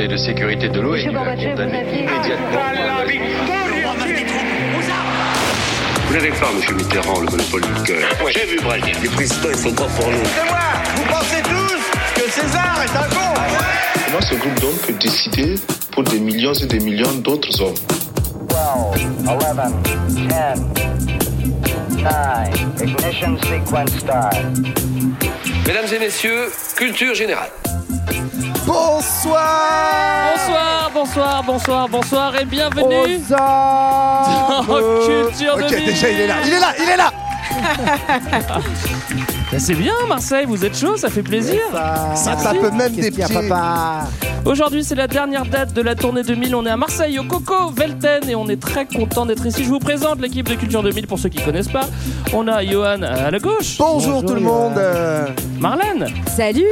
Conseil de sécurité de l'ONU a condamné immédiatement. Vous n'avez pas, M. Mitterrand, le monopole du cœur. J'ai vu Brazil. Les présidents, ils sont pas pour nous. C'est moi Vous pensez tous que César est un con Comment ce groupe d'hommes peut décider pour des millions et des millions d'autres hommes 12, 11, 10, 9, ignition sequence start. Mesdames et messieurs, culture générale. Bonsoir. Bonsoir, bonsoir, bonsoir, bonsoir et bienvenue Aux armes dans Culture Ok, 2000. déjà il est là, il est là, il est là. Ben, C'est bien Marseille, vous êtes chaud, ça fait plaisir. Ça tape même des pieds. papa Aujourd'hui c'est la dernière date de la tournée 2000, on est à Marseille au Coco Velten et on est très content d'être ici. Je vous présente l'équipe de Culture 2000 pour ceux qui connaissent pas. On a Johan à la gauche, Bonjour, tout le monde. Euh, Marlène, Salut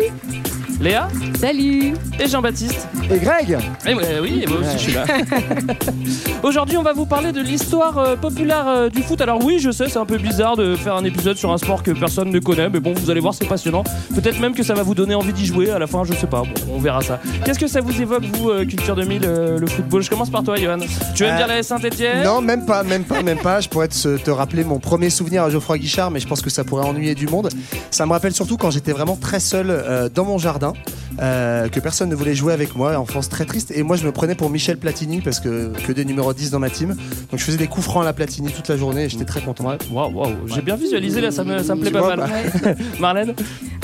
Léa Salut et Jean-Baptiste. Et Greg Et oui, et moi aussi je suis là. Aujourd'hui, on va vous parler de l'histoire euh, populaire euh, du foot. Alors oui, je sais, c'est un peu bizarre de faire un épisode sur un sport que personne ne connaît, mais bon, vous allez voir, c'est passionnant. Peut-être même que ça va vous donner envie d'y jouer à la fin, je sais pas. Bon, on verra ça. Qu'est-ce que ça vous évoque, vous, euh, Culture 2000, euh, le football? Je commence par toi, Johan. Tu veux me Euh, dire la Saint-Etienne? Non, même pas, même pas, même pas. Je pourrais te, te rappeler mon premier souvenir à Geoffroy Guichard, mais je pense que ça pourrait ennuyer du monde. Ça me rappelle surtout quand j'étais vraiment très seul euh, dans mon jardin, 해서 euh, que personne ne voulait jouer avec moi, enfance très triste. Et moi, je me prenais pour Michel Platini parce que que des numéros 10 dans ma team. Donc je faisais des coups francs à la Platini toute la journée et j'étais très content. Waouh, j'ai bien visualisé là, ça me, ça me plaît Tu pas vois, mal. bah. Marlène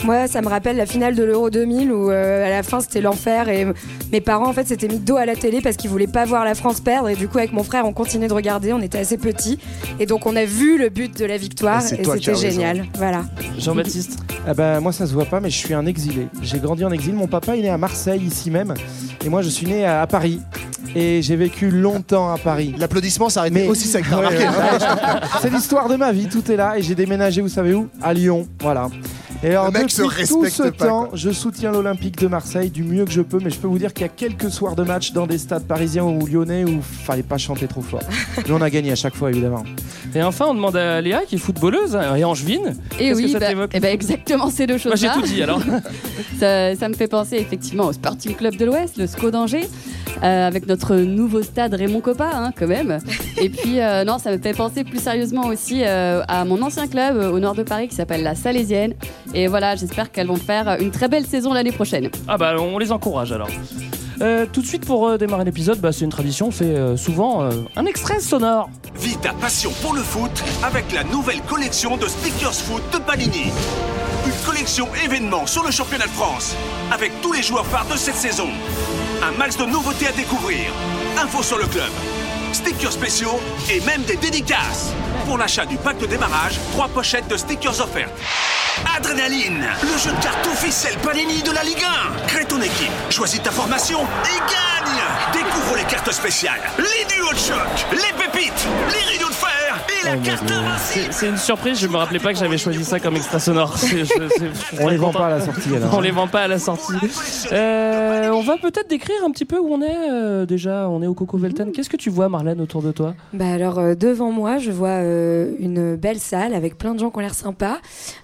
Moi, ça me rappelle la finale de l'Euro 2000 où euh, à la fin c'était l'enfer et mes parents en fait s'étaient mis dos à la télé parce qu'ils voulaient pas voir la France perdre et du coup avec mon frère on continuait de regarder, on était assez petits et donc on a vu le but de la victoire Et c'était raison. génial. Voilà. Jean-Baptiste Eh ben, moi, ça se voit pas, mais je suis un exilé. J'ai grandi en exil. Mon papa, il est à Marseille, ici même. Et moi, je suis né à, à Paris. Et j'ai vécu longtemps à Paris. L'applaudissement s'arrête Mais- aussi, ça a Ouais, remarqué. ouais. C'est l'histoire de ma vie, tout est là. Et j'ai déménagé, vous savez où? À Lyon. Voilà. Et alors, Le mec se depuis tout respecte ce pas, temps, quoi. je soutiens l'Olympique de Marseille du mieux que je peux. Mais je peux vous dire qu'il y a quelques soirs de match dans des stades parisiens ou lyonnais où fallait pas chanter trop fort. Mais on a gagné à chaque fois, évidemment. Et enfin, on demande à Léa, qui est footballeuse hein, et angevine. Et Qu'est-ce oui, que ça bah, t'évoque, eh ben, exactement ces deux Moi, j'ai choses-là. tout dit alors. ça, ça me fait penser effectivement au Sporting Club de l'Ouest, le SCO d'Angers, euh, avec notre nouveau stade Raymond Coppa, hein, quand même. Et puis, euh, non, ça me fait penser plus sérieusement aussi euh, à mon ancien club euh, au nord de Paris qui s'appelle la Salésienne. Et voilà, j'espère qu'elles vont faire une très belle saison l'année prochaine. Ah bah on les encourage alors. Euh, tout de suite pour euh, démarrer l'épisode, bah, c'est une tradition, on fait euh, souvent euh, un extrait sonore. Vis ta passion pour le foot avec la nouvelle collection de Stickers Foot de Panini. Une collection événement sur le championnat de France, avec tous les joueurs phares de cette saison. Un max de nouveautés à découvrir. Infos sur le club. Stickers spéciaux et même des dédicaces. Pour l'achat du pack de démarrage, trois pochettes de stickers offertes. Adrénaline, le jeu de cartes officiel Panini de la Ligue 1. Crée ton équipe, choisis ta formation et gagne Découvre les cartes spéciales, les duos de choc, les pépites, les rideaux de fer C'est c'est une surprise, je me rappelais pas que j'avais choisi ça comme extrait sonore. Je- je On très les vend pas à la sortie, alors. On les vend pas à la sortie. Euh, on va peut-être décrire un petit peu où on est euh, déjà. On est au Coco Velten. Qu'est-ce que tu vois, Marlène, autour de toi? Bah alors euh, devant moi, je vois euh, une belle salle avec plein de gens qui ont l'air sympas,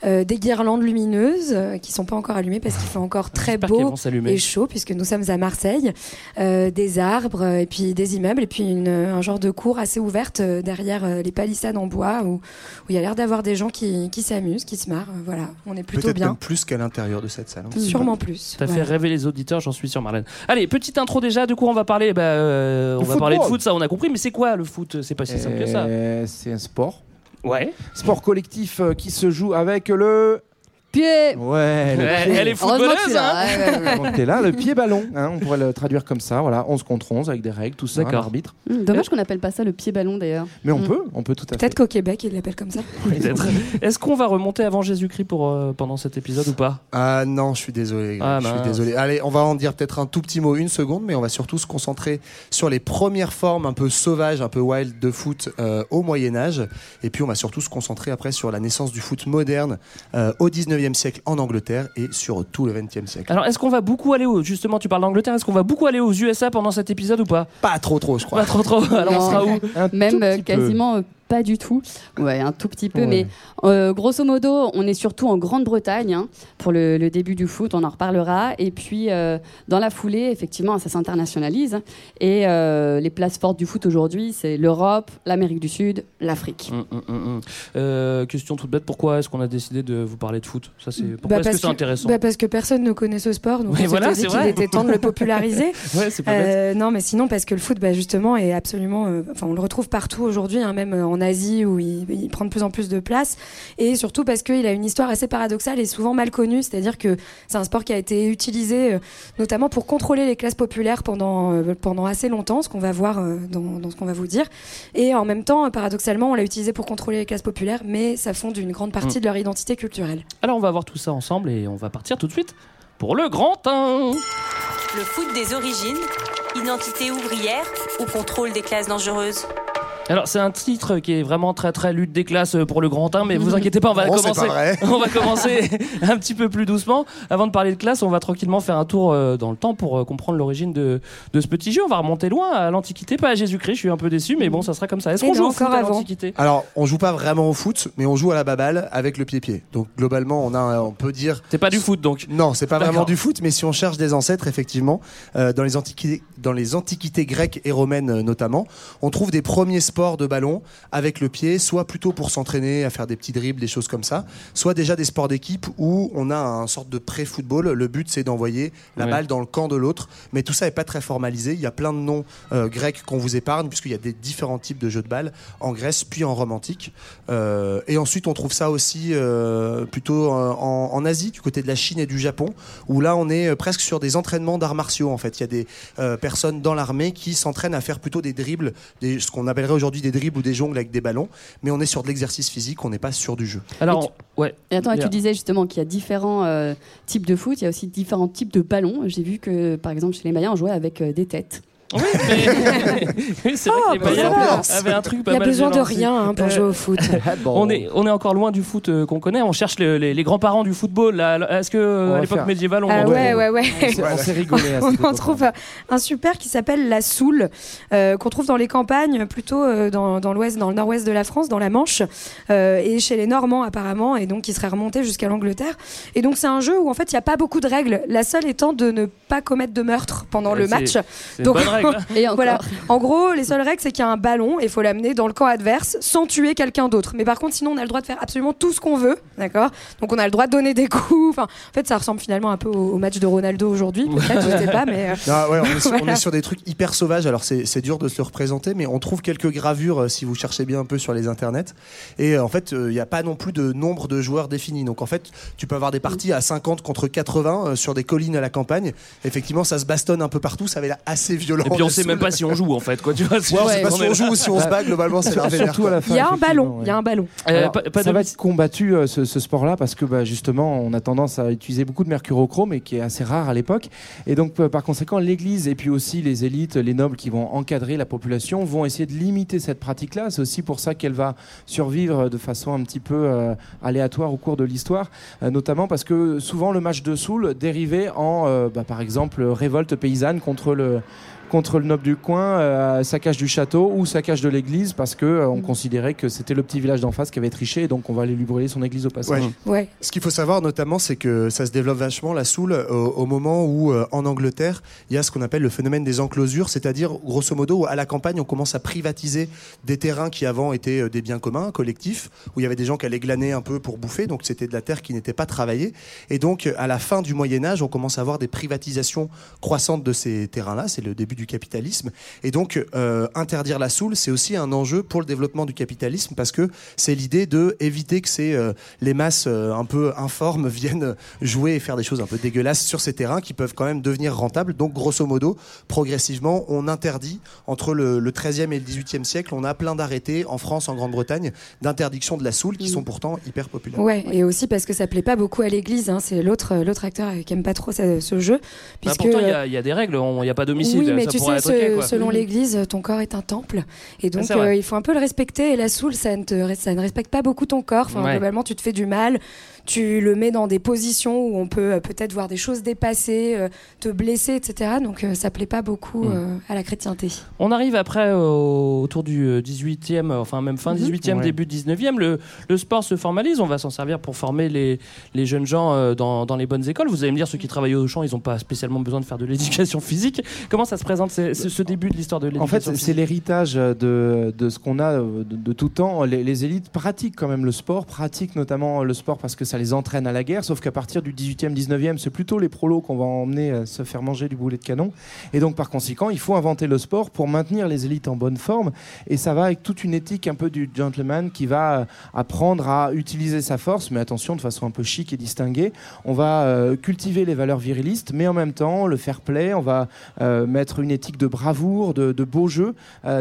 euh, des guirlandes lumineuses euh, qui sont pas encore allumées parce qu'il fait encore très J'espère qu'elles beau et chaud puisque nous sommes à Marseille, euh, des arbres et puis des immeubles et puis une, un genre de cour assez ouverte derrière euh, les palissades en bois où où il y a l'air d'avoir des gens qui, qui s'amusent, qui se marrent. Voilà, on est plutôt Peut-être bien. même plus qu'à l'intérieur de cette salle. hein. Sûrement plus. T'as fait rêver les auditeurs, j'en suis sûr, Marlène. Allez, petite intro déjà. De quoi on va parler? Bah, euh, On Du va parler de foot, ça on a compris. Mais c'est quoi le foot? C'est pas si simple que ça. Euh, C'est un sport. Ouais. Sport collectif euh, qui se joue avec le. Pied Ouais, le Elle, pied. elle est Heureusement que footballeuse, hein ouais, ouais, ouais. Donc t'es là, le pied ballon, hein, on pourrait le traduire comme ça, voilà, 11 contre 11 avec des règles, tout ça, un D'accord. arbitre. Hum, Dommage qu'on n'appelle pas ça le pied ballon d'ailleurs. Mais on Mm. peut, on peut tout à fait. Peut-être qu'au Québec, ils l'appellent comme ça. Peut-être. Est-ce qu'on va remonter avant Jésus-Christ pour euh, pendant cet épisode ou pas? Ah non, je suis désolé. Ah, je suis mince. désolé. Allez, on va en dire peut-être un tout petit mot, une seconde, mais on va surtout se concentrer sur les premières formes un peu sauvages, un peu wild de foot euh, au Moyen Âge. Et puis on va surtout se concentrer après sur la naissance du foot moderne euh, au 19e siècle en Angleterre et sur tout le 20e siècle. Alors, est-ce qu'on va beaucoup aller au. Justement, tu parles d'Angleterre. Est-ce qu'on va beaucoup aller aux USA pendant cet épisode ou pas? Pas trop trop, je crois. Pas trop trop. Alors, on Non. sera où Un Même euh, petit peu. Pas du tout. Ouais, un tout petit peu, Ouais. mais euh, grosso modo, on est surtout en Grande-Bretagne hein, pour le, le début du foot, on en reparlera. Et puis, euh, dans la foulée, effectivement, ça s'internationalise. Et euh, les places fortes du foot aujourd'hui, c'est l'Europe, l'Amérique du Sud, l'Afrique. Hum, hum, hum, question toute bête, pourquoi est-ce qu'on a décidé de vous parler de foot? Ça, c'est pourquoi Bah, est-ce que parce c'est intéressant? bah, Parce que personne ne connaît ce sport, donc Oui, on voilà, dit c'est qu'il vrai. était temps de le populariser. Ouais, c'est pas bête. Euh, non, mais sinon parce que le foot, bah, justement, est absolument. euh, Enfin, on le retrouve partout aujourd'hui, hein, même euh, en Asie où il, il prend de plus en plus de place, et surtout parce qu'il a une histoire assez paradoxale et souvent mal connue. C'est-à-dire que c'est un sport qui a été utilisé euh, notamment pour contrôler les classes populaires pendant euh, pendant assez longtemps, ce qu'on va voir euh, dans, dans ce qu'on va vous dire. Et en même temps, paradoxalement, on l'a utilisé pour contrôler les classes populaires, mais ça fonde une grande partie Mm. de leur identité culturelle. Alors, on va voir tout ça ensemble et on va partir tout de suite pour le grand 1. Le foot des origines, identité ouvrière ou contrôle des classes dangereuses? Alors, c'est un titre qui est vraiment très très lutte des classes pour le grand 1, mais vous inquiétez pas, on va c'est commencer. On va commencer un petit peu plus doucement. Avant de parler de classe, on va tranquillement faire un tour euh, dans le temps pour euh, comprendre l'origine de, de ce petit jeu. On va remonter loin à l'Antiquité, pas à Jésus-Christ. Je suis un peu déçu, mais bon, ça sera comme ça. Est-ce qu'on joue non, au foot encore à l'Antiquité? Alors, on joue pas vraiment au foot, mais on joue à la baballe avec le pied-pied. Donc, globalement, on, a, on peut dire. C'est pas du foot, donc Non, c'est pas vraiment du foot, mais si on cherche des ancêtres, effectivement, euh, dans, les antiquités, dans les antiquités grecques et romaines euh, notamment, on trouve des premiers sports de ballon avec le pied, soit plutôt pour s'entraîner à faire des petits dribbles, des choses comme ça, soit déjà des sports d'équipe où on a un sorte de pré-football. Le but, c'est d'envoyer la Ouais. balle dans le camp de l'autre, mais tout ça est pas très formalisé. Il y a plein de noms euh, grecs qu'on vous épargne, puisqu'il y a des différents types de jeux de balle en Grèce puis en Rome antique. Euh, et ensuite, on trouve ça aussi euh, plutôt en, en Asie, du côté de la Chine et du Japon, où là, on est presque sur des entraînements d'arts martiaux. En fait, il y a des personnes dans l'armée qui s'entraînent à faire plutôt des dribbles, des, ce qu'on appellerait aujourd'hui des dribbles ou des jongles avec des ballons, mais on est sur de l'exercice physique, on n'est pas sur du jeu. Alors, ouais. Et attends, et tu disais justement qu'il y a différents euh, types de foot, il y a aussi différents types de ballons. J'ai vu que, par exemple, chez les Mayens, on jouait avec euh, des têtes. Oui, mais- oui, c'est vrai Oh, que les Mayens ça va. avaient un truc pas Il y a mal besoin de rien hein, pour Euh, jouer au foot. On est, on est encore loin du foot euh, qu'on connaît. On cherche le- les, les grands-parents du football. Est-ce que euh, à l'époque faire- médiévale, on Ah en ouais, ouais, ouais. On s'est- on s'est rigolé à On cette en époque-là. trouve un super qui s'appelle la soule, euh, qu'on trouve dans les campagnes, plutôt euh, dans, dans l'ouest, dans le nord-ouest de la France, dans la Manche, euh, et chez les Normands apparemment, et donc qui serait remonté jusqu'à l'Angleterre. Et donc c'est un jeu où en fait il n'y a pas beaucoup de règles. La seule étant de ne pas commettre de meurtre pendant Ouais, le match. Donc règle, hein. Et encore. voilà. En gros, les seules règles c'est qu'il y a un ballon et il faut l'amener dans le camp adverse sans tuer quelqu'un d'autre. Mais par contre, sinon on a le droit de faire absolument tout ce qu'on veut, d'accord? Donc on a le droit de donner des coups. Enfin, en fait, ça ressemble finalement un peu au, au match de Ronaldo aujourd'hui, peut-être, je sais pas, mais. euh, ouais, on, est sur, on Voilà. est sur des trucs hyper sauvages. Alors c'est c'est dur de se le représenter, mais on trouve quelques gravures euh, si vous cherchez bien un peu sur les internets. Et euh, en fait, il n'y a pas non plus de nombre de joueurs définis. Donc en fait, tu peux avoir des parties à 50 contre 80 euh, sur des collines à la campagne. Effectivement, ça se bastonne un peu partout. Ça avait l'air assez violent. Et puis on sait même pas si on joue en fait. Quoi, tu vois, Ouais, on sait pas si on joue ou si on se bat. Globalement, c'est Surtout à la fin. Il y a un ballon, il y a un ballon. Euh, ça de- va être combattu euh, ce, sport-là parce que bah, justement on a tendance à utiliser beaucoup de mercurochrome et qui est assez rare à l'époque et donc euh, par conséquent l'Église et puis aussi les élites, les nobles qui vont encadrer la population vont essayer de limiter cette pratique-là. C'est aussi pour ça qu'elle va survivre de façon un petit peu euh, aléatoire au cours de l'histoire, euh, notamment parce que souvent le match de Soule dérivait en euh, bah, par exemple révolte paysanne contre le contre le noble du coin, euh, saccage du château ou saccage de l'église parce que euh, on considérait que c'était le petit village d'en face qui avait triché et donc on va aller lui brûler son église au passage. Ouais. Ouais. Ce qu'il faut savoir notamment, c'est que ça se développe vachement la soule au, au moment où, euh, en Angleterre, il y a ce qu'on appelle le phénomène des enclosures, c'est-à-dire, grosso modo, où à la campagne, on commence à privatiser des terrains qui avant étaient euh, des biens communs, collectifs, où il y avait des gens qui allaient glaner un peu pour bouffer, donc c'était de la terre qui n'était pas travaillée. Et donc, à la fin du Moyen Âge, on commence à avoir des privatisations croissantes de ces terrains-là, c'est le début du capitalisme. Et donc, euh, interdire la soule, c'est aussi un enjeu pour le développement du capitalisme, parce que c'est l'idée de éviter que ces, euh, les masses euh, un peu informes viennent jouer et faire des choses un peu dégueulasses sur ces terrains qui peuvent quand même devenir rentables. Donc, grosso modo, progressivement, on interdit entre le, le 13e et le 18e siècle, on a plein d'arrêtés en France, en Grande-Bretagne, d'interdiction de la soule qui sont pourtant hyper populaires. Ouais, et aussi parce que ça plaît pas beaucoup à l'église. hein, c'est l'autre l'autre acteur qui aime pas trop ce, ce jeu. Bah, Puisque, pourtant, il y a- il y, a des règles. Il n'y a pas d'homicide. oui, mais tu sais, ce- selon l'Église, ton corps est un temple, et donc c'est vrai. euh, il faut un peu le respecter. Et la soule, ça ne, te, ça ne respecte pas beaucoup ton corps. Enfin, Ouais. globalement, tu te fais du mal, tu le mets dans des positions où on peut euh, peut-être voir des choses dépasser, euh, te blesser, etc. Donc euh, ça plaît pas beaucoup Mm. à la chrétienté. On arrive après au- autour du euh, 18e, enfin même fin 18e, Ouais. début 19e. Le, le sport se formalise. On va s'en servir pour former les, les jeunes gens euh, dans, dans les bonnes écoles. Vous allez me dire, ceux qui travaillent au champ, ils n'ont pas spécialement besoin de faire de l'éducation physique. Comment ça se présente ce, début de l'histoire de l'éducation En fait, c'est- l'héritage de, de ce qu'on a de, de tout temps. Les, les élites pratiquent quand même le sport, pratiquent notamment le sport parce que ça les entraîne à la guerre. Sauf qu'à partir du 18e, 19e, c'est plutôt les prolos qu'on va emmener euh, se faire manger du boulet de canon. Et donc, par conséquent, il faut inventer le sport pour maintenir les élites en bonne forme. Et ça va avec toute une éthique un peu du gentleman qui va euh, apprendre à utiliser sa force, mais attention, de façon un peu chic et distinguée. On va euh, cultiver les valeurs virilistes, mais en même temps, le fair play. On va mettre une éthique de bravoure, de, de beau jeu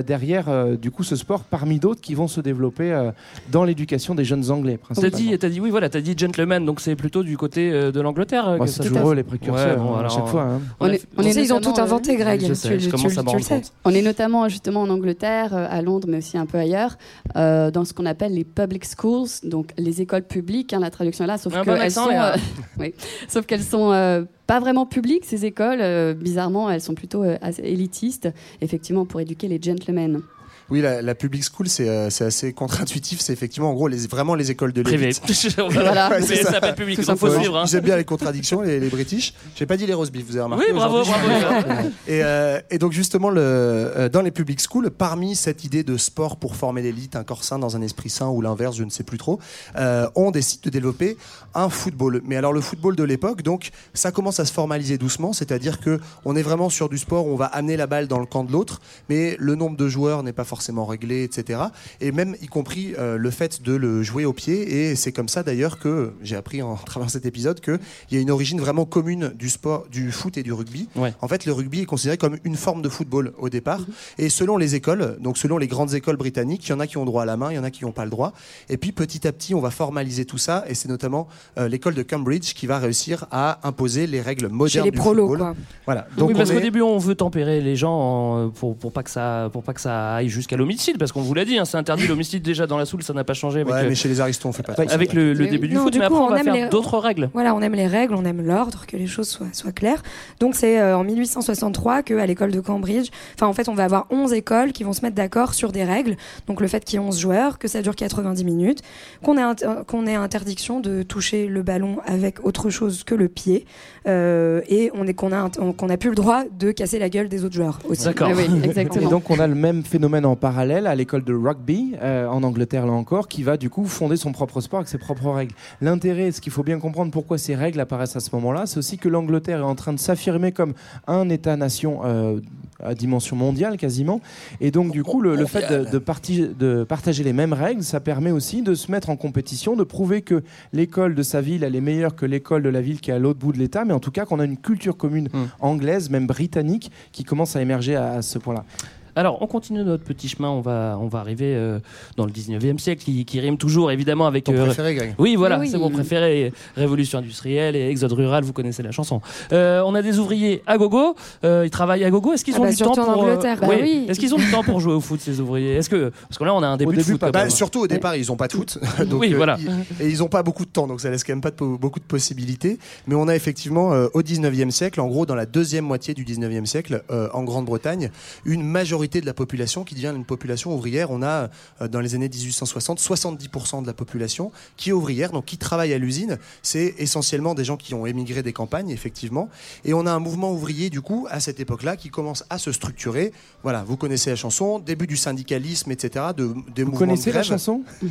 derrière, du coup, ce sport parmi d'autres qui vont se développer dans l'éducation des jeunes Anglais. T'as dit, t'as dit, oui, voilà, t'as dit gentleman, donc c'est plutôt du côté euh, de l'Angleterre. Bah, que ça les précurseurs, Ouais, bon, hein, à chaque fois. hein. On a- est- on est Ça, ils ont notamment, tout inventé, euh, Greg. je sais, tu, je tu- tu le sais. On est notamment justement en Angleterre, euh, à Londres, mais aussi un peu ailleurs, euh, dans ce qu'on appelle les public schools, donc les écoles publiques. hein, la traduction est là, sauf qu'elles sont, euh, oui, sauf qu'elles sont euh, pas vraiment publiques ces écoles. euh, bizarrement, elles sont plutôt euh, assez élitistes, effectivement, pour éduquer les gentlemen. Oui, la, la public school, c'est euh, c'est assez contre-intuitif. C'est effectivement, en gros, les, vraiment les écoles de Privé. l'élite. Voilà. Mais c'est ça ça. s'appelle public, donc faut Ouais, suivre. hein. Ils aiment bien les contradictions, les, les British. J'ai pas dit les roast beef, vous avez remarqué. Oui, bravo, aujourd'hui. bravo. Et, euh, et donc justement, le, euh, dans les public schools, parmi cette idée de sport pour former l'élite, un corps sain dans un esprit sain ou l'inverse, je ne sais plus trop, euh, on décide de développer un football. Mais alors le football de l'époque, donc ça commence à se formaliser doucement, c'est-à-dire que on est vraiment sur du sport où on va amener la balle dans le camp de l'autre, mais le nombre de joueurs n'est pas forcément réglé, etc. Et même y compris euh, le fait de le jouer au pied. Et c'est comme ça d'ailleurs que j'ai appris en travers cet épisode qu'il y a une origine vraiment commune du sport, du foot et du rugby. Ouais. En fait, le rugby est considéré comme une forme de football au départ. Et selon les écoles, donc selon les grandes écoles britanniques, il y en a qui ont droit à la main, il y en a qui n'ont pas le droit. Et puis petit à petit, on va formaliser tout ça. Et c'est notamment euh, l'école de Cambridge qui va réussir à imposer les règles modernes les du prolos, football. quoi. Voilà. oui, parce qu'au début, on veut tempérer les gens en- pour, pour, pas que ça, pour pas que ça aille jusqu'à l'homicide, parce qu'on vous l'a dit, hein, c'est interdit l'homicide déjà dans la soule, ça n'a pas changé avec, Ouais, mais chez les aristos, on fait pas ça. avec le, début du non, foot. du mais coup, après, on, on va aime faire les- d'autres règles. Voilà, on aime les règles, on aime l'ordre, que les choses soient, soient claires. Donc c'est euh, en 1863 qu'à l'école de Cambridge, enfin en fait on va avoir 11 écoles qui vont se mettre d'accord sur des règles. Donc le fait qu'il y ait 11 joueurs, que ça dure 90 minutes, qu'on ait, qu'on ait interdiction de toucher le ballon avec autre chose que le pied, euh, et on est, qu'on a, qu'on a plus le droit de casser la gueule des autres joueurs aussi. D'accord. Oui, oui, Et exactement. donc on a le même phénomène en parallèle à l'école de rugby euh, en Angleterre là encore, qui va du coup fonder son propre sport avec ses propres règles. L'intérêt, ce qu'il faut bien comprendre pourquoi ces règles apparaissent à ce moment-là, c'est aussi que l'Angleterre est en train de s'affirmer comme un État-nation euh, à dimension mondiale quasiment, et donc du coup le, le fait de, de parti- de partager les mêmes règles, ça permet aussi de se mettre en compétition, de prouver que l'école de sa ville elle est meilleure que l'école de la ville qui est à l'autre bout de l'État, mais en tout cas qu'on a une culture commune anglaise, même britannique, qui commence à émerger à- à ce point-là. Alors, on continue notre petit chemin. On va, on va arriver euh, dans le 19e siècle, qui, qui rime toujours évidemment avec. Ton euh, préféré, Greg Oui, voilà, Oui. c'est mon préféré. Révolution industrielle et exode rural, vous connaissez la chanson. Euh, on a des ouvriers à gogo. euh, ils travaillent à gogo. Est-ce qu'ils Ah ont bah, du temps pour euh, Angleterre. Bah ouais. oui. Est-ce qu'ils ont du temps pour jouer au foot ces ouvriers? Est-ce que parce que là on a un début, Au de foot. pas Bah, surtout au départ, ils ont pas de foot. Donc, Oui, euh, voilà. ils- et ils ont pas beaucoup de temps, donc ça laisse quand même pas de beaucoup de possibilités. Mais on a effectivement, euh, au 19e siècle, en gros, dans la deuxième moitié du 19e siècle, euh, en Grande-Bretagne, une majorité de la population qui devient une population ouvrière. On a, euh, dans les années 1860, 70% de la population qui est ouvrière, donc qui travaille à l'usine. C'est essentiellement des gens qui ont émigré des campagnes, effectivement. Et on a un mouvement ouvrier, du coup, à cette époque-là, qui commence à se structurer. Voilà, vous connaissez la chanson, début du syndicalisme, etc. De, des Vous de connaissez la chanson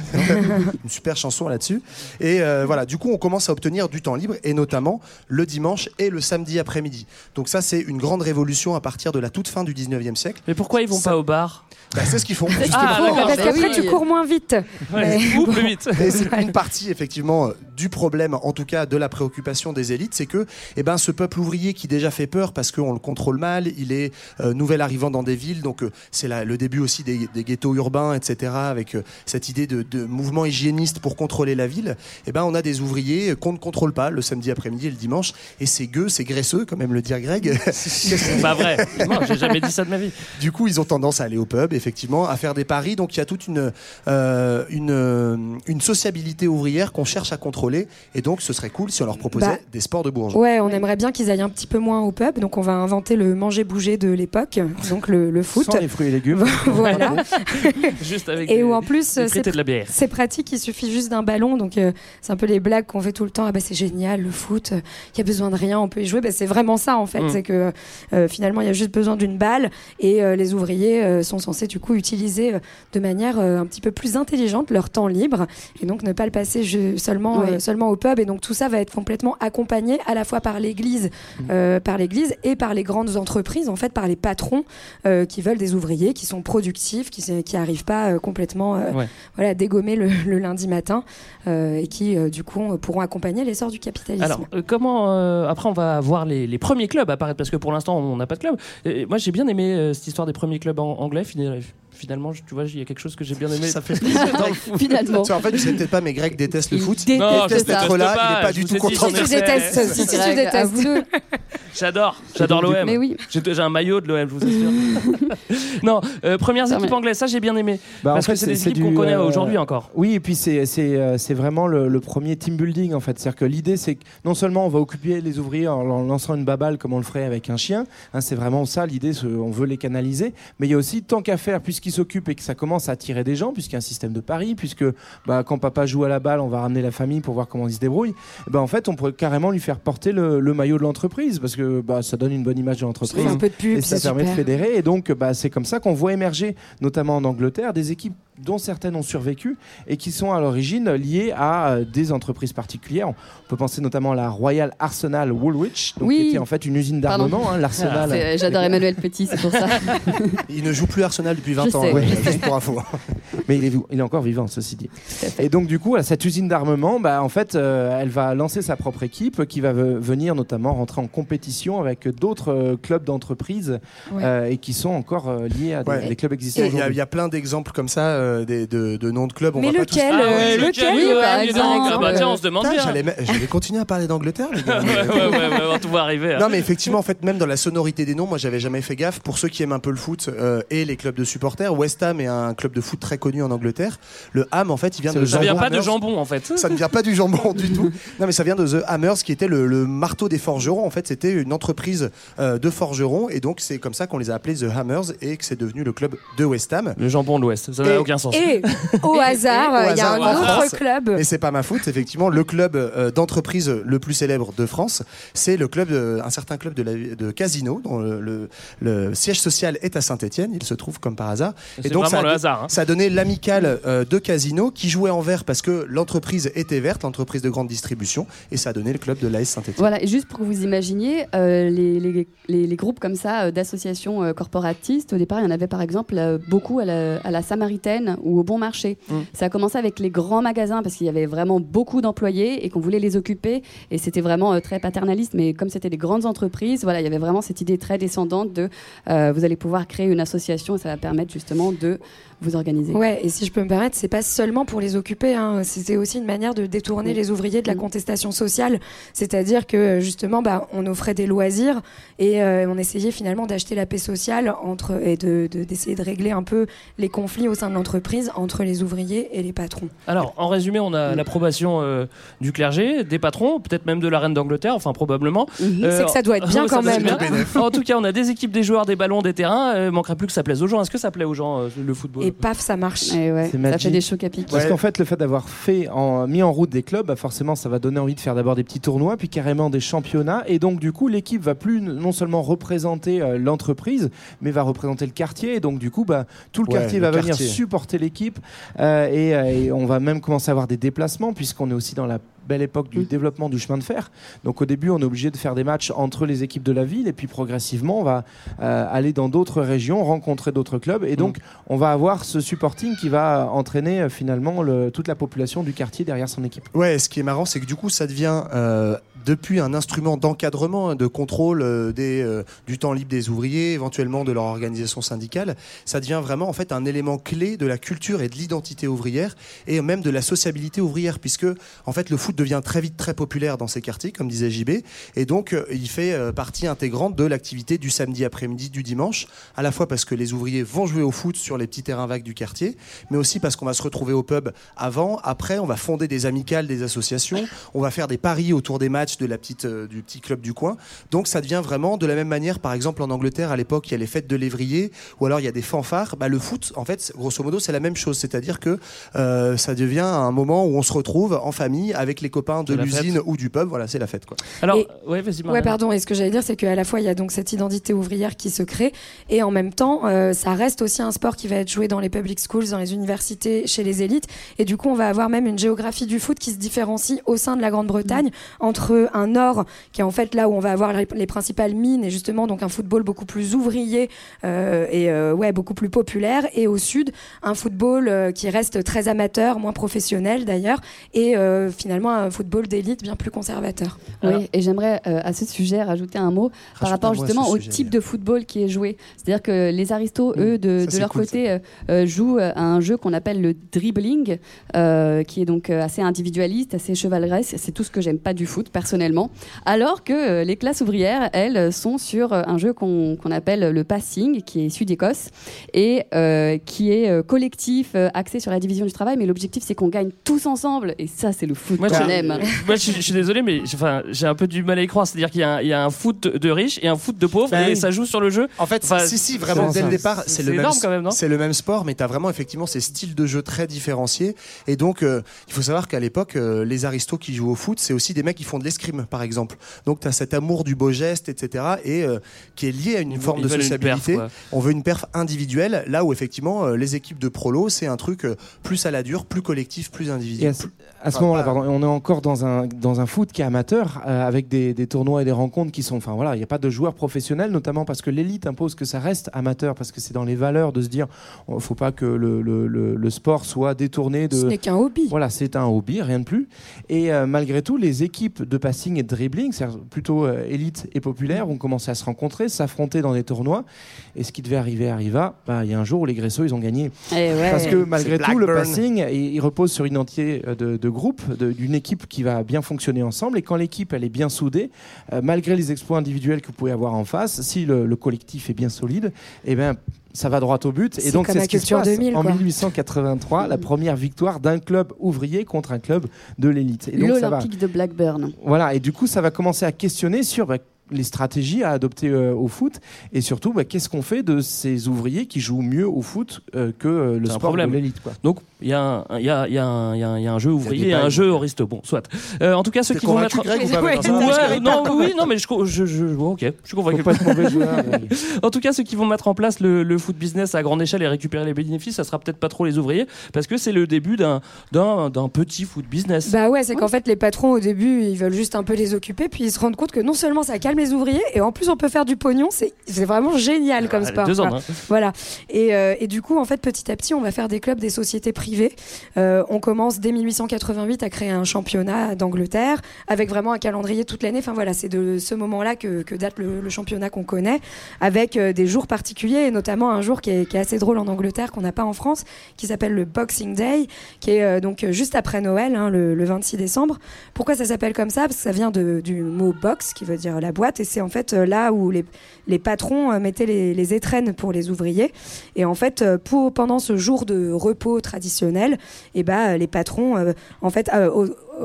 une super chanson là-dessus. Et euh, voilà, du coup, on commence à obtenir du temps libre, et notamment le dimanche et le samedi après-midi. Donc ça, c'est une grande révolution à partir de la toute fin du 19e siècle. Mais pourquoi ils vont Ça- pas. au bar Bah, c'est ce qu'ils font. Ah, d'accord. Parce bah qu'après, oui. tu cours moins vite. Ouais, Mais- ou plus vite. Et c'est une partie effectivement euh, du problème, en tout cas de la préoccupation des élites, c'est que eh ben, ce peuple ouvrier qui déjà fait peur parce qu'on le contrôle mal, il est euh, nouvel arrivant dans des villes, donc euh, c'est la- le début aussi des, des ghettos urbains, etc., avec euh, cette idée de, de mouvement hygiéniste pour contrôler la ville. Eh ben, on a des ouvriers qu'on ne contrôle pas le samedi après-midi et le dimanche, et c'est gueux, c'est graisseux, quand même le dire Greg. C'est pas vrai. Non, j'ai jamais dit ça de ma vie. Du coup, ils ont tendance à aller au pub, effectivement, à faire des paris. Donc il y a toute une, euh, une, euh, une sociabilité ouvrière qu'on cherche à contrôler. Et donc ce serait cool si on leur proposait Bah, des sports de bourgeois. Ouais, on aimerait bien qu'ils aillent un petit peu moins au pub, donc on va inventer le manger-bouger de l'époque, donc le, le foot. Sans les fruits et légumes. voilà. Juste avec Et des- où en plus, c'est frites et de la bière. c'est pratique, il suffit juste d'un ballon. Donc, euh, c'est un peu les blagues qu'on fait tout le temps. Ah bah, c'est génial, le foot, il y a besoin de rien, on peut y jouer. Bah, c'est vraiment ça, en fait. Mm. C'est que euh, finalement, il y a juste besoin d'une balle. Et euh, les ouvriers euh, sont censés, du coup, utiliser euh, de manière euh, un petit peu plus intelligente leur temps libre. Et donc, ne pas le passer seulement, euh, seulement au pub. Et donc, tout ça va être complètement accompagné à la fois par l'église, Mm. euh, par l'église et par les grandes entreprises, en fait, par les patrons qui veulent des ouvriers qui sont productifs, qui qui arrivent pas complètement Ouais. voilà, dégommer le, le lundi matin et qui, du coup, pourront accompagner l'essor du capitalisme. Alors, comment. après, on va voir les, les premiers clubs apparaître, parce que pour l'instant, on n'a pas de club. Et moi, j'ai bien aimé cette histoire des premiers clubs anglais. Beijo. Finalement, je- tu vois, il y a quelque chose que j'ai bien aimé. Ça fait plaisir. dans le foot. Finalement. Tu sais, en fait, je sais peut-être pas, mais Greg déteste le Il foot. déteste Non, il déteste ça. être là, Je il est pas je du vous tout ai dit, content. j'en tu détestes, si tu Greg, détestes. J'adore, j'adore l'OM. Mais oui. J'ai j'ai un maillot de l'OM, je vous assure. non, euh, premières équipes anglaises, ça j'ai bien aimé. Bah, en parce fait, que c'est des équipes qu'on du, connaît euh, aujourd'hui encore. Oui, et puis c'est c'est, euh, c'est vraiment le, le premier team building en fait. C'est-à-dire que l'idée c'est que non seulement on va occuper les ouvriers en leur lançant une baballe comme on le ferait avec un chien, hein, c'est vraiment ça l'idée, on veut les canaliser, mais il y a aussi tant qu'à faire puisqu'ils s'occupent et que ça commence à attirer des gens, puisqu'il y a un système de paris, puisque bah, quand papa joue à la balle, on va ramener la famille pour voir comment ils se débrouillent. Eh ben, en fait, on pourrait carrément lui faire porter le, le maillot de l'entreprise parce que bah, ça donne une bonne image de l'entreprise. un peu de pub, Et ça permet de fédérer. Et donc, bah, c'est comme ça qu'on voit émerger, notamment en Angleterre, des équipes dont certaines ont survécu et qui sont à l'origine liées à euh, des entreprises particulières. On peut penser notamment à la Royal Arsenal Woolwich, donc, Oui. qui était en fait une usine d'armement, hein, l'Arsenal. C'est- J'adore Emmanuel Petit, c'est pour ça. Il ne joue plus Arsenal depuis 20 Je ans, sais, hein, juste pour info. Mais il est, il est encore vivant, ceci dit. Et donc, du coup, cette usine d'armement, bah, en fait, euh, elle va lancer sa propre équipe qui va ve- venir notamment rentrer en compétition avec d'autres euh, clubs d'entreprises Ouais. euh, et qui sont encore euh, liés à des, Ouais. des clubs existants y, il y a plein d'exemples comme ça, euh, des- de, de noms de clubs. On Mais va pas tous- lequel Ah euh, lequel oui, Johan, par dis donc. exemple. Ah bah tiens, on se demande Putain, bien. J'allais j'allais continuer à parler d'Angleterre, les gars. ouais, ouais, ouais, va tout voir arriver. hein. Non mais effectivement en fait même dans la sonorité des noms moi j'avais jamais fait gaffe pour ceux qui aiment un peu le foot euh, et les clubs de supporters West Ham est un club de foot très connu en Angleterre le Ham en fait il vient de Ça vient jambon pas de Hammers. jambon en fait. ça ne vient pas du jambon du tout non mais ça vient de The Hammers qui était le, le marteau des forgerons en fait c'était une entreprise euh, de forgerons et donc c'est comme ça qu'on les a appelés The Hammers et que c'est devenu le club de West Ham Le jambon de l'Ouest, ça n'a Et- aucun sens. Et au hasard, il y a un autre France. club. Mais c'est pas ma faute, effectivement. Le club euh, d'entreprise le plus célèbre de France, c'est le club, de- un certain club de, la, de Casino, dont le, le- le siège social est à Saint-Etienne. Il se trouve comme par hasard. C'est vraiment ça a, le hasard, hein. ça a donné l'amicale euh, de Casino qui jouait en vert parce que l'entreprise était verte, l'entreprise de grande distribution, et ça a donné le club de l'AS Saint-Etienne. Voilà, et juste pour que vous imaginiez, euh, les, les, les- les groupes comme ça euh, d'associations euh, corporatistes, au départ, il y en avait par exemple euh, beaucoup à la, à la Samaritaine ou au Bon Marché. Mm. Ça a commencé avec les grands magasins parce qu'il y avait vraiment beaucoup d'employés et qu'on voulait les occuper. Et c'était vraiment euh, très paternaliste, mais comme c'était des grandes entreprises, voilà, il y avait vraiment cette idée très descendante de euh, vous allez pouvoir créer une association et ça va permettre justement de vous organiser. Ouais, et si je peux me permettre, c'est pas seulement pour les occuper, hein, c'était aussi une manière de détourner Oui. les ouvriers de la Mm. contestation sociale. C'est-à-dire que justement, bah, on offrait des loisirs et euh, on essayait finalement d'acheter la paix sociale entre et de de- d'essayer de, régler un peu les conflits au sein de l'entreprise entre les ouvriers et les patrons. Alors, en résumé, on a l'approbation euh, du clergé, des patrons, peut-être même de la reine d'Angleterre, enfin probablement. Euh, C'est que ça doit être bien quand même. bien. En tout cas, on a des équipes, des joueurs, des ballons, des terrains. Euh, manquerait plus que ça plaise aux gens. Est-ce que ça plaît aux gens euh, le football? Et paf, ça marche. Et ouais, C'est ça fait des chocs à pic. Parce qu'en fait, le fait d'avoir fait en, mis en route des clubs, bah, forcément, ça va donner envie de faire d'abord des petits tournois, puis carrément des championnats. Et donc, du coup, l'équipe va plus non seulement représenter euh, l'entreprise, mais va représenter le quartier. Et donc, du coup, bah, tout le Ouais, quartier le va venir quartier. supporter l'équipe. Euh, et, euh, et on va même commencer à avoir des déplacements, puisqu'on est aussi dans la belle époque du Mm. développement du chemin de fer. Donc au début, on est obligé de faire des matchs entre les équipes de la ville et puis progressivement, on va euh, aller dans d'autres régions, rencontrer d'autres clubs et donc on va avoir ce supporting qui va entraîner euh, finalement le- toute la population du quartier derrière son équipe. Ouais, ce qui est marrant, c'est que du coup, ça devient euh, depuis un instrument d'encadrement, hein, de contrôle des, du temps libre des ouvriers, éventuellement de leur organisation syndicale. Ça devient vraiment en fait un élément clé de la culture et de l'identité ouvrière et même de la sociabilité ouvrière, puisque en fait le foot devient très vite très populaire dans ces quartiers, comme disait JB, et donc euh, il fait euh, partie intégrante de l'activité du samedi après-midi, du dimanche, à la fois parce que les ouvriers vont jouer au foot sur les petits terrains vagues du quartier, mais aussi parce qu'on va se retrouver au pub avant, après, on va fonder des amicales, des associations, on va faire des paris autour des matchs de la petite, euh, du petit club du coin. Donc ça devient vraiment de la même manière, par exemple en Angleterre à l'époque, il y a les fêtes de lévrier, ou alors il y a des fanfares. Bah, le foot, en fait, grosso modo, c'est la même chose, c'est-à-dire que ça devient un moment où on se retrouve en famille avec les copains de l'usine ou du pub. Voilà, c'est la fête, quoi. Alors, Et- ouais, vas-y, Ouais, Marianne. pardon. Et ce que j'allais dire, c'est qu'à la fois, il y a donc cette identité ouvrière qui se crée, et en même temps, euh, ça reste aussi un sport qui va être joué dans les public schools, dans les universités, chez les élites. Et du coup, on va avoir même une géographie du foot qui se différencie au sein de la Grande-Bretagne entre un nord, qui est en fait là où on va avoir les, les principales mines, et justement donc un football beaucoup plus ouvrier euh, et euh, ouais beaucoup plus populaire, et au sud, un football euh, qui reste très amateur, moins professionnel d'ailleurs, et euh, un football d'élite bien plus conservateur. Oui, et j'aimerais euh, à ce sujet rajouter un mot par rapport justement au sujet, type de football qui est joué. C'est-à-dire que les aristos, eux, de, Ça, de c'est leur cool, côté, euh, euh, jouent à un jeu qu'on appelle le dribbling, euh, qui est donc euh, assez individualiste, assez chevaleresque. C'est tout ce que j'aime pas du foot personnellement. Alors que euh, les classes ouvrières, elles, sont sur euh, un jeu qu'on appelle le passing, qui est issu d'Écosse et euh, qui est euh, collectif, euh, axé sur la division du travail. Mais l'objectif, c'est qu'on gagne tous ensemble. Et ça, c'est le foot Moi, qu'on je, aime. moi, je, je suis désolé, mais j'ai- enfin, j'ai un peu du mal à y croire. C'est-à-dire qu'il y, a un- il y a un foot de riches et un foot de pauvres, Bah et oui. ça joue sur le jeu. En fait, Enfin, si, si, vraiment, c'est- dès le départ, c'est le, même, énorme quand même, non? c'est le même sport, mais tu as vraiment effectivement ces styles de jeu très différenciés. Et donc, euh, il faut savoir qu'à l'époque, euh, les aristos qui jouent au foot, c'est aussi des mecs qui font de l'escrime, par exemple. Donc, tu as cet amour du beau geste, etc., et euh, qui est lié à une Ils forme de sociabilité. perf. On veut une perf individuelle, là où effectivement, euh, les équipes de prolo, c'est un truc euh, plus à la dure, plus collectif, plus Et individuel. à ce, à ce Enfin, moment-là, pardon, on est encore dans un, dans un foot qui est amateur, euh, avec des, des tournois et des rencontres qui sont. Enfin voilà, il n'y a pas de joueurs professionnels, notamment parce que l'élite impose que ça reste amateur, parce que c'est dans les valeurs de se dire il ne faut pas que le, le- le- le sport soit détourné de. Ce n'est qu'un hobby. Voilà, c'est un hobby, rien de plus. Et euh, malgré tout, les équipes de passing et de dribbling, c'est-à-dire plutôt euh, élite et populaire, ont commencé à se rencontrer, s'affronter dans des tournois. Et ce qui devait arriver arriva. Bah, Il y a un jour où les Gressot, ils ont gagné. Eh ouais. Parce que malgré tout, le passing, il, il repose sur une euh, de, de groupe, de- d'une équipe qui va bien fonctionner ensemble. Et quand l'équipe elle est bien soudée, euh, malgré les exploits individuels que vous pouvez avoir en face, si le, le collectif est bien solide, eh ben ça va droit au but. Et donc c'est ce qui se passe 2000, en quoi. 1883, la première victoire d'un club ouvrier contre un club de l'élite. Va. L'Olympique de Blackburn. Voilà, et du coup, ça va commencer à questionner sur bah, les stratégies à adopter euh, au foot et surtout bah, qu'est-ce qu'on fait de ces ouvriers qui jouent mieux au foot euh, que euh, le sport problème. de l'élite. quoi? Donc, il y, a un- il y, a, il y, a un- il y a un- il y a un jeu ouvrier un jeu horiste. Bon, soit. Euh, en tout cas, ceux qui vont mettre. Greg, ou pas, Ouais, maintenant, ça Ouais, non, oui, non, mais je, je, je, je- ok, je suis convaincu. Pas joueur. mais- En tout cas, ceux qui vont mettre en place le, le foot business à grande échelle et récupérer les bénéfices, ça sera peut-être pas trop les ouvriers, parce que c'est le début d'un d'un d'un petit foot business. Bah ouais, c'est qu'en fait les patrons au début ils veulent juste un peu les occuper, puis ils se rendent compte que non seulement ça calme les ouvriers, et en plus on peut faire du pognon, c'est vraiment génial comme Ah, sport. deux ans, quoi. hein. Voilà. Et, euh, et du coup, en fait, petit à petit, on va faire des clubs, des sociétés privées. Euh, on commence dès 1888 à créer un championnat d'Angleterre avec vraiment un calendrier toute l'année. Enfin voilà, c'est de ce moment-là que, que date le, le championnat qu'on connaît, avec euh, des jours particuliers, et notamment un jour qui est, qui est assez drôle en Angleterre qu'on n'a pas en France, qui s'appelle le Boxing Day, qui est donc juste après Noël, hein, le, le 26 décembre. Pourquoi ça s'appelle comme ça? Parce que ça vient de- du mot box, qui veut dire la boîte, et c'est en fait euh, là où les, les patrons euh, mettaient les, étrennes pour les ouvriers. Et en fait, euh, pendant ce jour de repos traditionnel, et ben les patrons, en fait,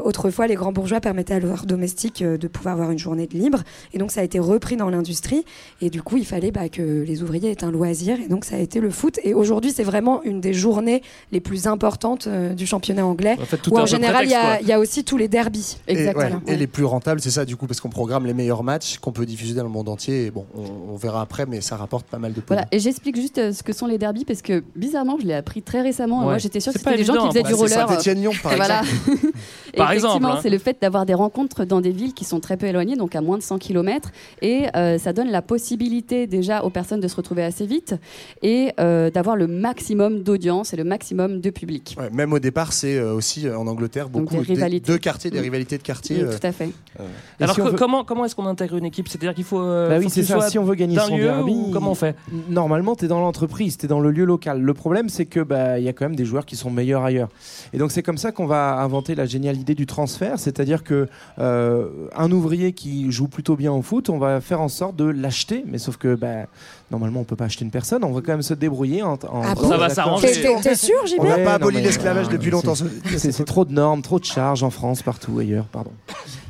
autrefois, les grands bourgeois permettaient à leurs domestiques euh, de pouvoir avoir une journée de libre. Et donc, ça a été repris dans l'industrie. Et du coup, il fallait bah, que les ouvriers aient un loisir. Et donc, ça a été le foot. Et aujourd'hui, c'est vraiment une des journées les plus importantes euh, du championnat anglais. En fait, tout où en général, il y, a- prétexte, il y a aussi tous les derbies. Et, ouais, Exactement. et les plus rentables, c'est ça du coup, parce qu'on programme les meilleurs matchs qu'on peut diffuser dans le monde entier. Et bon, on, on verra après, mais ça rapporte pas mal de pognon. Voilà, et j'explique juste euh, ce que sont les derbies parce que bizarrement, je l'ai appris très récemment. Ouais. Moi, j'étais sûre que C'est pas c'était des gens qui faisaient bah, du c'est roller. Saint-Étienne-Lyon, par Et voilà. exemple. Et Par exemple, hein. c'est le fait d'avoir des rencontres dans des villes qui sont très peu éloignées, donc à moins de 100 km. Et euh, ça donne la possibilité déjà aux personnes de se retrouver assez vite et euh, d'avoir le maximum d'audience et le maximum de public. Ouais, même au départ, c'est euh, aussi euh, en Angleterre Donc beaucoup des rivalités. de quartiers, des rivalités de quartiers. Oui, euh, tout à fait. Alors, si on que- veut- comment, comment est-ce qu'on intègre une équipe? C'est-à-dire qu'il faut. euh, Bah oui, c'est ça. Si on veut gagner son lieu derby, ou comment on fait? Normalement, tu es dans l'entreprise, tu es dans le lieu local. Le problème, c'est que bah, il y a quand même des joueurs qui sont meilleurs ailleurs. Et donc, c'est comme ça qu'on va inventer la géniale idée l'idée du transfert, c'est-à-dire que euh, un ouvrier qui joue plutôt bien au foot, on va faire en sorte de l'acheter, mais sauf que bah, normalement on peut pas acheter une personne, on va quand même se débrouiller en. en Ah bon Ça va s'arranger. T'es- sûr, On n'a pas aboli l'esclavage Ah, depuis longtemps. c'est trop de normes, trop de charges en France, partout ailleurs, pardon.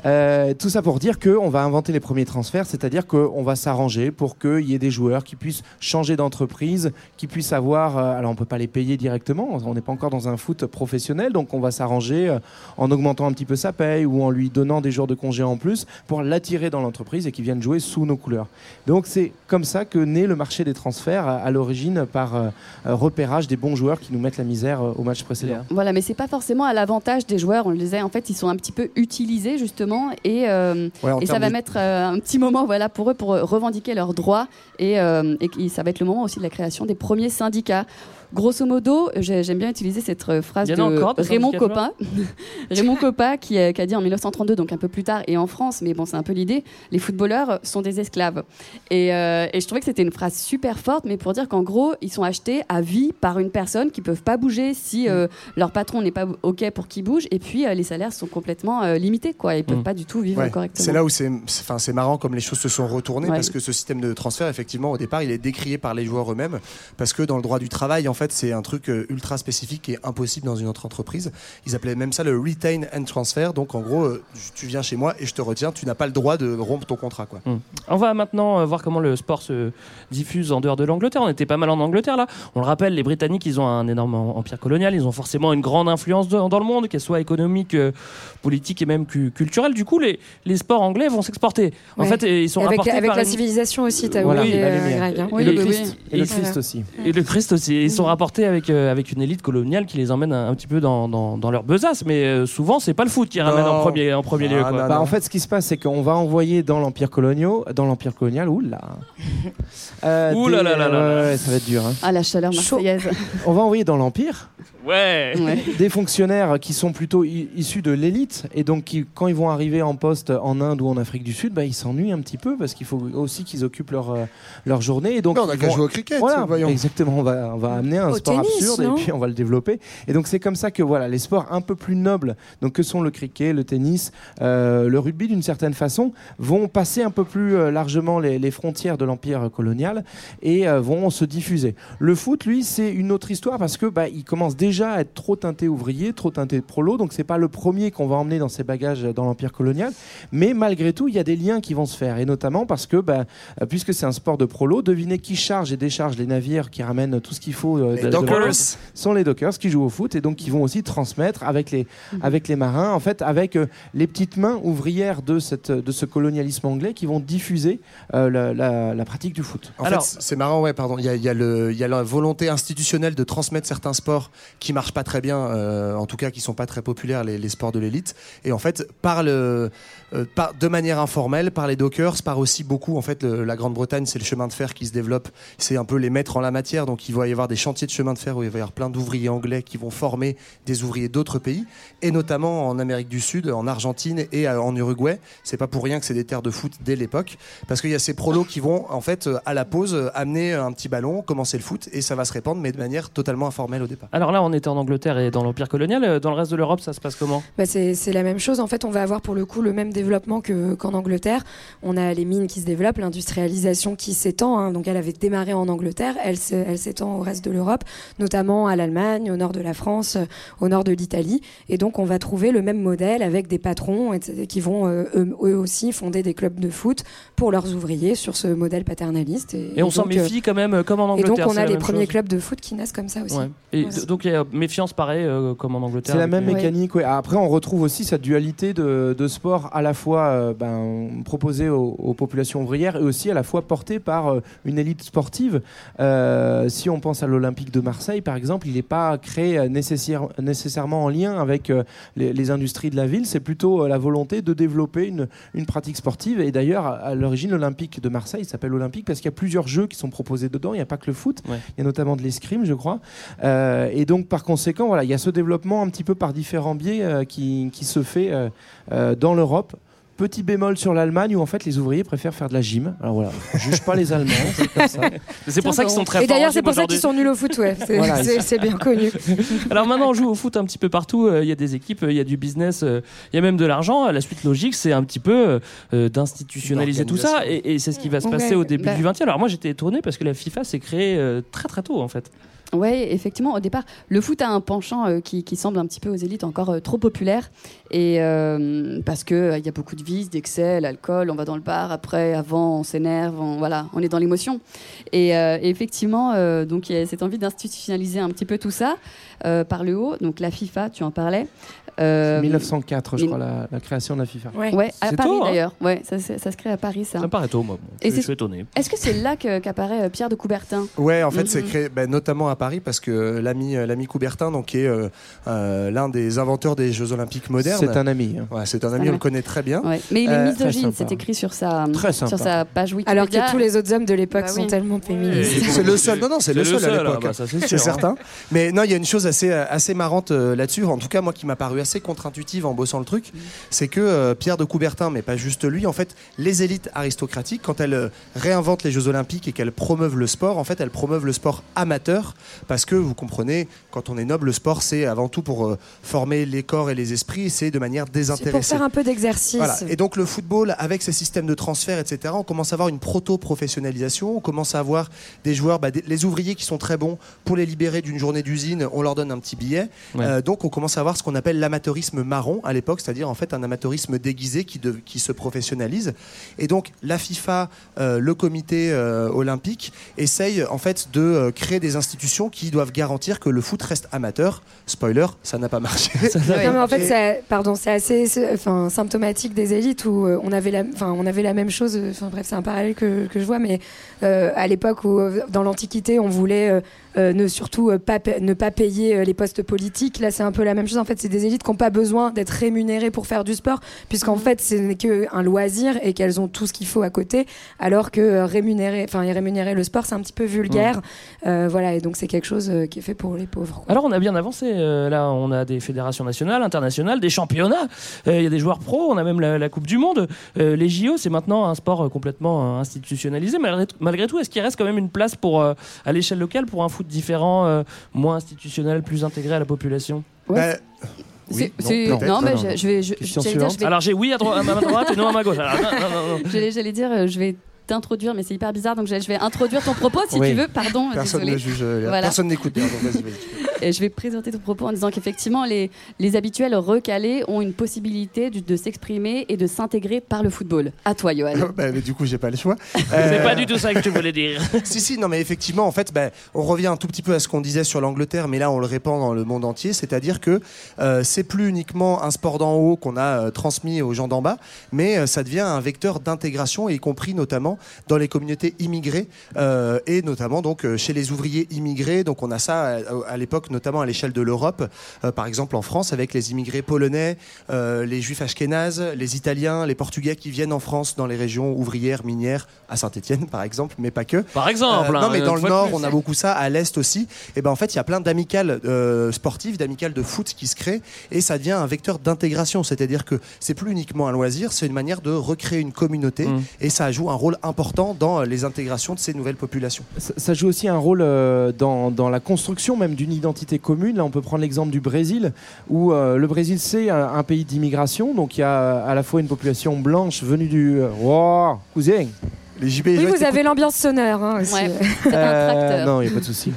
Euh, tout ça pour dire qu'on va inventer les premiers transferts, c'est-à-dire qu'on va s'arranger pour qu'il y ait des joueurs qui puissent changer d'entreprise, qui puissent avoir. euh, alors on peut pas les payer directement, on n'est pas encore dans un foot professionnel, donc on va s'arranger euh, en augmentant un petit peu sa paye ou en lui donnant des jours de congé en plus pour l'attirer dans l'entreprise et qu'il vienne jouer sous nos couleurs. Donc c'est comme ça que naît le marché des transferts à, l'origine par repérage des bons joueurs qui nous mettent la misère au match précédent. Voilà, mais c'est pas forcément à l'avantage des joueurs. On le disait, en fait, ils sont un petit peu utilisés justement, et, euh, Ouais, et ça va de- mettre euh, un petit moment, voilà, pour eux, pour revendiquer leurs droits, et, euh, et ça va être le moment aussi de la création des premiers syndicats. Grosso modo, j'ai- j'aime bien utiliser cette euh, phrase de encore, Raymond Coppa, Raymond Coppa qui, a- qui a dit en 1932, donc un peu plus tard, et en France, mais bon, c'est un peu l'idée, les footballeurs sont des esclaves. Et, euh, et je trouvais que c'était une phrase super forte, mais pour dire qu'en gros, ils sont achetés à vie par une personne qui peuvent pas bouger si euh, leur patron n'est pas OK pour qu'ils bougent, et puis euh, les salaires sont complètement euh, limités, quoi. Ils peuvent Mm. pas du tout vivre Ouais, correctement. C'est là où c'est c'est- enfin, c'est marrant comme les choses se sont retournées Ouais. parce que ce système de transfert, effectivement, au départ, il est décrié par les joueurs eux-mêmes parce que dans le droit du travail, en fait, c'est un truc euh, ultra spécifique et impossible dans une autre entreprise. Ils appelaient même ça le retain and transfer. Donc, en gros, euh, tu viens chez moi et je te retiens, tu n'as pas le droit de rompre ton contrat. Quoi. On va maintenant euh, voir comment le sport se diffuse en dehors de l'Angleterre. On était pas mal en Angleterre là. On le rappelle, les Britanniques, ils ont un énorme em- empire colonial. Ils ont forcément une grande influence de- dans le monde, qu'elle soit économique, euh, politique et même cu- culturelle. Du coup, les, les sports anglais vont s'exporter. En Ouais. fait, ils sont avec, rapportés avec par la une- civilisation aussi, t'as Voilà, oublié, la euh. Greg, hein. Oui, et le oui, Christ, oui. et le Christ aussi. Et le Christ aussi. Ils sont rapportés avec, euh, avec une élite coloniale qui les emmène un, un petit peu dans, dans, dans leur besace. Mais euh, souvent, c'est pas le foot qui ramène en premier, en premier lieu. Ah, quoi. non, Bah, en fait, ce qui se passe, c'est qu'on va envoyer dans l'empire colonial, dans l'empire colonial, oula, euh, des- là là là là ouais, là. ouais, ça va être dur. hein. Ah, la chaleur marseillaise. On va envoyer dans l'empire Ouais. Ouais. des fonctionnaires qui sont plutôt issus de l'élite et donc qui, quand ils vont arriver en poste en Inde ou en Afrique du Sud, bah, ils s'ennuient un petit peu parce qu'il faut aussi qu'ils occupent leur, euh, leur journée. Et donc, Non, on a qu'à vont- jouer au cricket, Voilà, voyons. exactement. On va, on va amener un Au sport tennis, absurde et puis on va le développer. Et donc c'est comme ça que voilà, les sports un peu plus nobles, donc que sont le cricket, le tennis, euh, le rugby d'une certaine façon, vont passer un peu plus euh, largement les, les frontières de l'empire colonial et euh, vont se diffuser. Le foot, lui, c'est une autre histoire parce que bah, il commence déjà à être trop teinté ouvrier, trop teinté prolo, donc c'est pas le premier qu'on va emmener dans ses bagages dans l'empire colonial. Mais malgré tout, il y a des liens qui vont se faire, et notamment parce que, bah, euh, puisque c'est un sport de prolo, devinez qui charge et décharge les navires qui ramènent tout ce qu'il faut. euh, Les de- de- Dockers. sont les dockers qui jouent au foot et donc qui vont aussi transmettre avec les, Mhm. avec les marins, en fait, avec euh, les petites mains ouvrières de, cette, de ce colonialisme anglais qui vont diffuser euh, la, la- la pratique du foot. En Alors- fait, c'est marrant, ouais, pardon. Il y a, il y a le- il y a la volonté institutionnelle de transmettre certains sports qui marchent pas très bien, euh, en tout cas qui sont pas très populaires, les, les sports de l'élite. Et en fait, par le, euh, par, de manière informelle, par les dockers, par aussi beaucoup, en fait, le- la Grande-Bretagne, c'est le chemin de fer qui se développe. C'est un peu les maîtres en la matière. Donc, il va y avoir des chantiers de chemin de fer où il va y avoir plein d'ouvriers anglais qui vont former des ouvriers d'autres pays, et notamment en Amérique du Sud, en Argentine et euh, en Uruguay. C'est pas pour rien que c'est des terres de foot dès l'époque, parce qu'il y a ces prolos qui vont, en fait, euh, à la pause, amener un petit ballon, commencer le foot, et ça va se répandre, mais de manière totalement informelle au départ. Alors là, on était en Angleterre et dans l'empire colonial. Dans le reste de l'Europe, ça se passe comment? Bah, c'est c'est la même chose. En fait, on va avoir pour le coup le même développement que- qu'en Angleterre. On a les mines qui se développent, l'industrialisation qui s'étend. hein. Donc, elle avait démarré en Angleterre, elle s'étend au reste de l'Europe, notamment à l'Allemagne, au nord de la France, euh, au nord de l'Italie. Et donc, on va trouver le même modèle avec des patrons etc., qui vont euh, eux, eux aussi fonder des clubs de foot pour leurs ouvriers sur ce modèle paternaliste. Et, Et on s'en donc, euh, méfie quand même, comme en Et Angleterre. donc, on a les premiers chose. clubs de foot qui naissent comme ça aussi. Ouais. Et Ouais. d- donc il y a méfiance pareil euh, comme en Angleterre. C'est la même les- mécanique. ouais. Après, on retrouve aussi cette dualité de, de sport à la fois euh, ben, proposée aux, aux populations ouvrières et aussi à la fois portée par euh, une élite sportive. Euh, si on pense à l'Olympique de Marseille, par exemple, il n'est pas créé nécessaire- nécessairement en lien avec les, les industries de la ville. C'est plutôt la volonté de développer une, une pratique sportive. Et d'ailleurs, à, l'origine, l'Olympique de Marseille s'appelle Olympique parce qu'il y a plusieurs jeux qui sont proposés dedans. Il n'y a pas que le foot. Ouais. Il y a notamment de l'escrime, je crois. Euh, et donc, par conséquent, voilà, il y a ce développement un petit peu par différents biais euh, qui, qui se fait euh, dans l'Europe Petit bémol sur l'Allemagne où en fait les ouvriers préfèrent faire de la gym. Alors voilà, on juge pas les Allemands, c'est comme ça. C'est pour ça qu'ils sont très Et forts en d'ailleurs, gym c'est pour ça qu'ils sont nuls au foot, ouais. C'est Voilà. c'est- c'est bien connu. Alors maintenant, on joue au foot un petit peu partout. euh, Il y a des équipes, euh, il y a du business, euh, il y a même de l'argent. La suite logique, c'est un petit peu euh, d'institutionnaliser tout ça. Et, et c'est ce qui va se passer Ouais, au début bah- du 20e. Alors moi, j'étais étonné parce que la FIFA s'est créée euh, très très tôt en fait. Oui, effectivement, au départ, le foot a un penchant euh, qui, qui semble un petit peu aux élites encore euh, trop populaire. Et euh, parce qu'il il y a beaucoup de vices, d'excès, l'alcool, on va dans le bar, après, avant, on s'énerve, on, voilà, on est dans l'émotion. Et, euh, effectivement, euh, donc il y a cette envie d'institutionnaliser un petit peu tout ça euh, par le haut. Donc la FIFA, tu en parlais. Euh, 1904, je mais- crois, la, la création de la FIFA. Ouais, à C'est Paris hein. d'ailleurs. Ouais, ça, se- ça se crée à Paris, ça. Ça me paraît tôt, moi. Bon, Et je, c'est- je suis étonné. Est-ce que c'est là que- qu'apparaît euh, Pierre de Coubertin? Ouais, en fait, Mhm. c'est créé ben, notamment à Paris parce que l'ami euh, l'ami Coubertin, donc, qui est euh, euh, l'un des inventeurs des Jeux Olympiques modernes. C'est un ami. hein. Ouais, c'est un ami, on le connaît très bien. Ouais. Mais il est Euh, misogyne, c'est écrit sur sa, sur sa page Wikipédia. Alors que tous les autres hommes de l'époque Bah sont oui. tellement féministes. C'est le seul. Non, non, c'est le seul, à l'époque. ça, c'est certain. Mais non, il y a une chose assez, assez marrante euh, là-dessus. En tout cas, moi, qui m'a paru assez contre-intuitive en bossant le truc, c'est que euh, Pierre de Coubertin, mais pas juste lui, en fait, les élites aristocratiques, quand elles euh, réinventent les Jeux Olympiques et qu'elles promeuvent le sport, en fait, elles promeuvent le sport amateur parce que vous comprenez, quand on est noble, le sport, c'est avant tout pour euh, former les corps et les esprits, et c'est de manière C'est pour désintéressée. faire un peu d'exercice. Voilà. Et donc le football, avec ses systèmes de transfert, etc., on commence à avoir une proto-professionnalisation. On commence à avoir des joueurs, bah, des- les ouvriers qui sont très bons pour les libérer d'une journée d'usine, on leur donne un petit billet. Ouais. Euh, donc on commence à avoir ce qu'on appelle l'amateurisme marron à l'époque, c'est-à-dire en fait un amateurisme déguisé qui, de- qui se professionnalise. Et donc la FIFA, euh, le comité euh, olympique, essaye en fait de euh, créer des institutions qui doivent garantir que le foot reste amateur. Spoiler, ça n'a pas marché. Non, mais en fait, pardon, c'est assez, enfin, symptomatique des élites où on avait la, enfin, on avait la même chose. Enfin, bref, c'est un parallèle que, que je vois, mais à l'époque où, euh, dans l'Antiquité, on voulait euh, euh, ne surtout euh, pas, pa- ne pas payer euh, les postes politiques. Là, c'est un peu la même chose. En fait, c'est des élites qui n'ont pas besoin d'être rémunérées pour faire du sport, puisqu'en fait, ce n'est qu'un loisir et qu'elles ont tout ce qu'il faut à côté, alors que euh, rémunérer, enfin, rémunérer le sport, c'est un petit peu vulgaire. Euh, voilà, et donc c'est quelque chose euh, qui est fait pour les pauvres. quoi. Alors on a bien avancé. euh, là, on a des fédérations nationales, internationales, des championnats. Euh, Il y a des joueurs pros. On a même la, la Coupe du Monde. Euh, les JO, c'est maintenant un sport euh, complètement euh, institutionnalisé. Malgré, malgré tout, est-ce qu'il reste quand même une place pour euh, à l'échelle locale pour un foot différent, euh, moins institutionnel, plus intégré à la population? Ouais, Bah, C'est- non, mais je, vais, je, dire, vais, Alors j'ai oui à, droite, à ma droite et non à ma gauche. J'allais dire, euh, je vais t'introduire, mais c'est hyper bizarre, donc je, vais introduire ton propos si Oui. tu veux. Pardon, Personne désolé. ne juge, Voilà. personne n'écoute. bien, donc vas-y, vas-y. Et je vais présenter ton propos en disant qu'effectivement, les, les habituels recalés ont une possibilité de, de s'exprimer et de s'intégrer par le football. À toi, Johan. Bah, mais du coup, j'ai pas le choix. C'est Euh, pas du tout ça que tu voulais dire. si, si, non, mais effectivement, en fait, bah, on revient un tout petit peu à ce qu'on disait sur l'Angleterre, mais là, on le répand dans le monde entier, c'est-à-dire que euh, c'est plus uniquement un sport d'en haut qu'on a euh, transmis aux gens d'en bas, mais euh, ça devient un vecteur d'intégration, y compris notamment dans les communautés immigrées euh, et notamment donc euh, chez les ouvriers immigrés. Donc, on a ça à, à l'époque, notamment à l'échelle de l'Europe, euh, par exemple en France, avec les immigrés polonais, euh, les juifs ashkénazes, les italiens, les portugais qui viennent en France dans les régions ouvrières, minières, à Saint-Etienne, par exemple, mais pas que. Par exemple. Euh, non, hein, mais dans le nord, on a beaucoup ça, à l'est aussi. Et ben en fait, il y a plein d'amicales euh, sportives, d'amicales de foot qui se créent, et ça devient un vecteur d'intégration. C'est-à-dire que c'est plus uniquement un loisir, c'est une manière de recréer une communauté, Mm. et ça joue un rôle important dans les intégrations de ces nouvelles populations. Ça, ça joue aussi un rôle euh, dans, dans la construction même d'une identité commune. Là, on peut prendre l'exemple du Brésil, où euh, le Brésil, c'est un, un pays d'immigration. Donc, il y a euh, à la fois une population blanche venue du... Wow, cousin Les JB, Oui, vous avez l'ambiance sonore hein, aussi. Ouais. Euh, C'est un Euh, tracteur. Non, il n'y a pas de souci.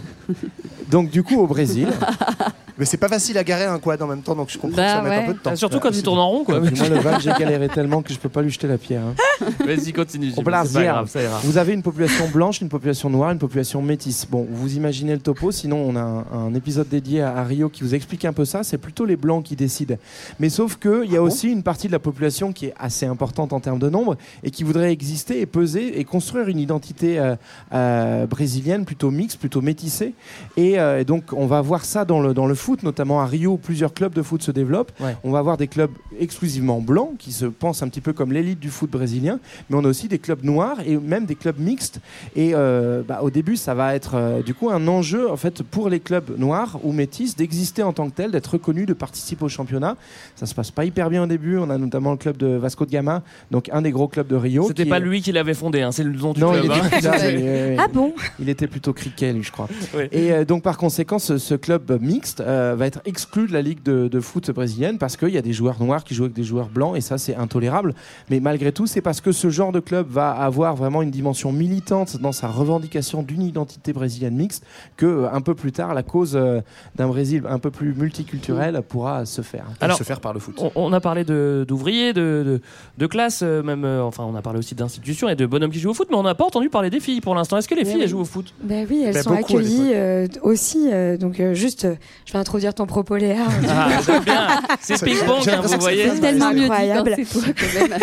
Donc, du coup, au Brésil... Mais c'est pas facile à garer un quad en même temps, donc je comprends Bah que ça met ouais. un peu de temps. Ah, Surtout quand il tourne en rond, quoi. Moi, le Val, j'ai galéré tellement que je peux pas lui jeter la pierre. hein. Vas-y, continue. C'est pas grave, ça ira. Vous avez une population blanche, une population noire, une population métisse. Bon, vous imaginez le topo, sinon on a un, un épisode dédié à, à Rio qui vous explique un peu ça. C'est plutôt les blancs qui décident. Mais sauf qu'il y a aussi une partie de la population qui est assez importante en termes de nombre et qui voudrait exister et peser et construire une identité euh, euh, brésilienne plutôt mixte, plutôt métissée. Et, euh, et donc on va voir ça dans le, dans le foot notamment à Rio, où plusieurs clubs de foot se développent. Ouais. On va avoir des clubs exclusivement blancs qui se pensent un petit peu comme l'élite du foot brésilien, mais on a aussi des clubs noirs et même des clubs mixtes. Et euh, bah, au début, ça va être euh, du coup un enjeu en fait pour les clubs noirs ou métis d'exister en tant que tels, d'être reconnus, de participer au championnat. Ça se passe pas hyper bien au début. On a notamment le club de Vasco de Gama, donc un des gros clubs de Rio. C'était pas est- lui qui l'avait fondé, hein, c'est le nom du non, club. il hein. était. Ah bon? Il était plutôt cricket, lui, je crois. Oui. Et euh, donc, par conséquent, ce, ce club mixte euh, va être exclu de la ligue de, de foot brésilienne parce qu'il y a des joueurs noirs qui jouent avec des joueurs blancs et ça, c'est intolérable. Mais malgré tout, c'est parce que ce genre de club va avoir vraiment une dimension militante dans sa revendication d'une identité brésilienne mixte que, euh, un peu plus tard, la cause euh, d'un Brésil un peu plus multiculturel pourra se faire. Alors, se faire par le foot. On, on a parlé d'ouvriers, de, de, de classes, même. euh, enfin, on a parlé aussi d'institutions et de bonhommes qui jouent au foot, mais on n'a pas entendu parler des filles pour l'instant. Est-ce que les filles oui. elles jouent au foot? Ben oui, elles Ben, sont accueillies euh, aussi. euh, donc euh, juste, euh, je vais introduire ton propos, Léa. Ah, j'aime bien. C'est ping-pong, hein, vous voyez. c'est Tellement mieux dit Incroyable. quand même.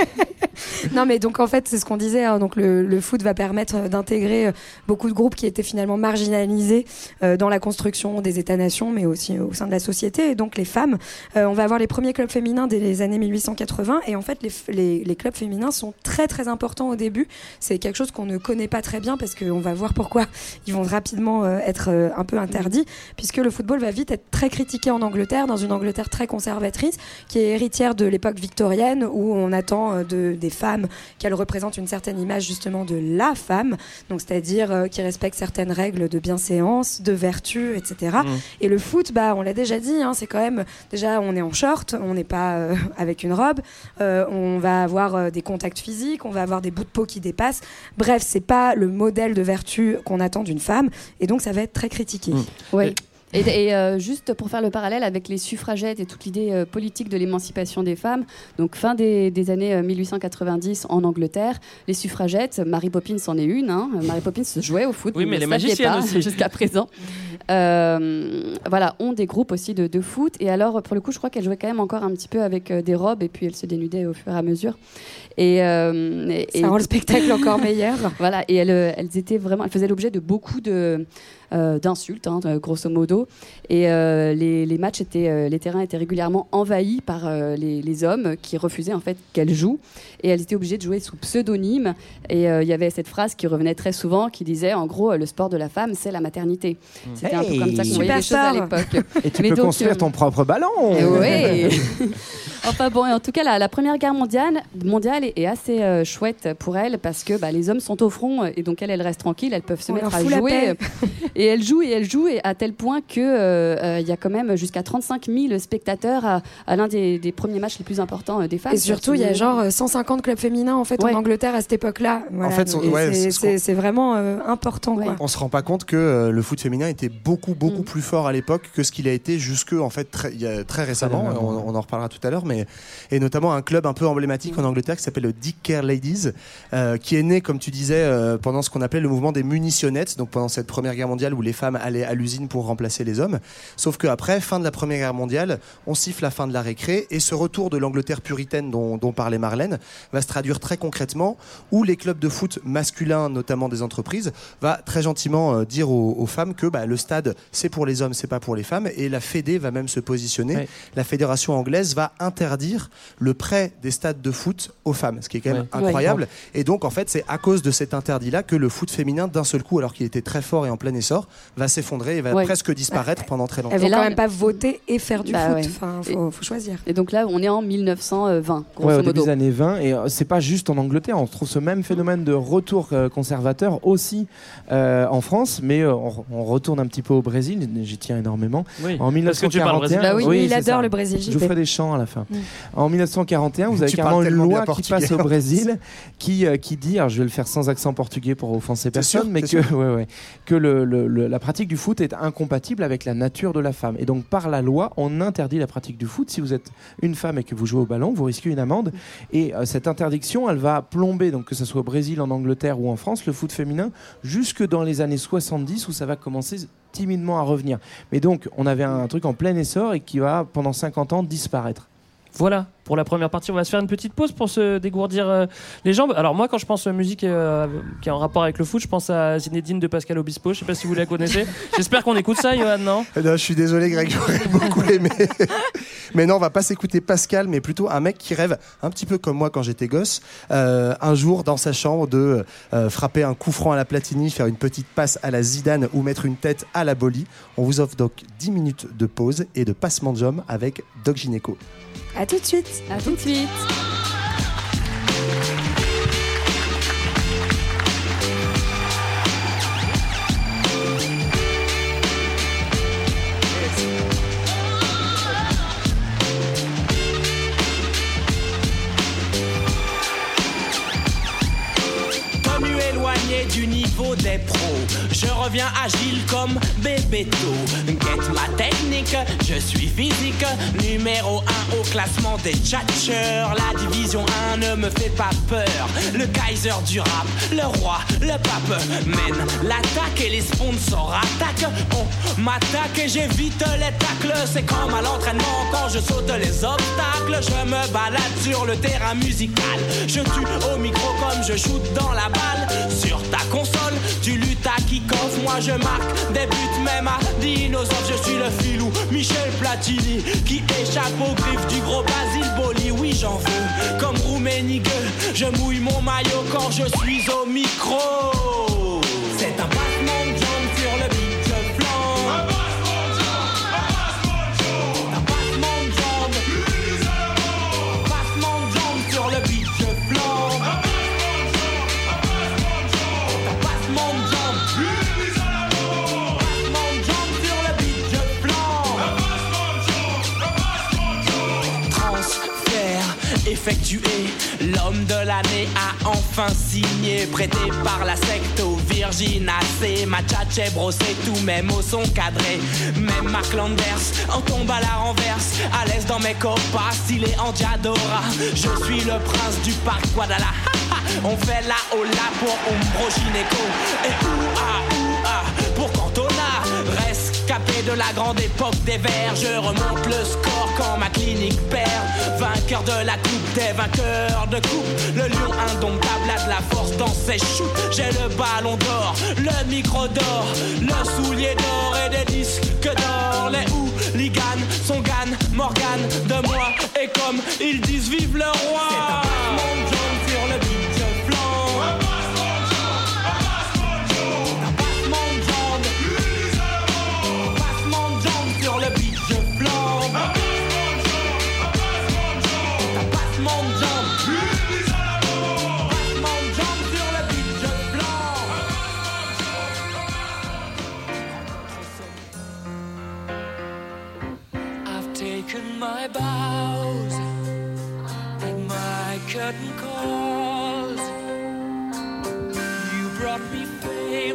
non, mais donc en fait, c'est ce qu'on disait. hein, donc le, le foot va permettre d'intégrer euh, beaucoup de groupes qui étaient finalement marginalisés euh, dans la construction des États-nations, mais aussi euh, au sein de la société. Et donc les femmes, euh, on va avoir les premiers clubs féminins dès les années 1880. Et en fait, les, f- les, les clubs féminins sont très très importants au début. C'est quelque chose qu'on ne connaît pas très bien parce qu'on va voir pourquoi ils vont rapidement euh, être euh, un peu interdits, puisque le football va vite être très critiqué en Angleterre, dans une Angleterre très conservatrice, qui est héritière de l'époque victorienne, où on attend euh, de, des femmes qu'elles représentent une certaine image justement de la femme, donc c'est-à-dire euh, qui respectent certaines règles de bienséance, de vertu, etc. Mm. Et le foot, bah, on l'a déjà dit, hein, c'est quand même déjà on est en short, on n'est pas euh, avec une robe, euh, on va avoir euh, des contacts physiques, on va avoir des bouts de peau qui dépassent. Bref, c'est pas le modèle de vertu qu'on attend d'une femme, et donc ça va être très critiqué. Mm. Oui. Et, et, euh, juste pour faire le parallèle avec les suffragettes et toute l'idée euh, politique de l'émancipation des femmes, donc fin des, des années euh, 1890 en Angleterre, les suffragettes, Mary Poppins en est une, hein, Mary Poppins jouait au foot, Oui, mais ne les magiciennes pas aussi. jusqu'à présent. Euh, voilà, ont des groupes aussi de, de foot. Et alors, pour le coup, je crois qu'elle jouait quand même encore un petit peu avec euh, des robes et puis elle se dénudait au fur et à mesure. Et, euh, et- Ça et- rend le spectacle encore meilleur. voilà, et elles, euh, elles étaient vraiment, elles faisaient l'objet de beaucoup de euh, d'insultes, hein, de- grosso modo. Et euh, les, les matchs étaient, euh, les terrains étaient régulièrement envahis par euh, les, les hommes qui refusaient en fait qu'elles jouent. Et elles étaient obligées de jouer sous pseudonyme. Et euh, il y avait cette phrase qui revenait très souvent, qui disait, en gros, euh, le sport de la femme, c'est la maternité. C'était un peu comme ça qu'on voyait les choses à l'époque. Et tu Mais peux donc, construire euh, ton propre ballon. oui. enfin bon, et en tout cas, la, la Première Guerre mondiale, mondiale est, est assez euh, chouette pour elle parce que bah, les hommes sont au front euh, et donc elles, elles restent tranquilles, elles peuvent se On mettre à jouer. Et elles jouent et elles jouent et à tel point que euh, euh, y a quand même jusqu'à 35 000 spectateurs à, à l'un des, des premiers matchs les plus importants euh, des femmes. Et surtout, il y a genre euh, 150 clubs féminins en fait Ouais. en Angleterre à cette époque-là. Voilà, fait, son- ouais, c'est- vraiment euh, important. Ouais. Quoi. On se rend pas compte que euh, le foot féminin était beaucoup beaucoup Mm. plus fort à l'époque que ce qu'il a été jusque en fait très, il y a très récemment. Très on, on en reparlera tout à l'heure, mais et notamment un club un peu emblématique en Angleterre qui s'appelle le Dick Care Ladies, euh, qui est né comme tu disais euh, pendant ce qu'on appelait le mouvement des munitionnettes, donc pendant cette première guerre mondiale où les femmes allaient à l'usine pour remplacer les hommes. Sauf que après fin de la première guerre mondiale, on siffle la fin de la récré et ce retour de l'Angleterre puritaine dont, dont parlait Marlène va se traduire très concrètement où les clubs de foot masculins, notamment des entreprises, va très gentiment euh, dire aux, aux femmes que bah, le stade c'est pour les hommes, c'est pas pour les femmes, et la Fédé va même se positionner. Ouais. La fédération anglaise va interdire le prêt des stades de foot aux femmes, ce qui est quand même Ouais. incroyable. Et donc en fait c'est à cause de cet interdit-là que le foot féminin d'un seul coup, alors qu'il était très fort et en plein essor, va s'effondrer et va Ouais. presque disparaître pendant très longtemps. Elles vont Et là, quand même pas voter et faire du Bah foot. ouais. Enfin, faut, faut choisir. Et donc là, on est en 1920, grosso Ouais, au début modo. des années 20, et euh, c'est pas juste en Angleterre, on trouve ce même phénomène de retour euh, conservateur aussi euh, en France, mais on, on retourne un petit peu au Brésil, j'y tiens énormément. Oui. En Parce que tu parles 1941, brésilien. Bah oui, oui, il adore ça. le Brésil. Je vous ferai des chants à la fin. Mm. En 1941, vous avez Tu carrément une loi qui passe au Brésil qui, euh, qui dit, alors je vais le faire sans accent portugais pour offenser personne, mais que, ouais, ouais, que le- le- la pratique du foot est incompatible avec la nature de la femme. Et donc par la loi, on interdit la pratique du foot. Si vous êtes une femme et que vous jouez au ballon, vous risquez une amende. Et euh, cette interdiction, elle va plomber, donc que ce soit au Brésil, en Angleterre ou en France, le foot féminin jusque dans les années 70 où ça va commencer timidement à revenir. Mais donc on avait un truc en plein essor et qui va pendant 50 ans disparaître. Voilà, pour la première partie, on va se faire une petite pause pour se dégourdir euh, les jambes. Alors moi, quand je pense à musique euh, qui est en rapport avec le foot, je pense à Zinedine de Pascal Obispo. Je sais pas si vous la connaissez. J'espère qu'on écoute ça, Johan, non? Eh ben, je suis désolé, Greg, j'aurais beaucoup aimé. mais non, on va pas s'écouter Pascal, mais plutôt un mec qui rêve, un petit peu comme moi quand j'étais gosse, euh, un jour dans sa chambre de euh, frapper un coup franc à la Platini, faire une petite passe à la Zidane ou mettre une tête à la Boli. On vous offre donc 10 minutes de pause et de passement de jambes avec Doc Gineco. À tout de suite. À tout de suite. Des pros, je reviens agile comme Bébéto. Get ma technique, je suis physique, numéro 1 au classement des tchatcheurs. La division 1 ne me fait pas peur. Le Kaiser du rap, le roi, le pape mène l'attaque et les sponsors attaquent. On m'attaque et j'évite les tacles. C'est comme à l'entraînement quand je saute les obstacles. Je me balade sur le terrain musical. Je tue au micro comme je shoot dans la balle. Sur ta console, Je marque des buts même à dinosaures. Je suis le filou Michel Platini qui échappe aux griffes du gros Basile Boli. Oui, j'en veux comme Rouménigue. Je mouille mon maillot quand je suis au micro. L'homme de l'année a enfin signé, prêté par la secte au Virginacé. Ma tchatche est brossée, tous mes mots sont cadrés. Même Mark Landers en tombe à la renverse, à l'aise dans mes copas, stylé en Diadora. Je suis le prince du parc Guadalajara. On fait la hola pour Umbro Gineco et ouah ouah pour Cantona. De la grande époque des verts, je remonte le score quand ma clinique perd. Vainqueur de la coupe des vainqueurs de coupe, le lion indomptable a de la force dans ses choux. J'ai le ballon d'or, le micro d'or, le soulier d'or et des disques d'or. Les hooligans sont Gann, Morgan de moi et comme ils disent vive le roi.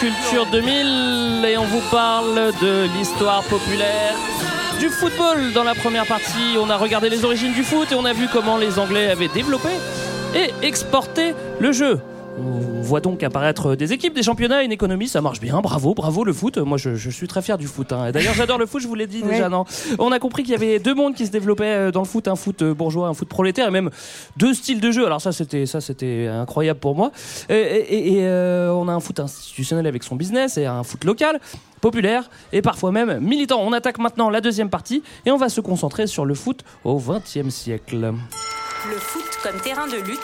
Culture 2000 et on vous parle de l'histoire populaire du football. Dans la première partie, on a regardé les origines du foot et on a vu comment les Anglais avaient développé et exporté le jeu. On voit donc apparaître des équipes, des championnats, une économie, ça marche bien. Bravo, bravo le foot. Moi, je, je suis très fier du foot. hein. Et D'ailleurs, j'adore le foot. Je vous l'ai dit Ouais. déjà. Non, on a compris qu'il y avait deux mondes qui se développaient euh, dans le foot, un foot euh, bourgeois, un foot prolétaire, et même deux styles de jeu. Alors ça, c'était ça, c'était incroyable pour moi. Et, et- et, euh, on a un foot institutionnel avec son business et un foot local populaire et parfois même militant. On attaque maintenant la deuxième partie et on va se concentrer sur le foot au XXe siècle. Le foot comme terrain de lutte,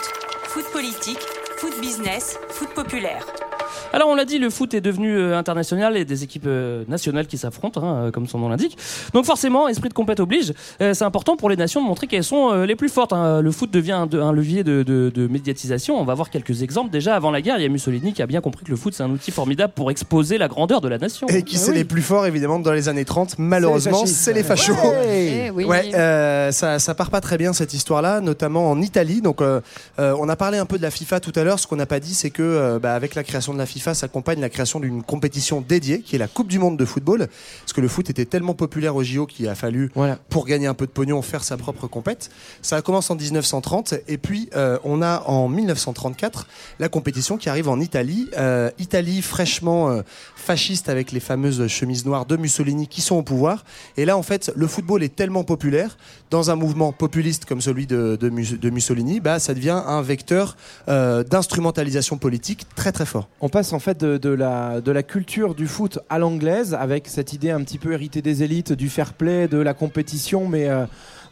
foot politique, foot business, foot populaire. Alors on l'a dit, le foot est devenu euh, international et des équipes euh, nationales qui s'affrontent, hein, euh, comme son nom l'indique. Donc forcément, esprit de compète oblige. C'est important pour les nations de montrer qu'elles sont les plus fortes. hein. Le foot devient un, levier de, de- de médiatisation. On va voir quelques exemples. Déjà avant la guerre, il y a Mussolini qui a bien compris que le foot c'est un outil formidable pour exposer la grandeur de la nation. Et qui c'est les plus forts évidemment dans les années 30 Malheureusement, c'est les fachos. Ouais. Eh oui. Ouais, euh, ça, ça part pas très bien cette histoire-là, notamment en Italie. Donc, euh, euh, on a parlé un peu de la FIFA tout à l'heure. Ce qu'on n'a pas dit, c'est que euh, bah, avec la création de la FIFA, s'accompagne la création d'une compétition dédiée, qui est la Coupe du Monde de football, parce que le foot était tellement populaire au JO qu'il a fallu, pour gagner un peu de pognon, faire sa propre compète. Ça commence en 1930, et puis euh, on a en 1934 la compétition qui arrive en Italie. Euh, Italie fraîchement euh, fasciste avec les fameuses chemises noires de Mussolini qui sont au pouvoir. Et là, en fait, le football est tellement populaire dans un mouvement populiste comme celui de, de Mus- de Mussolini, bah, ça devient un vecteur euh, d'instrumentalisation politique très très fort. On passe en fait de, de la, de la culture du foot à l'anglaise avec cette idée un petit peu héritée des élites, du fair play, de la compétition, mais euh,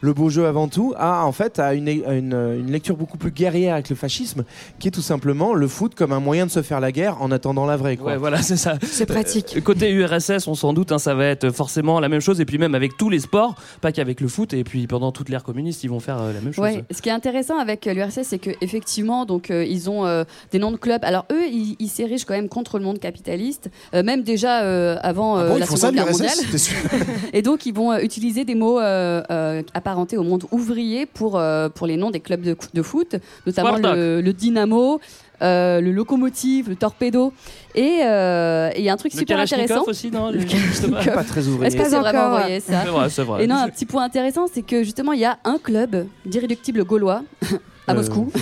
le beau jeu avant tout, à en fait à une, à une, une lecture beaucoup plus guerrière avec le fascisme, qui est tout simplement le foot comme un moyen de se faire la guerre en attendant la vraie. Quoi. Ouais, voilà, c'est ça. C'est pratique. Euh, Côté URSS, on s'en doute, hein, ça va être forcément la même chose. Et puis même avec tous les sports, pas qu'avec le foot. Et puis pendant toute l'ère communiste, ils vont faire euh, la même chose. Ouais, ce qui est intéressant avec euh, l'URSS, c'est qu'effectivement, donc euh, ils ont euh, des noms de clubs. Alors eux, ils ils s'érigent quand même contre le monde capitaliste, euh, même déjà euh, avant euh, Ah bon, ils la Seconde Guerre mondiale. Et donc ils vont euh, utiliser des mots euh, apparentés au monde ouvrier pour euh, pour les noms des clubs de, de foot, notamment le, le Dynamo. euh, le locomotive, le torpedo, et euh, et il y a un truc Le super intéressant. aussi, non Le. Pas très ouvrier. Est-ce que c'est vraiment encore. envoyé ça vrai, vrai. Et non, un petit point intéressant, c'est que justement, il y a un club d'irréductibles gaulois à Euh, Moscou.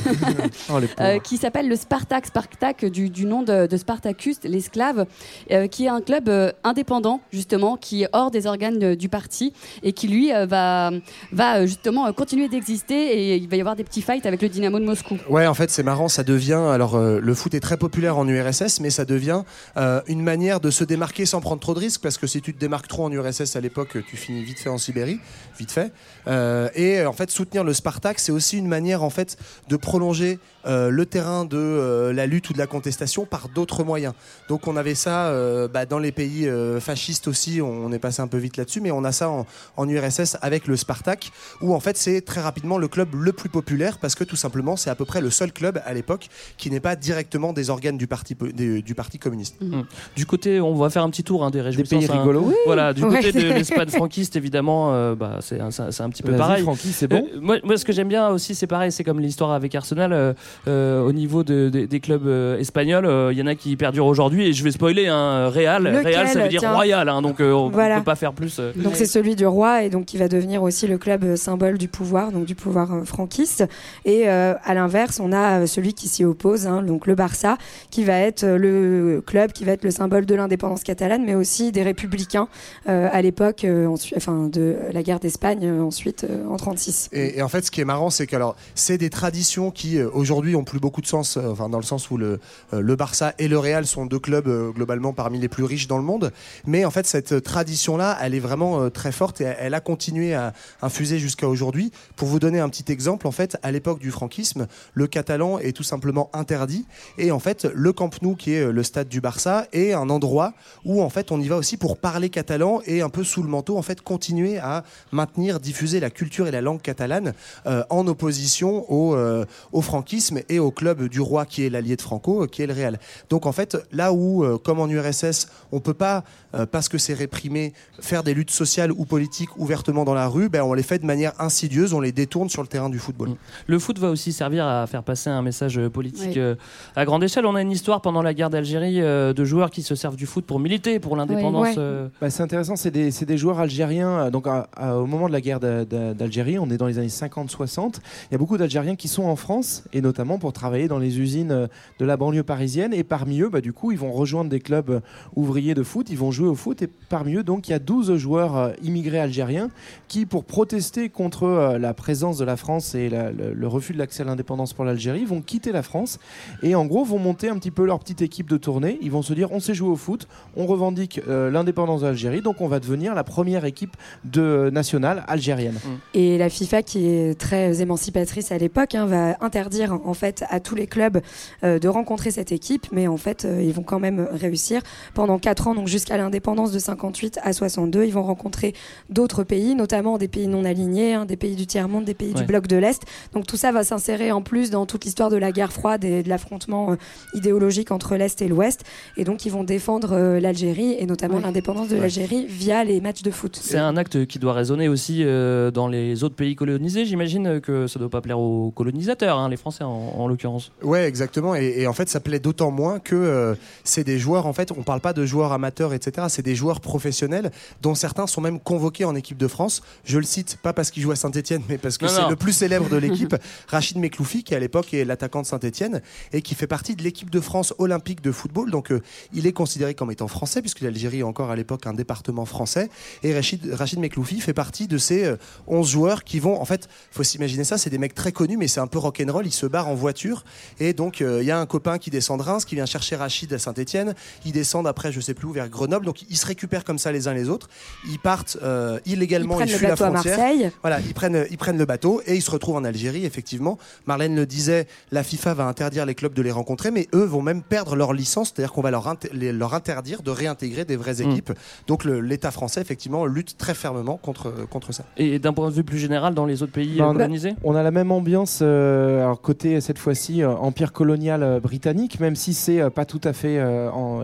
Oh. Euh, qui s'appelle le Spartak, Spartak du, du nom de, de Spartacus, l'esclave, euh, qui est un club euh, indépendant justement, qui est hors des organes euh, du parti et qui lui euh, va, va justement euh, continuer d'exister et il va y avoir des petits fights avec le Dynamo de Moscou. Ouais, en fait, c'est marrant, ça devient. Alors, euh, le foot est très populaire en URSS, mais ça devient euh, une manière de se démarquer sans prendre trop de risques, parce que si tu te démarques trop en URSS à l'époque, tu finis vite fait en Sibérie, vite fait. Euh, et en fait, soutenir le Spartak, c'est aussi une manière, en fait, de prolonger euh, le terrain de euh, la lutte ou de la contestation par d'autres moyens. Donc, on avait ça euh, bah, dans les pays euh, fascistes aussi. On, on est passé un peu vite là-dessus, mais on a ça en, en URSS avec le Spartak, où en fait, c'est très rapidement le club le plus populaire, parce que tout simplement, c'est à peu près le seul club à l'époque qui n'est pas directement des organes du parti, po- des- du parti communiste. Mm. Du côté, on va faire un petit tour hein, des réjouissances. pays hein. rigolos. Oui. Voilà, du Ouais. côté de l'Espagne franquiste, évidemment, euh, bah, c'est un, petit peu pareil. Francky, c'est bon Euh, moi, moi, ce que j'aime bien aussi, c'est pareil, c'est comme l'histoire avec Arsenal. Euh, euh, au niveau de- de- des clubs euh, espagnols, euh, il y en a qui perdurent aujourd'hui. Et je vais spoiler, hein, Real. Lequel, Real, ça veut dire tiens royal, hein, donc euh, on ne Voilà. peut pas faire plus. euh. Donc c'est celui du roi et donc qui va devenir aussi le club euh, symbole du pouvoir, donc du pouvoir euh, franquiste. Et euh, à l'inverse, on a euh, celui qui s'y oppose, hein, donc le Barça, qui va être euh, le club qui va être le symbole de l'indépendance catalane, mais aussi des républicains euh, à l'époque, euh, enfin de la guerre d'Espagne euh, ensuite euh, en 36. Et, et en fait, ce qui est marrant, c'est que alors, c'est des traditions qui euh, ont plus beaucoup de sens, euh, enfin dans le sens où le, euh, le Barça et le Real sont deux clubs euh, globalement parmi les plus riches dans le monde. Mais en fait, cette tradition-là, elle est vraiment très forte et elle, a continué à infuser jusqu'à aujourd'hui. Pour vous donner un petit exemple, en fait, à l'époque du franquisme, le catalan est tout simplement interdit. Et en fait, le Camp Nou, qui est le stade du Barça, est un endroit où en fait on y va aussi pour parler catalan et un peu sous le manteau, en fait, continuer à maintenir, diffuser la culture et la langue catalane en opposition au franquisme et au club du roi qui est l'allié de Franco, euh, qui est le Real. Donc en fait, là où, euh, comme en URSS, on peut pas, euh, parce que c'est réprimé, faire des luttes sociales ou politiques ouvertement dans la rue, ben, on les fait de manière insidieuse, on les détourne sur le terrain du football. Le foot va aussi servir à faire passer un message politique Oui. à grande échelle. On a une histoire pendant la guerre d'Algérie de joueurs qui se servent du foot pour militer pour l'indépendance. Ouais. Bah, c'est intéressant, c'est des, c'est des joueurs algériens. Donc, à- à- au moment de la guerre d'A- d'A- d'Algérie, on est dans les années 50-60. Il y a beaucoup d'Algériens qui sont en France, et notamment pour travailler dans les usines euh, de la banlieue parisienne. Et parmi eux, bah, du coup, ils vont rejoindre des clubs euh, ouvriers de foot, ils vont jouer au foot. Et parmi eux, donc, il y a 12 joueurs euh, immigrés algériens qui, pour protester contre la présence de la France et le, refus de l'accès à l'indépendance pour l'Algérie, vont quitter la France et en gros vont monter un petit peu leur petite équipe de tournée. Ils vont se dire on sait jouer au foot, on revendique l'indépendance de l'Algérie, donc on va devenir la première équipe de nationale algérienne. Et la FIFA, qui est très émancipatrice à l'époque, hein, va interdire en fait à tous les clubs euh, de rencontrer cette équipe, mais en fait, euh, ils vont quand même réussir. Pendant 4 ans, donc jusqu'à l'indépendance de 58 à 62, ils vont rencontrer d'autres pays, notamment des pays non alignés, hein, des pays du tiers-monde, des pays Ouais. du bloc de l'Est. Donc tout ça va s'insérer en plus dans toute l'histoire de la guerre froide et de l'affrontement euh, idéologique entre l'Est et l'Ouest. Et donc ils vont défendre euh, l'Algérie et notamment l'indépendance de Ouais. l'Algérie via les matchs de foot. C'est un acte qui doit résonner aussi euh, dans les autres pays colonisés. J'imagine que ça doit pas plaire aux colonisateurs, hein, les Français en, en l'occurrence. Ouais, exactement. Et, et en fait, ça plaît d'autant moins que euh, c'est des joueurs. En fait, on parle pas de joueurs amateurs, etc. C'est des joueurs professionnels dont certains sont même convoqués en équipe de France. Je le cite pas parce qu'il joue à Saint-Etienne, mais parce que c'est le plus célèbre de l'équipe, Rachid Mekloufi, qui à l'époque est l'attaquant de Saint-Etienne et qui fait partie de l'équipe de France olympique de football. Donc, euh, il est considéré comme étant français puisque l'Algérie est encore à l'époque un département français. Et Rachid, Rachid Mekloufi fait partie de ces euh, 11 joueurs qui vont. En fait, faut s'imaginer ça. C'est des mecs très connus, mais c'est un peu rock'n'roll. Ils se barrent en voiture et donc euh, il y a un copain qui descend de Reims, qui vient chercher Rachid à Saint-Etienne. Ils descendent après, je sais plus où, vers Grenoble. Donc ils se récupèrent comme ça les uns les autres. Ils partent euh, illégalement. Ils fuient la bateau à frontière. Marseille. Voilà, ils prennent, ils prennent le bateau et ils se retrouvent en Algérie. Effectivement, Marlène le disait, la FIFA va interdire les clubs de les rencontrer, mais eux vont même perdre leur licence, c'est-à-dire qu'on va leur, inter- les- leur interdire de réintégrer des vraies Mm. équipes. Donc l'État français, effectivement, lutte très fermement contre, contre ça. Et d'un point de vue plus général, dans les autres pays Bah, on, a, colonisés? on a la même ambiance, euh, alors côté cette fois-ci euh, empire colonial euh, britannique, même si c'est euh, pas tout à fait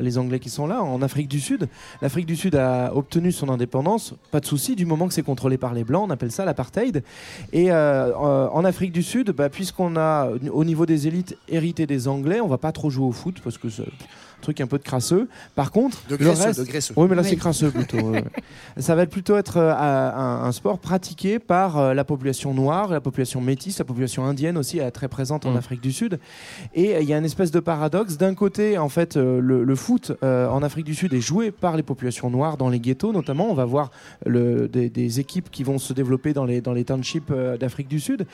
les Anglais qui sont là. En Afrique du Sud, l'Afrique du Sud a obtenu son indépendance, pas de souci, du moment que c'est contrôlé par les blancs, on appelle ça l'apartheid. Et en Afrique du Sud, bah, puisqu'on a au niveau des élites hérité des Anglais, on va pas trop jouer au foot parce que truc un peu de crasseux. Par contre, De le graisseux, reste- de graisseux. oui, mais là Oui. c'est crasseux plutôt. Ça va plutôt être euh, un, un sport pratiqué par euh, la population noire, la population métisse, la population indienne aussi, elle est très présente en Afrique du Sud. Et euh, il y a une espèce de paradoxe. D'un côté, en fait, euh, le, le foot euh, en Afrique du Sud est joué par les populations noires dans les ghettos, notamment. On va voir le- des, des équipes qui vont se développer dans les, dans les townships euh, d'Afrique du Sud.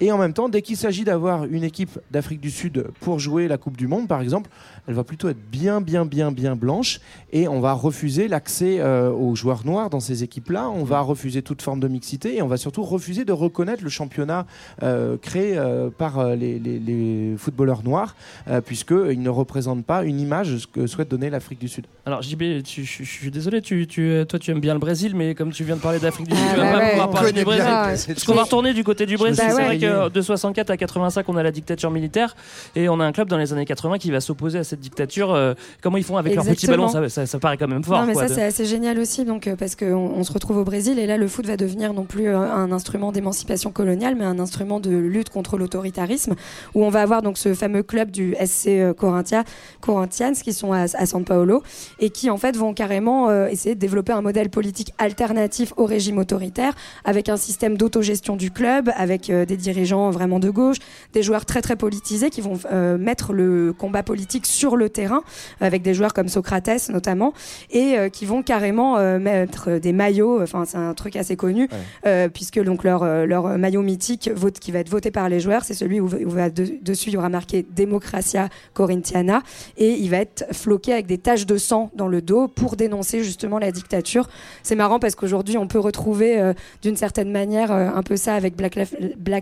Et en même temps, dès qu'il s'agit d'avoir une équipe d'Afrique du Sud pour jouer la Coupe du Monde, par exemple, elle va plutôt être bien, bien, bien, bien blanche. Et on va refuser l'accès euh, aux joueurs noirs dans ces équipes-là. On va refuser toute forme de mixité et on va surtout refuser de reconnaître le championnat euh, créé euh, par les, les- les footballeurs noirs, euh, puisqu'ils ne représentent pas une image que souhaite donner l'Afrique du Sud. Alors JB, je suis désolé, tu, tu- toi tu aimes bien le Brésil, mais comme tu viens de parler d'Afrique du Sud, Ah tu vas bah pas ouais. pouvoir On parler du Brésil. Parce qu'on va retourner du côté du Brésil. C'est vrai que de 64 à 85, on a la dictature militaire, et on a un club dans les années 80 qui va s'opposer à cette dictature. Euh, comment ils font avec Exactement. ballons ça, ça- ça paraît quand même fort. Non, mais quoi, ça, de- c'est assez génial aussi, donc, euh, parce qu'on on se retrouve au Brésil et là, le foot va devenir non plus euh, un instrument d'émancipation coloniale, mais un instrument de lutte contre l'autoritarisme, où on va avoir donc ce fameux club du SC Corinthia, Corinthians, qui sont à, à San Paolo, et qui en fait vont carrément essayer de développer un modèle politique alternatif au régime autoritaire, avec un système d'autogestion du club, avec des dirigeants vraiment de gauche, des joueurs très très politisés qui vont mettre le combat politique sur le terrain, avec des joueurs comme Socrates notamment, et euh, qui vont carrément euh, mettre des maillots, enfin c'est un truc assez connu, euh, puisque donc leur, euh, leur maillot mythique vote, qui va être voté par les joueurs, c'est celui où, où va de- dessus il y aura marqué Democratia Corinthiana, et il va être floqué avec des taches de sang dans le dos pour dénoncer justement la dictature. C'est marrant parce qu'aujourd'hui on peut retrouver euh, d'une certaine manière euh, un peu ça avec Black,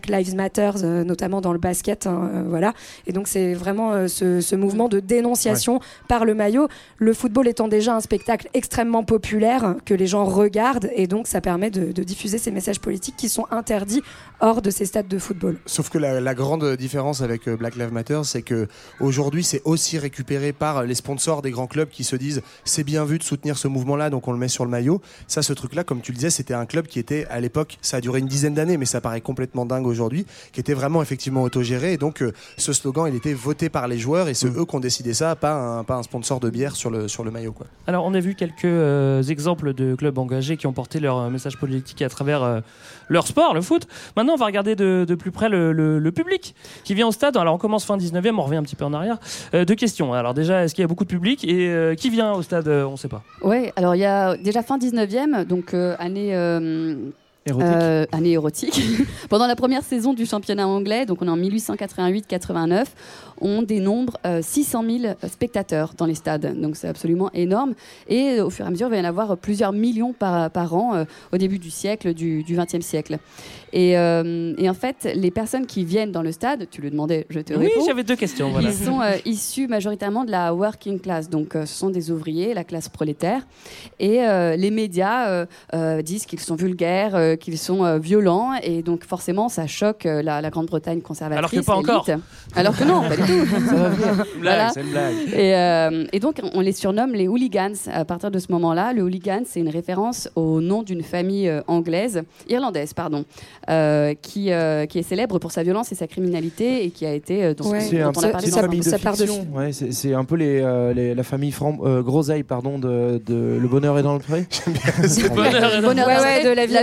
Lives Matter, euh, notamment dans le basket, hein, euh, voilà. Et donc c'est vraiment euh, ce, ce mouvement de dénonciation par le maillot. Le football étant déjà un spectacle extrêmement populaire que les gens regardent, et donc ça permet de, de diffuser ces messages politiques qui sont interdits hors de ces stades de football. Sauf que la, la grande différence avec euh, Black Lives Matter, c'est que aujourd'hui, c'est aussi récupéré par les sponsors des grands clubs qui se disent c'est bien vu de soutenir ce mouvement-là, donc on le met sur le maillot. Ça, ce truc-là, comme tu le disais, c'était un club qui était à l'époque, ça a duré une dizaine d'années, mais ça paraît complètement dingue aujourd'hui, qui était vraiment effectivement autogéré. Et donc, euh, ce slogan, il était voté par les joueurs, et c'est eux qui ont décidé ça, pas un, pas un sponsor de bière sur le, sur le maillot. Quoi. Alors, on a vu quelques euh, exemples de clubs engagés qui ont porté leur euh, message politique à travers euh, leur sport, le foot. Maintenant, on va regarder de, de plus près le, le- le public qui vient au stade. Alors, on commence fin 19e, on revient un petit peu en arrière. Euh, deux questions. Alors, déjà, est-ce qu'il y a beaucoup de public Et euh, qui vient au stade On ne sait pas. Ouais, alors il y a déjà fin 19e, donc euh, année. euh, Érotique. euh, année érotique. Pendant la première saison du championnat anglais, donc on est en 1888-89, on dénombre euh, 600 000 spectateurs dans les stades. Donc c'est absolument énorme. Et euh, au fur et à mesure, il va y en avoir plusieurs millions par, par an euh, au début du siècle, du, 20e siècle. Et, euh, et en fait, les personnes qui viennent dans le stade, tu le demandais, je te Oui, réponds. j'avais deux questions. Voilà. Ils sont euh, issus majoritairement de la working class, donc euh, ce sont des ouvriers, la classe prolétaire. Et euh, les médias euh, euh, disent qu'ils sont vulgaires, euh, qu'ils sont euh, violents, et donc forcément ça choque euh, la, la Grande-Bretagne conservatrice. Alors que pas encore. Alors que non, pas du tout. Ça va venir. Une blague, Voilà. c'est une blague. Et, euh, et donc, on les surnomme les hooligans. À partir de ce moment-là, le hooligan, c'est une référence au nom d'une famille euh, anglaise, irlandaise, pardon, euh, qui, euh, qui est célèbre pour sa violence et sa criminalité et qui a été. euh, dont, C'est dont un on a parlé dans- famille de de-. Ouais, c'est un peu les, euh, les- la famille Fram euh, Groseille, pardon, de, de Le Bonheur est dans le pré. Le bonheur est dans- Ouais, dans ouais, le- de la vie à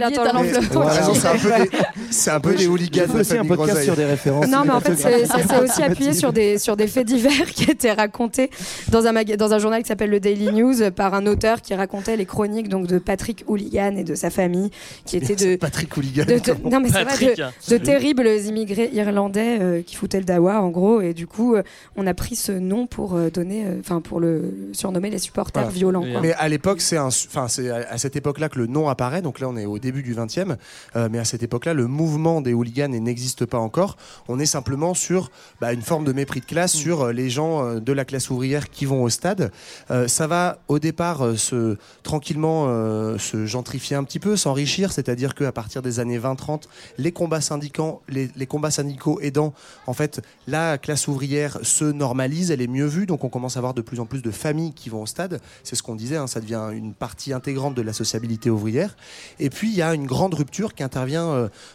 c'est un peu des, hooligans de aussi un podcast sur des références. Non, mais en fait, c'est- aussi appuyé sur des, sur des faits divers qui étaient racontés dans un, maga- dans un journal qui s'appelle le Daily News euh, par un auteur qui racontait les chroniques donc, de Patrick Hooligan et de sa famille, qui étaient de. Patrick Hooligan. de- de- non, mais c'est vrai, Patrick. de, de terribles immigrés irlandais euh, qui foutaient le dawa en gros, et du coup, euh, on a pris ce nom pour euh, donner, euh, enfin, pour le surnommer les supporters Voilà. violents. Quoi. Mais à l'époque, c'est un, enfin, c'est à à cette époque-là que le nom apparaît. Donc là, on est au début du 20e. euh, mais à cette époque-là, le mouvement des hooligans n'existe pas encore. On est simplement sur bah, une forme de mépris de classe sur euh, les gens euh, de la classe ouvrière qui vont au stade. Euh, ça va au départ se tranquillement euh, se gentrifier un petit peu, s'enrichir. C'est-à-dire qu'à partir des années 20-30, les combats syndicaux, les, les combats syndicaux aidant, en fait, la classe ouvrière se normalise, elle est mieux vue. Donc on commence à avoir de plus en plus de familles qui vont au stade. C'est ce qu'on disait, hein, ça devient une partie intégrante de la sociabilité ouvrière. Et puis il y a une grande rupture qui intervient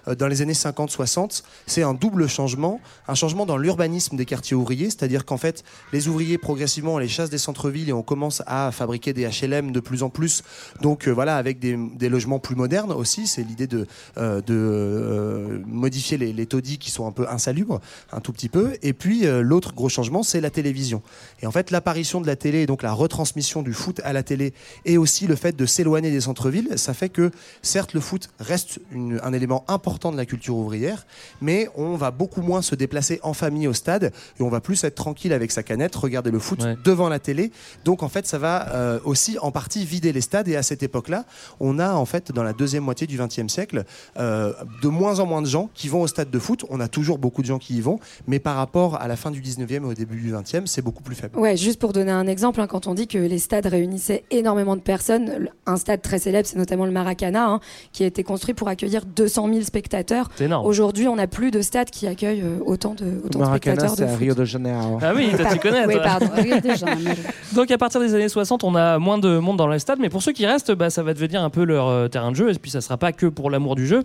euh, dans les années 50-60. C'est un double changement, un changement dans l'urbanisme des quartiers ouvriers, c'est-à-dire qu'en fait les ouvriers progressivement on les chasse des centres-villes et on commence à fabriquer des HLM de plus en plus. Donc euh, voilà, avec des, logements plus modernes aussi. C'est l'idée de, euh, euh, modifier les, les taudis qui sont un peu insalubres, un tout petit peu. Et puis l'autre gros changement, c'est la télévision. Et en fait, l'apparition de la télé donc la retransmission du foot à la télé et aussi le fait de s'éloigner des centres-villes, ça fait que certes le foot reste un élément important de la culture ouvrière, mais on va beaucoup moins se déplacer en famille au stade et on va plus être tranquille avec sa canette, regarder le foot Ouais. devant la télé. Donc en fait, ça va euh, aussi en partie vider les stades et à cette époque-là, on a en fait dans la deuxième moitié du XXe siècle euh, de moins en moins de gens qui vont au stade de foot. On a toujours beaucoup de gens qui y vont, mais par rapport à la fin du 19e et au début du 20e, c'est beaucoup plus faible. Ouais, juste pour donner un exemple, hein, quand on dit que les stades réunissaient énormément de personnes, un stade très célèbre, c'est notamment le Maracana, hein, qui a été construit pour accueillir 200 000 spectateurs. C'est énorme. Aujourd'hui, on n'a plus de stades qui accueillent euh, autant de, autant de spectateurs de foot. Rio de Janeiro. Ah oui, toi, tu connais. Oui, toi. pardon. Rio de Janeiro. Donc à partir des années 60, on a moins de monde dans les stades, mais pour ceux qui restent, bah, ça va devenir un peu leur euh, terrain de jeu. Et puis ça sera pas que pour l'amour du jeu.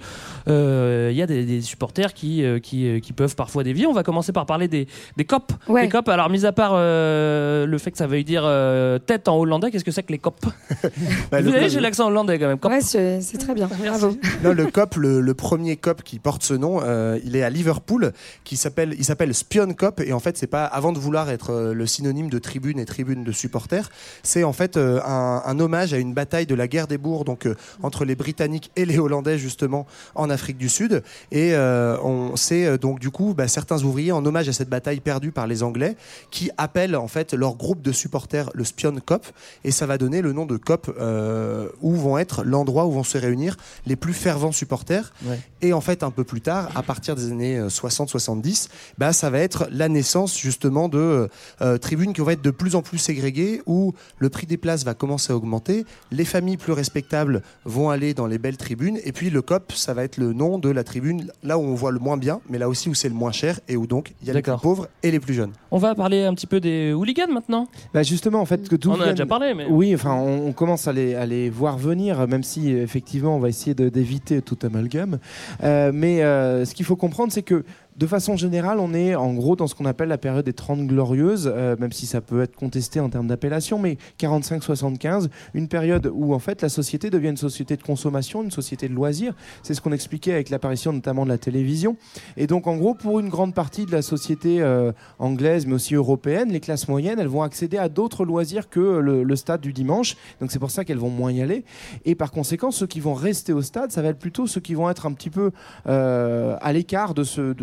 Euh, Il y a des, des supporters qui, euh, qui, euh, qui peuvent parfois dévier. On va commencer par parler des, des copes. Ouais. Les copes. Alors mis à part euh, le fait que ça veuille dire euh, tête en hollandais, qu'est-ce que c'est que les copes? Bah, Vous voyez, j'ai l'accent hollandais quand même. Cop. Ouais, c'est c'est très bien. Bravo. Non, le COP, le, le premier COP qui porte ce nom, euh, il est à Liverpool, qui s'appelle, il s'appelle Spion COP, et en fait, c'est pas avant de vouloir être euh, le synonyme de tribune et tribune de supporters, c'est en fait euh, un, un hommage à une bataille de la guerre des bourgs, donc euh, entre les Britanniques et les Hollandais justement en Afrique du Sud, et euh, on sait donc du coup bah, certains ouvriers en hommage à cette bataille perdue par les Anglais, qui appellent en fait leur groupe de supporters le Spion COP, et ça va donner le nom de COP euh, où vont être l'endroit où vont se réunir les plus fervents supporters. Ouais. Et en fait, un peu plus tard, à partir des années euh, 60-70, bah, ça va être la naissance justement de euh, tribunes qui vont être de plus en plus ségrégées, où le prix des places va commencer à augmenter, les familles plus respectables vont aller dans les belles tribunes, et puis le COP, ça va être le nom de la tribune là où on voit le moins bien, mais là aussi où c'est le moins cher, et où donc il y a les plus pauvres et les plus jeunes. On va parler un petit peu des hooligans maintenant. Bah justement, en fait, que tout On en a déjà parlé, mais. Oui, enfin, on, on commence à les, à les voir venir, même si effectivement, on va essayer d'éviter tout amalgame. Euh, mais euh, ce qu'il faut comprendre, c'est que de façon générale, on est en gros dans ce qu'on appelle la période des 30 glorieuses, euh, même si ça peut être contesté en termes d'appellation, mais 45-75, une période où en fait la société devient une société de consommation, une société de loisirs. C'est ce qu'on expliquait avec l'apparition notamment de la télévision. Et donc en gros, pour une grande partie de la société euh, anglaise, mais aussi européenne, les classes moyennes, elles vont accéder à d'autres loisirs que le, stade du dimanche. Donc c'est pour ça qu'elles vont moins y aller. Et par conséquent, ceux qui vont rester au stade, ça va être plutôt ceux qui vont être un petit peu euh, à l'écart de ce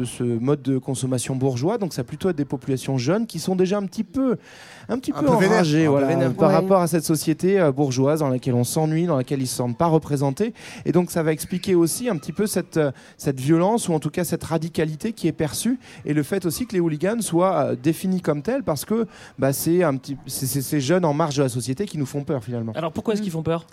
mode de consommation bourgeois. Donc ça va plutôt être des populations jeunes qui sont déjà un petit peu, un petit Un peu, peu enragées voilà, par Ouais. rapport à cette société euh, bourgeoise dans laquelle on s'ennuie, dans laquelle ils ne se sentent pas représentés. Et donc ça va expliquer aussi un petit peu cette, euh, cette violence ou en tout cas cette radicalité qui est perçue et le fait aussi que les hooligans soient euh, définis comme tels parce que bah, c'est un petit, c'est- c'est ces jeunes en marge de la société qui nous font peur finalement. Alors pourquoi est-ce qu'ils font peur?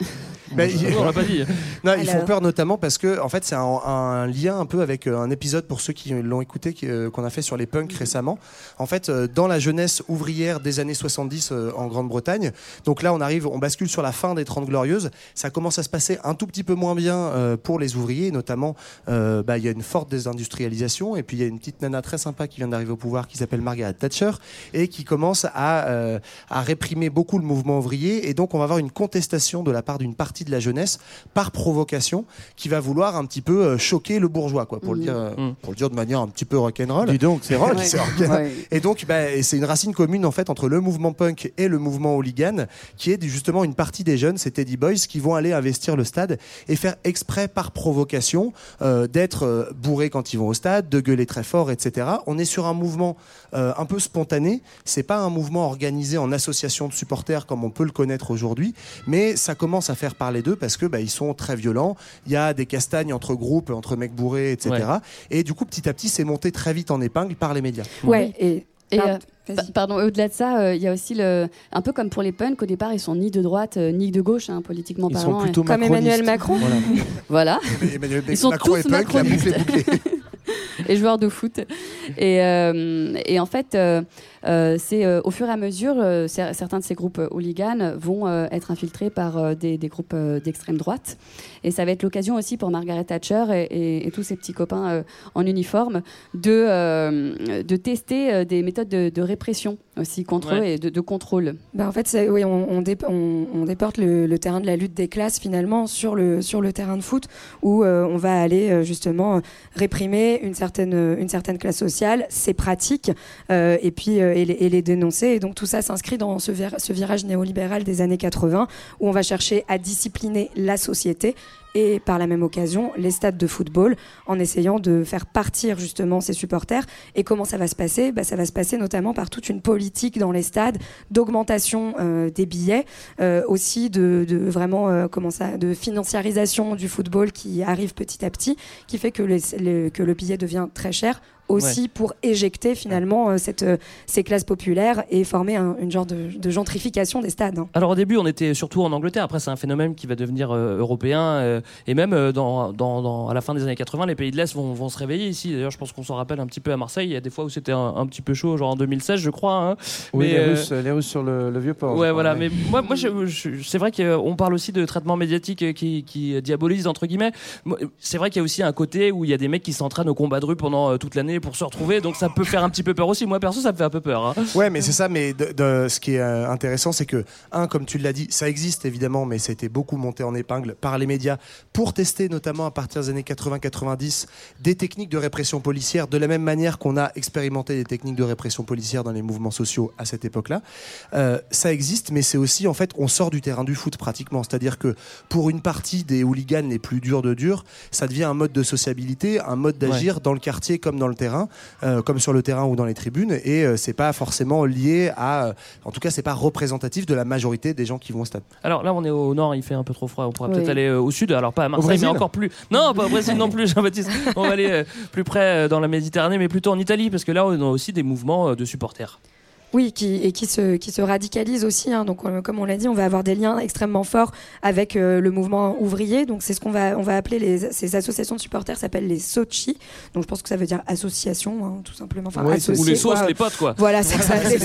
Ben, il- On l'a pas dit. Non, ils font peur notamment parce que en fait c'est un, un lien un peu avec euh, un épisode pour ceux qui l'ont écouté euh, qu'on a fait sur les punks récemment. En fait, euh, dans la jeunesse ouvrière des années 70 euh, en Grande-Bretagne. Donc là, on arrive, on bascule sur la fin des 30 glorieuses. Ça commence à se passer un tout petit peu moins bien pour les ouvriers, notamment bah, il y a une forte désindustrialisation et puis il y a une petite nana très sympa qui vient d'arriver au pouvoir qui s'appelle Margaret Thatcher et qui commence à, à réprimer beaucoup le mouvement ouvrier et donc on va avoir une contestation de la part d'une partie de la jeunesse par provocation qui va vouloir un petit peu euh, choquer le bourgeois quoi pour le Mhm. dire euh, pour le dire de manière un petit peu rock'n'roll Dis donc, c'est rock. Ouais. c'est rock'n'roll. Ouais. et donc bah, c'est une racine commune en fait entre le mouvement punk et le mouvement hooligan qui est justement une partie des jeunes ces Teddy Boys qui vont aller investir le stade et faire exprès par provocation euh, d'être euh, bourrés quand ils vont au stade de gueuler très fort etc on est sur un mouvement euh, un peu spontané c'est pas un mouvement organisé en association de supporters comme on peut le connaître aujourd'hui mais ça commence à faire parler d'eux parce que bah, ils sont très violents il y a des castagnes entre groupes entre mecs bourrés etc Ouais. et du coup petit à petit c'est monté très vite en épingle par les médias Ouais, et. Et, Pardon, euh, Pardon, au-delà de ça, euh, il y a aussi le, un peu comme pour les punks, au départ, ils sont ni de droite euh, ni de gauche, hein, politiquement Ils parlant. sont plutôt Comme Emmanuel. Macron. Voilà. Voilà. Emmanuel Ils sont Macron tous est punk, la boucle est macronistes. bouclée. et joueurs de foot. Et, euh, et en fait, c'est euh, au fur et à mesure, euh, cer- certains de ces groupes euh, hooligans vont euh, être infiltrés par euh, des, des groupes euh, d'extrême droite. Et ça va être l'occasion aussi pour Margaret Thatcher et, et- et tous ses petits copains euh, en uniforme de, euh, de tester euh, des méthodes de, de répression aussi contre Ouais. eux et de, de contrôle. Bah, en fait, oui, on, on, dé- on- on déporte le, le terrain de la lutte des classes finalement sur le, sur le terrain de foot où euh, on va aller euh, justement euh, réprimer une certaine, euh, une certaine classe sociale, ses pratiques euh, et puis euh, et, les, dénoncer. Et donc tout ça s'inscrit dans ce, vir- ce virage néolibéral des années 80 où on va chercher à discipliner la société et par la même occasion les stades de football en essayant de faire partir justement ses supporters. Et comment ça va se passer? Bah, Ça va se passer notamment par toute une politique dans les stades d'augmentation euh, des billets, euh, aussi de, vraiment euh, comment ça, de financiarisation du football qui arrive petit à petit, qui fait que le billet devient très cher aussi Ouais. pour éjecter finalement euh, cette, euh, ces classes populaires et former un, une genre de, de gentrification des stades. hein. Alors au début, on était surtout en Angleterre. Après, c'est un phénomène qui va devenir euh, européen. euh, et même euh, dans, dans, dans- à la fin des années 80, les pays de l'Est vont, vont se réveiller ici. D'ailleurs, je pense qu'on s'en rappelle un petit peu à Marseille. Il y a des fois où c'était un, un petit peu chaud, genre en 2016, je crois. hein. Oui, Mais, les, euh, Russes, les Russes sur le, le vieux port. Ouais, voilà. Mais moi, moi je- je- c'est vrai qu'on parle aussi de traitement médiatique qui, qui diabolise, entre guillemets. C'est vrai qu'il y a aussi un côté où il y a des mecs qui s'entraînent au combat de rue pendant toute l'année pour se retrouver. Donc ça peut faire un petit peu peur aussi. Moi, perso, ça me fait un peu peur. hein. Ouais, mais c'est ça. Mais de, de- ce qui est euh, intéressant, c'est que, un, comme tu l'as dit, ça existe évidemment, mais ça a été beaucoup monté en épingle par les médias pour tester, notamment à partir des années 80-90, des techniques de répression policière, de la même manière qu'on a expérimenté des techniques de répression policière dans les mouvements sociaux à cette époque-là. Euh, ça existe, mais c'est aussi, en fait, on sort du terrain du foot pratiquement. C'est-à-dire que pour une partie des hooligans les plus durs de durs, ça devient un mode de sociabilité, un mode d'agir dans le quartier comme dans le terrain, euh, comme sur le terrain ou dans les tribunes, et euh, c'est pas forcément lié à, en tout cas, c'est pas représentatif de la majorité des gens qui vont au stade. Alors là, on est au nord, il fait un peu trop froid. On pourra Oui. peut-être aller euh, au sud. Alors pas à Marseille, Brésil mais encore plus. Non, pas au Brésil non plus, Jean-Baptiste. On va aller euh, plus près euh, dans la Méditerranée, mais plutôt en Italie, parce que là, on a aussi des mouvements euh, de supporters. Oui, qui, et qui se, qui se radicalise aussi. hein. Donc, euh, comme on l'a dit, on va avoir des liens extrêmement forts avec euh, le mouvement ouvrier. Donc, c'est ce qu'on va, on va appeler les, ces associations de supporters s'appellent les Sochi. Donc, je pense que ça veut dire association, hein, tout simplement. Enfin, Ouais, ou les sauces, quoi. les potes, quoi. Voilà, c'est ça. Les-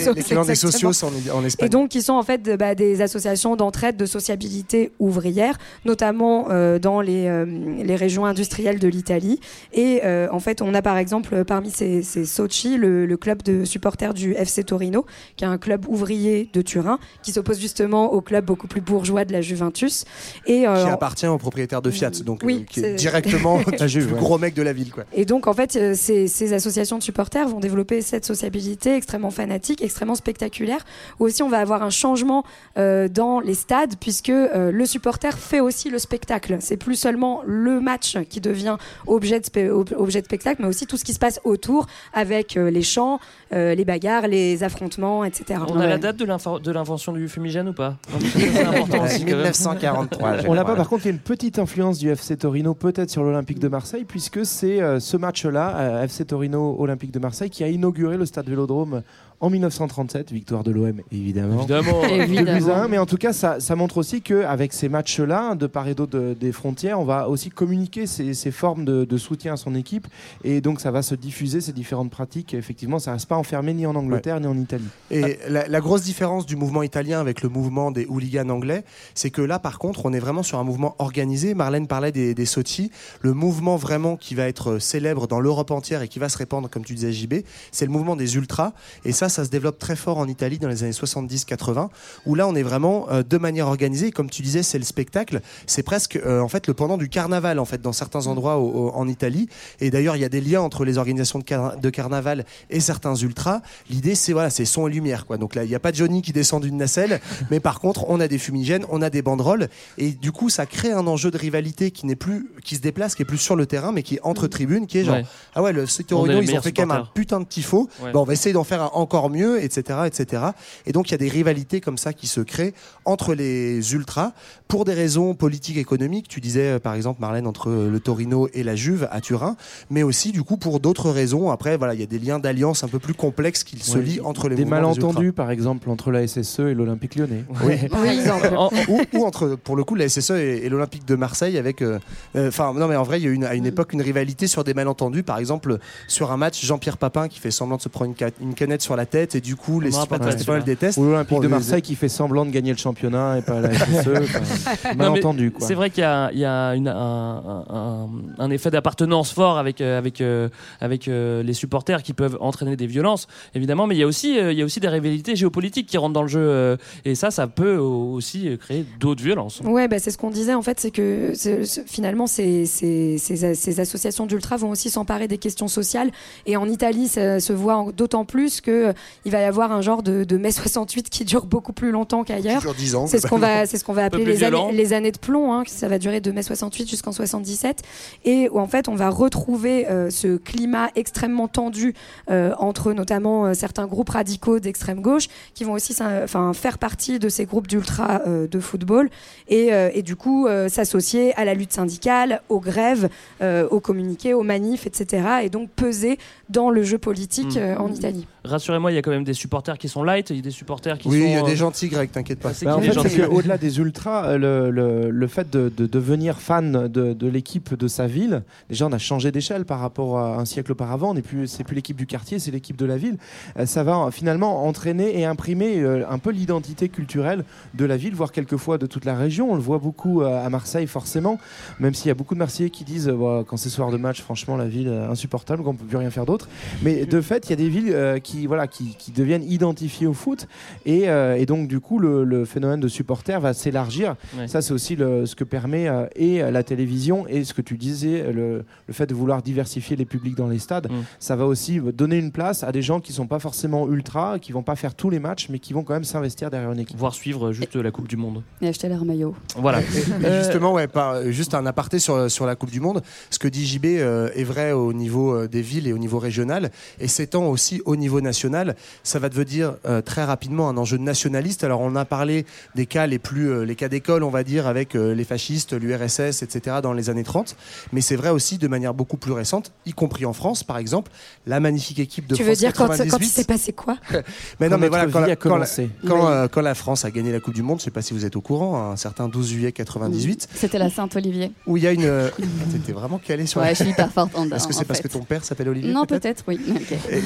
des socios en- en Espagne. Et donc, qui sont en fait de- bah, des associations d'entraide, de sociabilité ouvrière, notamment euh, dans les, euh, les régions industrielles de l'Italie. Et euh, en fait, on a par exemple parmi ces, ces Sochi le, le club de supporters du FC Torino, qui est un club ouvrier de Turin, qui s'oppose justement au club beaucoup plus bourgeois de la Juventus. Et, euh, Qui appartient au propriétaire de Fiat, donc Oui, euh, qui est directement le ouais. gros mec de la ville. Quoi. Et donc, en fait, euh, ces, ces associations de supporters vont développer cette sociabilité extrêmement fanatique, extrêmement spectaculaire. Où aussi, on va avoir un changement euh, dans les stades, puisque euh, le supporter fait aussi le spectacle. C'est plus seulement le match qui devient objet de, objet de spectacle, mais aussi tout ce qui se passe autour, avec euh, les chants, euh, les bagarres, les affrontements, etc. On a la date de l'invention du fumigène ou pas? C'est important aussi. quand même. On l'a pas, par contre, il y a une petite influence du FC Torino, peut-être sur l'Olympique de Marseille, puisque c'est euh, ce match-là, euh, FC Torino Olympique de Marseille, qui a inauguré le stade Vélodrome en 1937, victoire de l'OM évidemment. Évidemment. À mais en tout cas, ça, ça montre aussi qu'avec ces matchs-là, de part et d'autre de- des frontières, on va aussi communiquer ces, ces formes de, de soutien à son équipe, et donc ça va se diffuser ces différentes pratiques. Effectivement, ça reste pas enfermé ni en Angleterre ni en Italie. Et la, la grosse différence du mouvement italien avec le mouvement des hooligans anglais, c'est que là, par contre, on est vraiment sur un mouvement organisé. Marlène parlait des, des Sochi. Le mouvement vraiment qui va être célèbre dans l'Europe entière et qui va se répandre, comme tu disais, JB, c'est le mouvement des ultras. Et ça, ça se développe très fort en Italie dans les années 70-80, où là, on est vraiment euh, de manière organisée. Comme tu disais, c'est le spectacle. C'est presque, euh, en fait, le pendant du carnaval, en fait, dans certains endroits au- au- en Italie. Et d'ailleurs, il y a des liens entre les organisations de, car- de carnaval et certains ultras. L'idée, c'est voilà, c'est son et lumière, quoi. Donc là, il n'y a pas Johnny qui descend d'une nacelle, mais par contre, on a des fumigènes, on a des banderoles, et du coup, ça crée un enjeu de rivalité qui n'est plus, qui se déplace, qui est plus sur le terrain, mais qui est entre tribunes, qui est genre, Ouais. ah ouais, le les ils ont fait quand même un putain de tifo. Ouais. Bon, on va essayer d'en faire un encore mieux, etc., etc. Et donc, il y a des rivalités comme ça qui se créent entre les ultras pour des raisons politiques, économiques. Tu disais, euh, par exemple, Marlène, entre euh, le Torino et la Juve à Turin, mais aussi, du coup, pour d'autres raisons. Après, voilà, il y a des liens d'alliance un peu plus complexes qui se Ouais. lient entre les Des malentendus, par exemple, entre la SSE et l'Olympique lyonnais. oui. Exemple. ou, ou entre, pour le coup, la SSE et, et l'Olympique de Marseille avec. euh, euh, Enfin, non, mais en vrai, il y a eu une, à une époque une rivalité sur des malentendus. Par exemple, sur un match, Jean-Pierre Papin qui fait semblant de se prendre une canette sur la tête et du coup, les supporters espagnols détestent. Ou l'Olympique de les- Marseille qui fait semblant de gagner le championnat et pas la Non, malentendu. C'est vrai qu'il y a, il y a une- un, un- un effet d'appartenance fort avec, euh, avec, euh, avec euh, les supporters qui peuvent entraîner des violences, évidemment, mais il y a aussi, euh, il y a aussi des rivalités géopolitiques qui rentrent dans le jeu, euh, et ça, ça peut aussi créer d'autres violences. Ouais, bah, c'est ce qu'on disait en fait, c'est que finalement ces, ces, ces- ces associations d'ultra vont aussi s'emparer des questions sociales. Et en Italie, ça se voit d'autant plus que euh, il va y avoir un genre de, de mai 68 qui dure beaucoup plus longtemps qu'ailleurs. Qui dure 10 ans, C'est ce qu'on va, c'est ce qu'on va appeler les années, les années de plomb. Hein, ça va durer de mai 68 jusqu'en 77, et où en fait on va retrouver euh, ce climat extrêmement tendu euh, entre notamment euh, certains groupes radicaux d'extrême gauche qui vont aussi enfin, faire partie de ces groupes d'ultra euh, de football et, euh, et du coup euh, s'associer à la lutte syndicale, aux grèves, euh, aux communiqués, aux manifs, etc. Et donc peser dans le jeu politique Mm. euh, en Italie. Rassurez-moi, il y a quand même des supporters qui sont light, il y a des supporters qui Oui, sont. il y a euh, des gentils grecs, t'inquiète pas. c'est Bah, en fait, c'est qu'au-delà des ultras, euh, le, le- le fait de, de devenir fan de, de l'équipe de sa ville, déjà on a changé d'échelle par rapport à un siècle auparavant. On n'est plus, c'est plus l'équipe du quartier, c'est l'équipe de la ville. Euh, ça va euh, finalement entraîner et imprimer euh, un peu l'identité culturelle de la ville, voire quelquefois de toute la région. On le voit beaucoup euh, à Marseille, forcément, même s'il y a beaucoup de Marseillais qui disent, euh, quand c'est soir de match, franchement, la ville euh, insupportable, qu'on peut plus rien faire d'autre. Mais de fait, il y a des villes euh, qui, voilà, qui, qui deviennent identifiées au foot, et, euh, et donc du coup, le, le phénomène de supporters va s'élargir. Ouais. Ça, c'est aussi le- ce que permet euh, et euh, la télévision et ce que tu disais, le, le fait de vouloir diversifier les publics dans les stades. Mm. Ça va aussi donner une place à des gens qui sont pas forcément ultra, qui vont pas faire tous les matchs, mais qui vont quand même s'investir derrière une équipe. Voire suivre juste la Coupe du Monde. Et acheter leur maillot. Voilà. Et justement, ouais, par- juste un aparté sur, sur la Coupe du Monde. Ce que dit JB euh, est vrai au niveau des villes et au niveau régional, et s'étend aussi au niveau national. Ça va devenir euh, très rapidement un enjeu nationaliste. Alors, on a parlé des cas les plus, euh, les cas d'école, on va dire, avec euh, les fascistes, l'URSS, etc., dans les années 30. Mais c'est vrai aussi de manière beaucoup plus récente, y compris en France, par exemple, la magnifique équipe de tu France veux dire quand, quand il 98. s'est passé quoi? Mais non, Quand mais voilà, quand, vie la, a quand la- commencé. quand, Oui. euh, quand la France a gagné la Coupe du Monde, je sais pas si vous êtes au courant, un certain 12 juillet 98, C'était la Saint-Olivier. où il y a une. euh, T'étais vraiment calé sur Ouais, la- je suis hyper forte en Est-ce que c'est parce fait. que ton père s'appelle Olivier Non, peut-être? oui.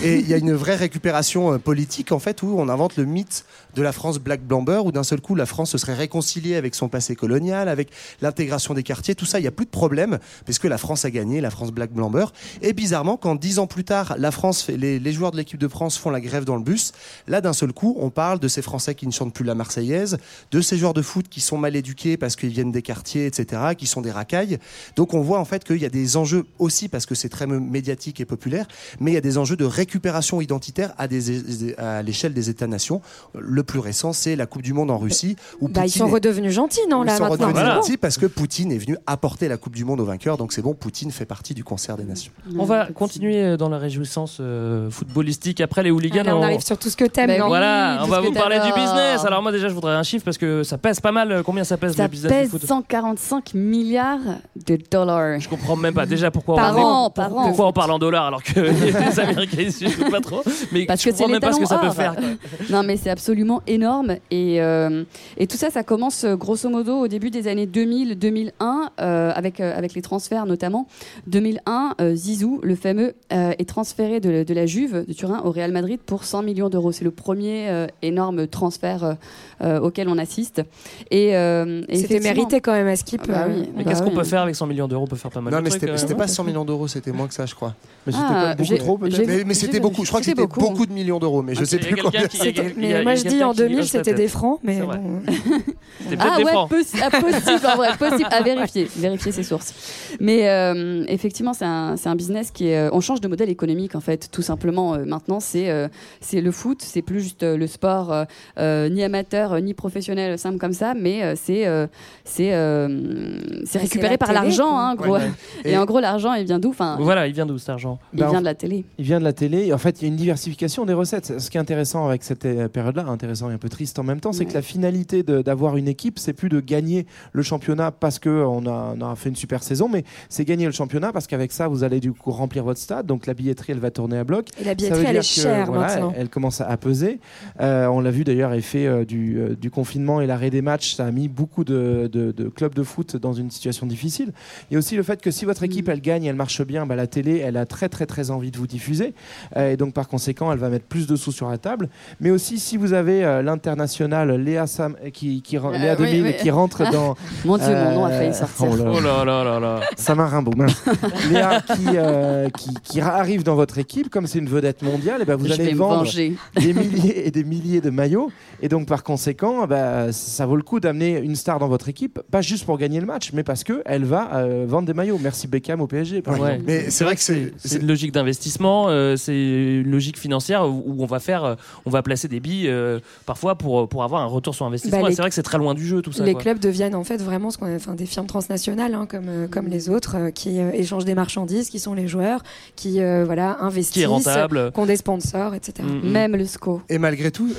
Et il y a une vraie récupération euh, politique en fait où on invente le mythe de la France black blamber où d'un seul coup la France se serait réconciliée avec son passé colonial, avec l'intégration des quartiers, tout ça, il n'y a plus de problème puisque la France a gagné, la France black blamber. Et bizarrement, quand dix ans plus tard, la France, les, les joueurs de l'équipe de France font la grève dans le bus, là d'un seul coup, on parle de ces Français qui ne chantent plus la Marseillaise, de ces joueurs de foot qui sont mal éduqués parce qu'ils viennent des quartiers, etc., qui sont des racailles. Donc on voit en fait qu'il y a des enjeux aussi parce que c'est très médiatique et populaire, mais il y a des enjeux de récupération identitaire à, des, à l'échelle des États-nations. Le plus récent, c'est la Coupe du Monde en Russie. Où Bah, ils sont est- redevenus gentils, non, ils là, sont maintenant redevenus gentils parce que Poutine est venu apporter la Coupe du Monde aux vainqueurs. Donc c'est bon, Poutine fait partie du concert des nations. On va continuer dans la réjouissance euh, footballistique après les hooligans. Allez, on arrive sur tout ce que t'aimes, non Voilà, on va vous parler du business. Alors moi déjà, je voudrais un chiffre parce que ça pèse pas mal. Combien ça pèse Ça le business pèse du foot 145 milliards de dollars. Je comprends même pas déjà pourquoi Par on an, par an. pourquoi on parle en dollars alors que les Américains ils suivent pas trop? Mais Parce je que c'est comprends les même pas ce que ça talons peut or. faire. quoi. Non, mais c'est absolument énorme. Et, euh, et tout ça, ça commence euh, grosso modo au début des années 2000-2001, euh, avec, euh, avec les transferts notamment. 2001, euh, Zizou, le fameux, euh, est transféré de, de la Juve de Turin au Real Madrid pour 100 millions d'euros. C'est le premier euh, énorme transfert euh, euh, auquel on assiste. Et, euh, et C'était mérité quand même à Skip. Ah bah euh, oui. Mais Bah qu'est-ce qu'on peut faire avec 100 millions d'euros? On peut faire pas mal Non, de mais c'était pas 100 millions d'euros, c'était moins que ça, je crois. Mais c'était Ah, beaucoup trop, peut-être. Mais, mais c'était beaucoup. Je crois que c'était c'était beaucoup. beaucoup. de millions d'euros, mais je Ah, sais il y a plus combien. moi je dis en qui 2000 hoche la c'était des francs, mais C'est vrai. bon. Ah ouais, possi- ah, possible, en vrai, possible à vérifier, vérifier ses sources. Mais euh, effectivement, c'est un, c'est un business qui est. euh, on change de modèle économique en fait, tout simplement. Euh, maintenant, c'est euh, c'est le foot, c'est plus juste euh, le sport euh, ni amateur ni professionnel simple comme ça, mais c'est euh, c'est euh, c'est récupéré la par l'argent, hein, gros. Ouais, ouais. Et, Et- en gros, l'argent, il vient d'où? Enfin, Voilà, il vient d'où cet argent? il Bah, vient en- de la télé. Il vient de la télé. Et en fait, il y a une diversification des recettes. Ce qui est intéressant avec cette euh, période-là, intéressant et un peu triste en même temps, c'est Ouais. que la finalité d'avoir une équipe, c'est plus de gagner le championnat parce qu'on a, on a fait une super saison, mais c'est gagner le championnat parce qu'avec ça, vous allez du coup remplir votre stade. Donc la billetterie, elle va tourner à bloc. Et la billetterie, elle est chère voilà, maintenant. Elle commence à peser. Euh, on l'a vu d'ailleurs, effet euh, du, euh, du confinement et l'arrêt des matchs, ça a mis beaucoup de, de- de clubs de foot dans une situation difficile. Il y a aussi le fait que si votre équipe elle gagne, elle marche bien, bah, la télé elle a très très très envie de vous diffuser et donc par conséquent elle va mettre plus de sous sur la table. Mais aussi si vous avez euh, l'international Léa Sam qui, qui ren- Euh, Léa oui, 2000 oui. qui rentre dans Mon Dieu, mon nom a Euh, failli sortir. oh là Oh là là là là. Samin Rimbaud, mince. Léa qui, euh, qui, qui arrive dans votre équipe, comme c'est une vedette mondiale, et ben vous Je allez vendre venger. des milliers et des milliers de maillots. Et donc, par conséquent, bah, ça vaut le coup d'amener une star dans votre équipe, pas juste pour gagner le match, mais parce qu'elle va euh, vendre des maillots. Merci Beckham au PSG, par Ouais. exemple. Mais c'est vrai que c'est. C'est une logique d'investissement, euh, c'est une logique financière où où on va faire, euh, on va placer des billes euh, parfois pour pour avoir un retour sur investissement. Bah, c'est vrai que c'est très loin du jeu tout ça. les quoi. clubs deviennent en fait vraiment ce qu'on enfin, des firmes transnationales hein, comme, euh, comme les autres euh, qui euh, échangent des marchandises, qui sont les joueurs, qui euh, voilà, investissent, Qui est rentable. euh, qui ont des sponsors, etc. Mm, mm. Même le SCO. Et malgré tout,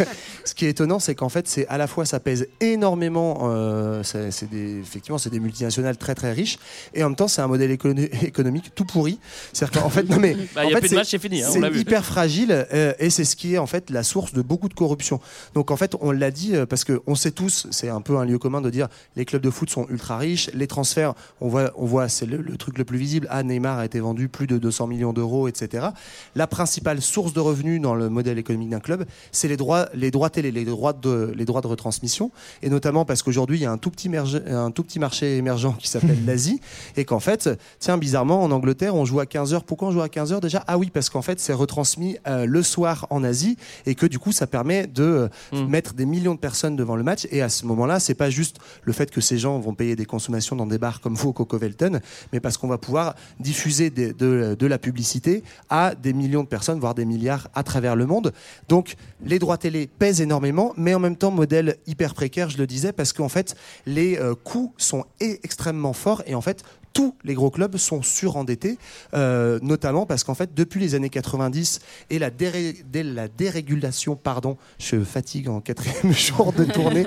ce qui est étonnant, c'est qu'en fait, c'est à la fois ça pèse énormément. euh, c'est c'est des, effectivement, c'est des multinationales très très riches, et en même temps, c'est un modèle écono- économique tout pourri. C'est-à-dire qu'en fait, non mais Bah, en y a fait, plus de match, c'est fini, hein, c'est hyper fragile, euh, et c'est ce qui est en fait la source de beaucoup de corruption. Donc en fait, on l'a dit euh, parce que on sait tous, c'est un peu un lieu commun de dire les clubs de foot sont ultra riches, les transferts, on voit, on voit, c'est le, le truc le plus visible. Ah, Neymar a été vendu plus de 200 millions d'euros, etc. La principale source de revenus dans le modèle économique d'un club, c'est les droits, les droits les droits de, les droits de retransmission, et notamment parce qu'aujourd'hui il y a un tout petit, merge- un tout petit marché émergent qui s'appelle l'Asie, et qu'en fait, tiens, bizarrement en Angleterre, on joue à 15 h Pourquoi on joue à 15 h déjà? Ah oui, parce qu'en fait, c'est retransmis euh, le soir en Asie, et que du coup, ça permet de euh, Mm. mettre des millions de personnes devant le match. Et à ce moment-là, c'est pas juste le fait que ces gens vont payer des consommations dans des bars comme vous au Coco Velton, mais parce qu'on va pouvoir diffuser des- de, de la publicité à des millions de personnes, voire des milliards à travers le monde. Donc, les droits télé pèsent énormément, mais en même temps, modèle hyper précaire, je le disais, parce qu'en fait, les euh, coûts sont extrêmement forts et en fait, tous les gros clubs sont surendettés, euh, notamment parce qu'en fait, depuis les années 90 et la, déré- dès la dérégulation, pardon, je fatigue en quatrième jour de tournée,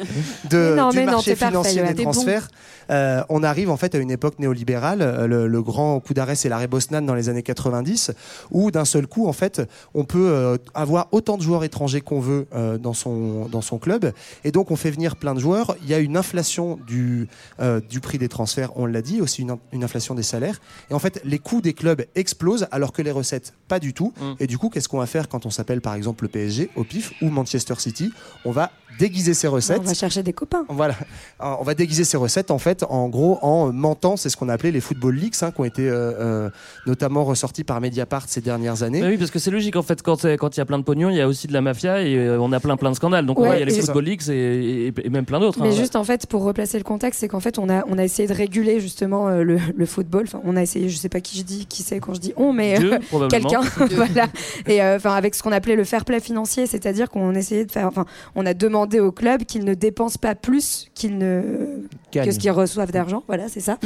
de, non, du non, marché parfait, financier des bon. transferts, euh, on arrive en fait à une époque néolibérale. Euh, Le, le grand coup d'arrêt, c'est l'arrêt Bosnan dans les années 90, où d'un seul coup, en fait, on peut euh, avoir autant de joueurs étrangers qu'on veut dans, son, dans son club. Et donc, on fait venir plein de joueurs. Il y a une inflation du, du prix des transferts, on l'a dit, aussi une, une inflation des salaires. Et en fait, les coûts des clubs explosent alors que les recettes, pas du tout. Et du coup, qu'est-ce qu'on va faire quand on s'appelle par exemple le PSG au pif ou Manchester City? On va déguiser ses recettes. On va chercher des copains. Voilà, Euh, on va déguiser ces recettes en fait, en gros, en mentant. C'est ce qu'on appelait les football leaks, hein, qui ont été euh, euh, notamment ressortis par Mediapart ces dernières années. Oui, parce que c'est logique en fait, quand c'est- quand il y a plein de pognon, il y a aussi de la mafia et euh, on a plein plein de scandales. Donc ouais, il y a les football leaks et, et- et même plein d'autres. Mais hein. juste en fait, pour replacer le contexte, c'est qu'en fait, on a, on a essayé de réguler justement euh, le, le football. Enfin, on a essayé, je sais pas qui je dis, qui c'est quand je dis on, mais euh, quelqu'un. Voilà. Et euh, enfin, avec ce qu'on appelait le fair play financier, c'est-à-dire qu'on essayait de faire. Enfin, on a demandé au club qu'ils ne dépensent pas plus qu'ils ne que ce qu'ils reçoivent d'argent. Voilà, c'est ça.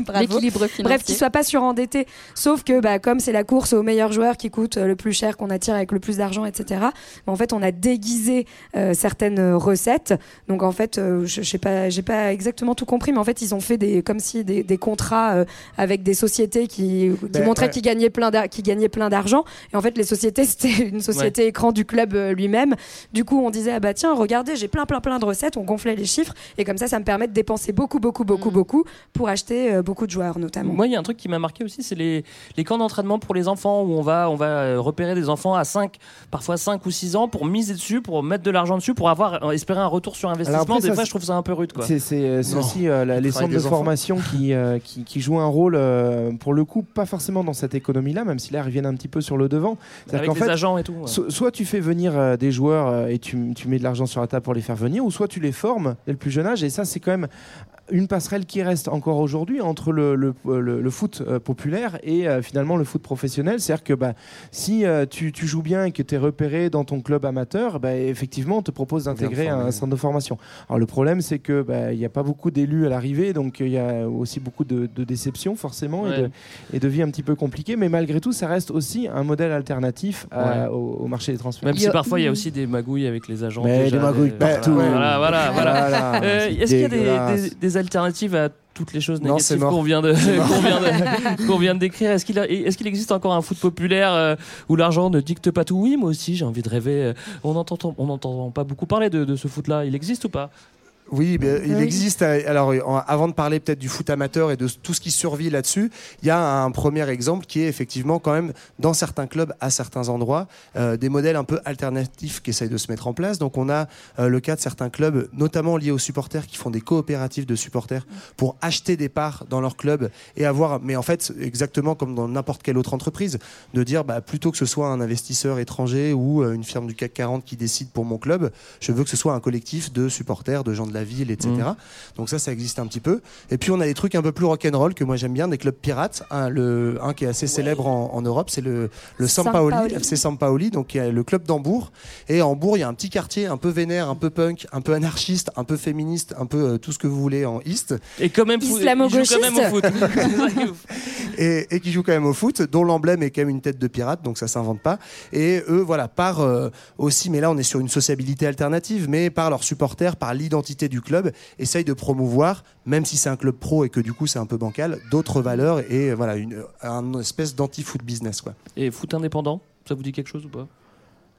Bravo. L'équilibre financier. Bref, qu'ils soient pas surendettés. Sauf que, bah, comme c'est la course au meilleur joueur qui coûte euh, le plus cher, qu'on attire avec le plus d'argent, etc. bah, en fait, on a déguisé euh, certaines recettes. Donc, en fait, euh, je, je sais pas, j'ai pas exactement tout compris, mais en fait, ils ont fait des, comme si des, des contrats euh, avec des sociétés qui, qui Ben, montraient ouais. qu'ils gagnaient plein, qu'ils gagnaient plein d'argent. Et en fait, les sociétés, c'était une société écran du club euh, lui-même. Du coup, on disait, ah bah tiens, regardez, j'ai plein, plein, plein de recettes. On gonflait les chiffres. Et comme ça, ça me permet de dépenser beaucoup, beaucoup, beaucoup, beaucoup pour acheter euh, beaucoup de joueurs, notamment. Moi, il y a un truc qui m'a marqué aussi, c'est les, les camps d'entraînement pour les enfants où on va, on va repérer des enfants à 5, parfois 5 ou 6 ans pour miser dessus, pour mettre de l'argent dessus, pour avoir euh, espérer un retour sur investissement. après, des ça, fois, je trouve ça un peu rude. Quoi. C'est aussi euh, la- les centres de formation qui, euh, qui, qui jouent un rôle, euh, pour le coup, pas forcément dans cette économie-là, même si là, ils reviennent un petit peu sur le devant. C'est-à-dire Avec qu'en les agents et tout, ouais. so- soit tu fais venir euh, des joueurs euh, et tu, tu mets de l'argent sur la table pour les faire venir, ou soit tu les formes dès le plus jeune âge. Et ça, c'est quand même une passerelle qui reste encore aujourd'hui entre le, le, le- le foot euh, populaire et euh, finalement le foot professionnel. C'est-à-dire que bah, si euh, tu, tu joues bien et que tu es repéré dans ton club amateur, bah, effectivement, on te propose d'intégrer un centre de formation. Alors le problème, c'est que bah, il n'y a pas beaucoup d'élus à l'arrivée, donc il y a aussi beaucoup de, de déceptions forcément et, de, et de vie un petit peu compliquée. Mais malgré tout, ça reste aussi un modèle alternatif à- Ouais. au, au marché des transferts. Même si parfois il y a aussi des magouilles avec les agents. Mais déjà, des magouilles partout. Voilà, voilà, voilà. Euh, Est-ce qu'il y a des, des- des alternatives à toutes les choses négatives qu'on vient de qu'on vient de décrire Est-ce qu'il a- est-ce qu'il existe encore un foot populaire euh, où l'argent ne dicte pas tout? Oui, moi aussi, j'ai envie de rêver. euh, On n'entend on n'entend pas beaucoup parler de, de ce foot-là. Il existe ou pas? Oui, bien, il existe. Alors, avant de parler peut-être du foot amateur et de tout ce qui survit là-dessus, il y a un premier exemple qui est effectivement quand même dans certains clubs, à certains endroits, euh, des modèles un peu alternatifs qui essayent de se mettre en place. Donc, on a euh, le cas de certains clubs, notamment liés aux supporters, qui font des coopératives de supporters pour acheter des parts dans leur club et avoir, mais en fait, exactement comme dans n'importe quelle autre entreprise, de dire bah, plutôt que ce soit un investisseur étranger ou euh, une firme du CAC 40 qui décide pour mon club, je veux que ce soit un collectif de supporters, de gens de la ville, etc. Mhm. Donc ça, ça existe un petit peu. Et puis on a des trucs un peu plus rock'n'roll que moi j'aime bien, des clubs pirates. Un, le, un qui est assez célèbre en, en Europe, c'est le, le Sampaoli, Sampaoli. FC Sampaoli, donc qui est le club d'Hambourg. Et à Hambourg, il y a un petit quartier un peu vénère, un peu punk, un peu anarchiste, un peu féministe, un peu euh, tout ce que vous voulez en East. Et quand même, joue quand même au foot. et, et qui joue quand même au foot, dont l'emblème est quand même une tête de pirate, donc ça s'invente pas. Et eux, voilà, par euh, aussi, mais là on est sur une sociabilité alternative, mais par leurs supporters, par l'identité du club, essayent de promouvoir, même si c'est un club pro et que du coup c'est un peu bancal, d'autres valeurs et euh, voilà, une, un espèce d'anti-foot business. Quoi. Et foot indépendant, ça vous dit quelque chose ou pas?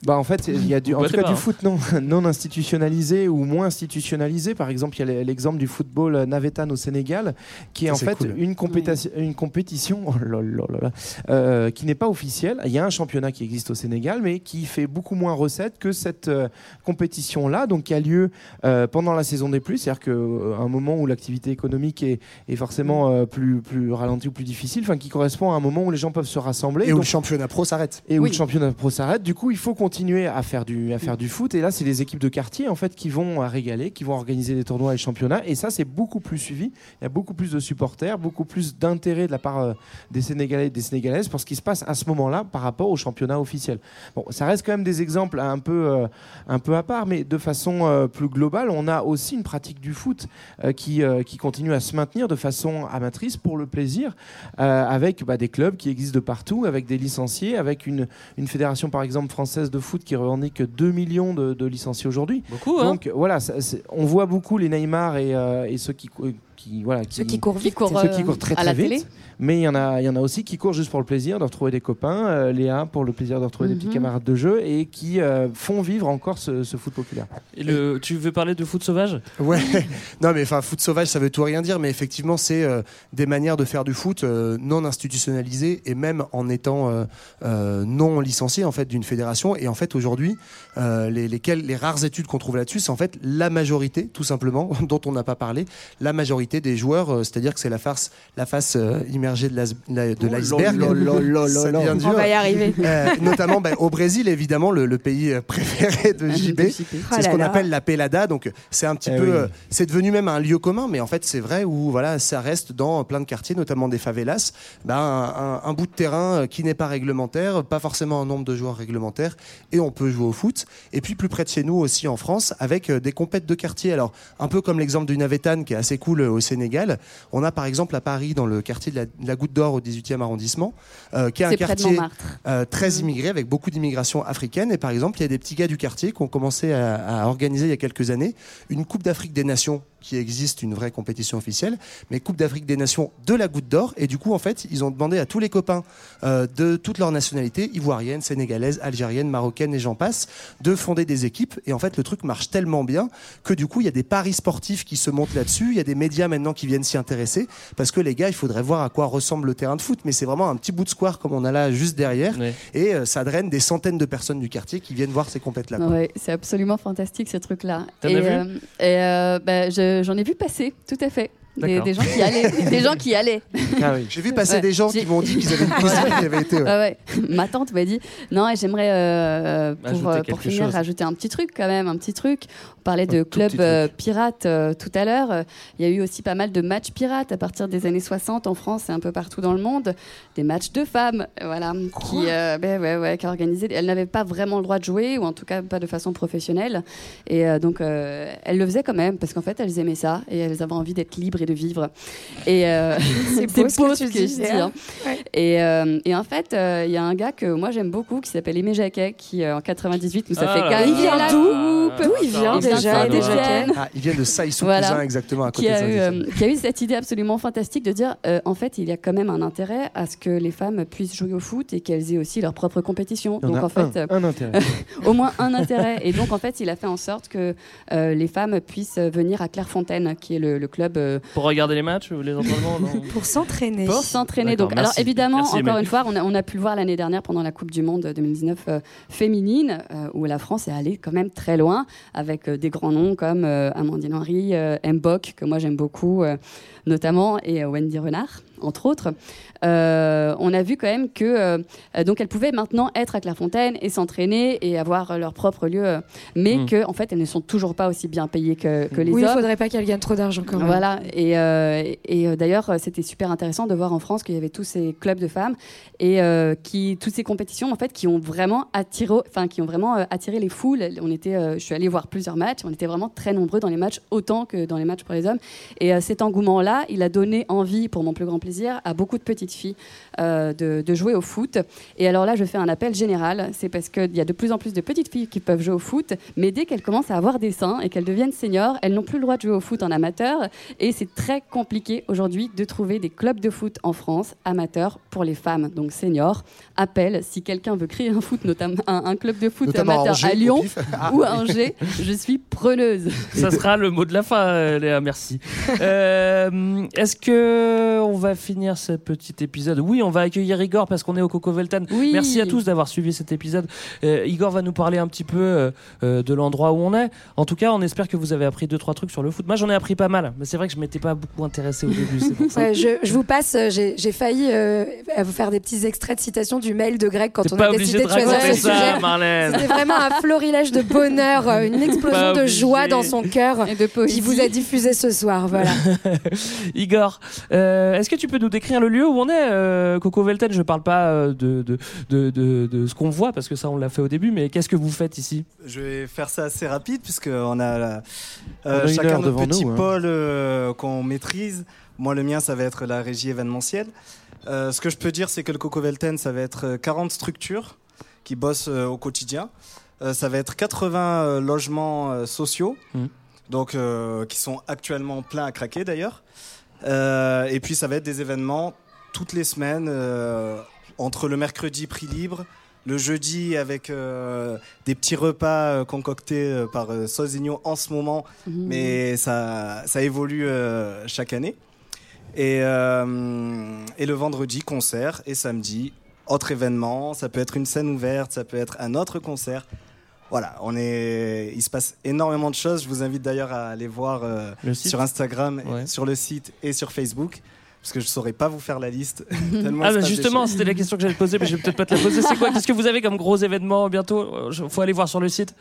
Bah en fait, il y a du, en tout cas pas, du hein. foot non, non institutionnalisé ou moins institutionnalisé. Par exemple, il y a l'exemple du football euh, navétane au Sénégal, qui est Ça, en fait cool. une, compétition, une compétition oh là là là là, euh, qui n'est pas officielle. Il y a un championnat qui existe au Sénégal, mais qui fait beaucoup moins recettes que cette euh, compétition-là, donc qui a lieu euh, pendant la saison des pluies, c'est-à-dire qu'à un moment où l'activité économique est, est forcément euh, plus, plus ralentie ou plus difficile, enfin qui correspond à un moment où les gens peuvent se rassembler. Et où le championnat pro s'arrête. et où Oui. le championnat pro s'arrête. Du coup, il faut continuer continuer à faire du, à faire du foot. Et là, c'est les équipes de quartier en fait qui vont régaler, qui vont organiser des tournois et championnats. Et ça, c'est beaucoup plus suivi. Il y a beaucoup plus de supporters, beaucoup plus d'intérêt de la part euh, des Sénégalais et des Sénégalaises pour ce qui se passe à ce moment-là par rapport au championnat officiel. Bon, ça reste quand même des exemples un peu, euh, un peu à part, mais de façon euh, plus globale, on a aussi une pratique du foot qui, qui continue à se maintenir de façon amatrice pour le plaisir, avec bah, des clubs qui existent de partout, avec des licenciés, avec une, une fédération par exemple française de foot qui revendique 2 millions de, de licenciés aujourd'hui. Beaucoup, hein. Donc voilà, ça- on voit beaucoup les Neymar et, euh, et ceux qui, qui, voilà, Ceux qui courent vite. ceux qui courent très à très la vite. télé. Mais il y en a, il y en a aussi qui courent juste pour le plaisir de retrouver des copains, euh, Léa pour le plaisir de retrouver des petits Mhm. camarades de jeu et qui euh, font vivre encore ce, ce foot populaire. Et le, tu veux parler de foot sauvage? Ouais, non mais enfin foot sauvage ça veut tout rien dire mais effectivement c'est euh, des manières de faire du foot euh, non institutionnalisées et même en étant euh, euh, non licencié en fait d'une fédération et en fait aujourd'hui euh, les, lesquelles- les rares études qu'on trouve là-dessus c'est en fait la majorité tout simplement dont on n'a pas parlé la majorité des joueurs euh, c'est-à-dire que c'est la face la face euh, immergée de Oh l'iceberg On va y arriver. Euh, notamment bah, au Brésil, évidemment, le, le pays préféré de JB. de JB. C'est Oh ce là qu'on appelle la pelada. Donc, c'est un petit Eh peu. oui. euh, c'est devenu même un lieu commun, mais en fait, c'est vrai où voilà, ça reste dans plein de quartiers, notamment des favelas, ben, un, un- un bout de terrain qui n'est pas réglementaire, pas forcément un nombre de joueurs réglementaires, et on peut jouer au foot. Et puis, plus près de chez nous aussi en France, avec euh, des compètes de quartier. Alors, un peu comme l'exemple du Navetan qui est assez cool euh, au Sénégal. On a par exemple à Paris, dans le quartier de la, de la Goutte d'Or au 18e arrondissement, euh, qui est un quartier euh, très immigré avec beaucoup d'immigration africaine. Et par exemple, il y a des petits gars du quartier qui ont commencé à, à organiser il y a quelques années une Coupe d'Afrique des Nations qui existe, une vraie compétition officielle, mais Coupe d'Afrique des Nations de la Goutte d'Or. Et du coup, en fait, ils ont demandé à tous les copains euh, de toutes leurs nationalités, ivoiriennes, sénégalaises, algériennes, marocaines et j'en passe, de fonder des équipes. Et en fait, le truc marche tellement bien que du coup, il y a des paris sportifs qui se montent là-dessus. Il y a des médias maintenant qui viennent s'y intéresser parce que les gars, il faudrait voir à quoi ressemble le terrain de foot. Mais c'est vraiment un petit bout de square comme on a là juste derrière. Ouais. Et euh, ça draine des centaines de personnes du quartier qui viennent voir ces compètes-là. Ouais, c'est absolument fantastique ce truc-là. T'en Et, as vu euh, et, euh, bah, je- j'en ai vu passer, tout à fait. Des, gens qui allaient. des gens qui allaient. Ah oui. J'ai vu passer Ouais, des gens qui m'ont dit qu'ils avaient une cousine qui avait été. ouais. Ah ouais. Ma tante m'a dit non, et j'aimerais euh, pour, euh, pour finir chose. rajouter un petit truc quand même, un petit truc. On parlait de clubs euh, pirates euh, tout à l'heure. Il y a eu aussi pas mal de matchs pirates à partir des années 60 en France et un peu partout dans le monde. Des matchs de femmes, voilà, qui, euh, ben ouais, ouais, qui organisaient. Elles n'avaient pas vraiment le droit de jouer, ou en tout cas pas de façon professionnelle. Et euh, donc euh, elles le faisaient quand même parce qu'en fait elles aimaient ça et elles avaient envie d'être libres et de vivre. Et C'est beau ce que tu je dis, hein. Ouais. Et, et en fait, il y a un gars que moi j'aime beaucoup qui s'appelle Aimé Jacquet, qui en 98 nous a Ah fait gagner là. Il vient la d'où? coupe. D'où il vient Il vient déjà, de déjà. Ah, ils Saïsou Voilà. Cousin, exactement, à côté Qui de a, eu, euh, qui a eu cette idée absolument fantastique de dire euh, en fait il y a quand même un intérêt à ce que les femmes puissent jouer au foot et qu'elles aient aussi leur propre compétition. Il y en Donc a en fait, un, un intérêt. au moins un intérêt. Et donc, en fait, il a fait en sorte que euh, les femmes puissent venir à Clairefontaine, qui est le, le club euh, Pour regarder les matchs ou les entraînements Pour s'entraîner. pour s'entraîner. Donc, alors évidemment, Merci, encore une fois, on a, on a pu le voir l'année dernière pendant la Coupe du Monde 2019 euh, féminine, euh, où la France est allée quand même très loin, avec euh, des grands noms comme euh, Amandine Henry, euh, Mbok, que moi j'aime beaucoup, euh, notamment, et Wendy Renard, entre autres. Euh, on a vu quand même que euh, donc elles pouvaient maintenant être à Clairefontaine et s'entraîner et avoir leur propre lieu, euh, mais Mm. que en fait elles ne sont toujours pas aussi bien payées que, que les oui, il hommes. faudrait pas qu'elle gagne trop d'argent quand même. Voilà, et, euh, et d'ailleurs, c'était super intéressant de voir en France qu'il y avait tous ces clubs de femmes et euh, qui, toutes ces compétitions en fait, qui ont vraiment attiré, enfin, qui ont vraiment euh, attiré les foules. On était, euh, je suis allée voir plusieurs matchs, on était vraiment très nombreux dans les matchs, autant que dans les matchs pour les hommes. Et euh, cet engouement-là, il a donné envie, pour mon plus grand plaisir, à beaucoup de petites filles euh, de, de jouer au foot. Et alors là, je fais un appel général, c'est parce qu'il y a de plus en plus de petites filles qui peuvent jouer au foot, mais dès qu'elles commencent à avoir des seins et qu'elles deviennent seniors, elles n'ont plus le droit de jouer au foot en amateur. Et c'est très compliqué aujourd'hui de trouver des clubs de foot en France amateurs pour les femmes, donc seniors. Appel, si quelqu'un veut créer un foot, notamment un, un club de foot Notamment à amateur Angers, à Lyon. Ah. ou à Angers, je suis preneuse. Ça sera le mot de la fin, euh, Léa, merci. Euh, Est-ce que on va finir ce petit épisode. Oui, on va accueillir Igor parce qu'on est au Coco Velten. Oui. Merci à tous d'avoir suivi cet épisode. Euh, Igor va nous parler un petit peu euh, euh, de l'endroit où on est. En tout cas, on espère que vous avez appris deux trois trucs sur le foot. Moi, j'en ai appris pas mal, mais c'est vrai que je m'étais pas beaucoup intéressé au début. c'est pour ça. Ouais, je, je vous passe, j'ai failli euh, à vous faire des petits extraits de citations du mail de Greg quand on a décidé de de choisir ce ça, sujet. C'était vraiment un florilège de bonheur, une explosion de joie dans son cœur Et de poésie. qui vous a diffusé ce soir. Voilà. Igor, euh, est-ce que tu peux nous décrire le lieu où on est euh, Coco Velten, je parle pas euh, de, de, de, de, de ce qu'on voit parce que ça on l'a fait au début, mais qu'est-ce que vous faites ici? Je vais faire ça assez rapide puisqu'on a, la- On euh, a chacun notre devant petit nous, hein. pôle euh, qu'on maîtrise. Moi, le mien, ça va être la régie événementielle. Euh, ce que je peux dire, c'est que le Coco Velten, ça va être euh, 40 structures qui bossent euh, au quotidien. Euh, ça va être 80 euh, logements euh, sociaux, Mhm. donc euh, qui sont actuellement pleins à craquer d'ailleurs. Euh, et puis ça va être des événements toutes les semaines, euh, entre le mercredi prix libre, le jeudi avec euh, des petits repas euh, concoctés euh, par Sosigno en ce moment, Mhm. mais ça, ça évolue chaque année. Et, et le vendredi, concert, et samedi, autre événement. Ça peut être une scène ouverte, ça peut être un autre concert. Voilà, on est, il se passe énormément de choses. Je vous invite d'ailleurs à aller voir euh, sur Instagram, Ouais. sur le site et sur Facebook, parce que je saurais pas vous faire la liste. il Ah bah justement, c'était la question que j'allais poser, mais je vais peut-être pas te la poser. C'est quoi Qu'est-ce que vous avez comme gros événements bientôt Euh, je- Faut aller voir sur le site.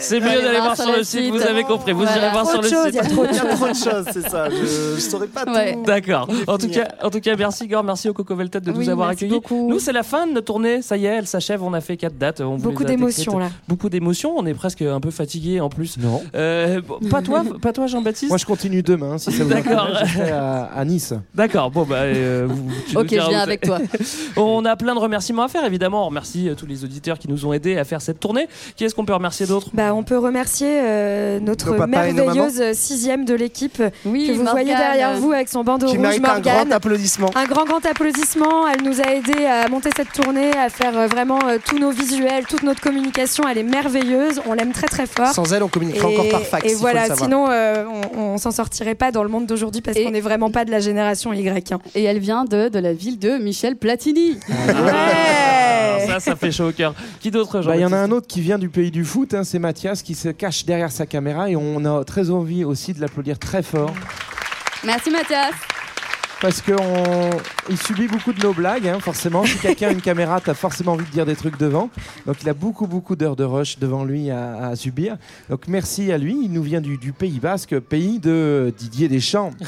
C'est mieux d'aller voir sur le site. Vous avez compris. Vous Voilà. irez voir sur le site. il y a trop de choses. c'est ça. Je, je saurais pas Ouais. tout. D'accord. En tout cas, en tout cas, merci Igor, merci au Coco Veltet de nous avoir merci accueillis. beaucoup. Nous, c'est la fin de notre tournée. Ça y est, elle s'achève. On a fait quatre dates. Beaucoup d'émotions là. Beaucoup d'émotions. On est presque un peu fatigué en plus. Non. Euh, pas toi, pas toi, Jean-Baptiste. Moi, je continue demain, si ça vous D'accord. intéresse. Je serai à, à Nice. D'accord. Bon bah, euh, vous- tu nous Ok, je viens avec toi. On a plein de remerciements à faire, évidemment. On remercie euh, tous les auditeurs qui nous ont aidés à faire cette tournée. Qui est-ce qu'on peut remercier Bah, on peut remercier euh, notre Nos merveilleuse euh, sixième de l'équipe Oui, que vous Morgane. voyez derrière vous avec son bandeau Qui rouge, mérite un Morgane. grand applaudissement. Un grand grand applaudissement. Elle nous a aidé à monter cette tournée, à faire euh, vraiment euh, tous nos visuels, toute notre communication. Elle est merveilleuse. On l'aime très très fort. Sans elle, on communiquerait encore par fax. et voilà, sinon euh, on, on s'en sortirait pas dans le monde d'aujourd'hui parce qu'on n'est vraiment pas de la génération Y. hein. Et elle vient de, de la ville de Michel Platini. Ouais. Ça, ça fait chaud au cœur. Qui d'autre, Bah, Il y en a un autre qui vient du pays du foot, hein, c'est Mathias qui se cache derrière sa caméra et on a très envie aussi de l'applaudir très fort Merci Mathias. Parce qu'il subit beaucoup de nos blagues, hein, forcément. Si quelqu'un a une caméra, t'as forcément envie de dire des trucs devant. Donc il a beaucoup beaucoup d'heures de rush devant lui à, à subir. Donc merci à lui. Il nous vient du, du Pays Basque, pays de Didier Deschamps.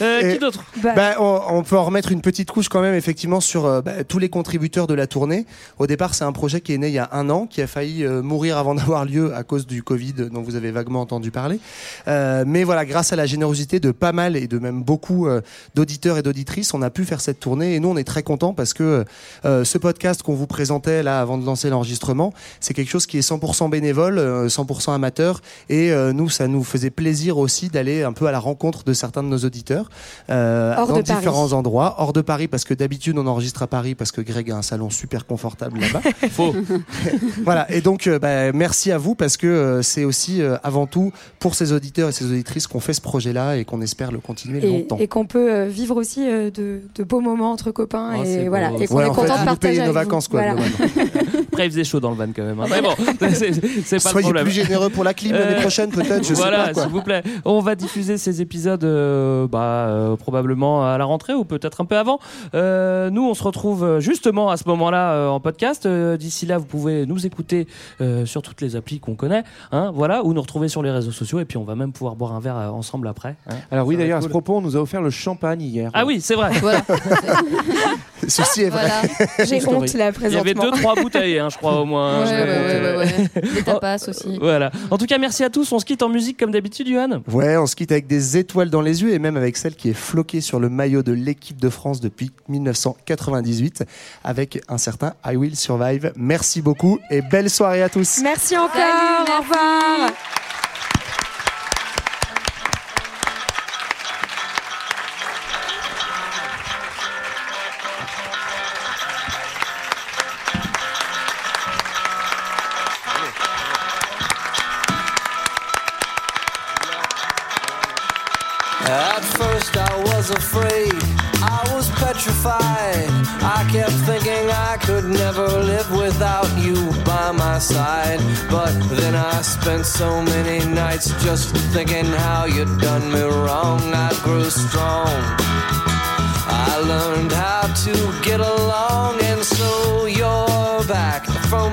Euh, Qui d'autre? Bah, Bah, on, on peut en remettre une petite couche quand même effectivement sur euh, bah, tous les contributeurs de la tournée. Au départ, c'est un projet qui est né il y a un an, qui a failli euh, mourir avant d'avoir lieu à cause du Covid, dont vous avez vaguement entendu parler. Euh, mais voilà, grâce à la générosité de pas mal et de même beaucoup euh, d'auditeurs et d'auditrices, on a pu faire cette tournée. Et nous, on est très contents parce que euh, ce podcast qu'on vous présentait là avant de lancer l'enregistrement, c'est quelque chose qui est 100% bénévole, euh, 100% amateur. Et euh, nous, ça nous faisait plaisir aussi d'aller un peu à la rencontre de certains de nos auditeurs euh, Hors dans de Paris. différents endroits, hors de Paris, parce que d'habitude on enregistre à Paris parce que Greg a un salon super confortable là-bas. Faux. voilà, et donc euh, bah, merci à vous parce que euh, c'est aussi euh, avant tout pour ces auditeurs et ces auditrices qu'on fait ce projet-là et qu'on espère le continuer et, longtemps. et qu'on peut euh, vivre aussi euh, de, de beaux moments entre copains c'est et beau. voilà et qu'on Ouais, est en fait, content de partager payez nos vous. vacances quoi. Voilà. Après, il faisait chaud dans le van quand même. hein. Mais bon, c'est c'est pas le Soyez problème. plus généreux pour la clim l'année Euh, prochaine peut-être, je voilà, sais pas quoi. s'il vous plaît. On va diffuser ces épisodes euh, bah, euh, probablement à la rentrée ou peut-être un peu avant. Euh, nous, on se retrouve justement à ce moment-là euh, en podcast. Euh, D'ici là, vous pouvez nous écouter euh, sur toutes les applis qu'on connaît, hein, voilà, ou nous retrouver sur les réseaux sociaux. Et puis, on va même pouvoir boire un verre euh, ensemble après. hein. Alors oui, d'ailleurs, à ce propos, on nous a offert le champagne hier. Ah oui, c'est vrai. Voilà. Ceci est vrai. voilà. J'ai honte là Il y avait présentement. deux, trois bouteilles, hein, je crois au moins. Ouais, Je ouais, l'ai ouais, ouais, compté. ouais. Les tapas aussi. Voilà. En tout cas, merci à tous. On se quitte en musique comme d'habitude, Johan. Ouais, on se quitte avec des étoiles dans les yeux et même avec celle qui est floquée sur le maillot de l'équipe de France depuis 1998 avec un certain I Will Survive. Merci beaucoup et belle soirée à tous. Merci encore. Salut, Au revoir. Side. But then I spent so many nights just thinking how you'd done me wrong. I grew strong. I learned how to get along, and so you're back from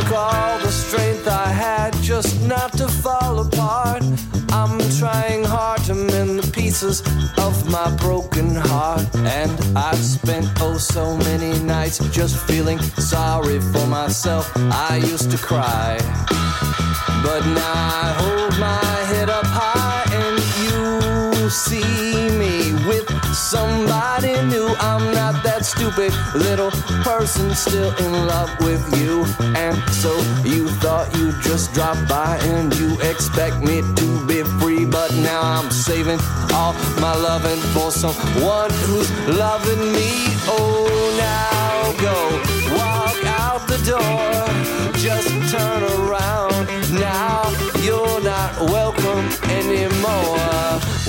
Took all the strength I had just not to fall apart. I'm trying hard to mend the pieces of my broken heart. And I've spent oh so many nights just feeling sorry for myself. I used to cry. But now I hold my head up high and you see somebody new. I'm not that stupid little person still in love with you. And so you thought you'd just drop by and you expect me to be free. But now I'm saving all my loving for someone who's loving me. Oh, now go walk out the door. Just turn around.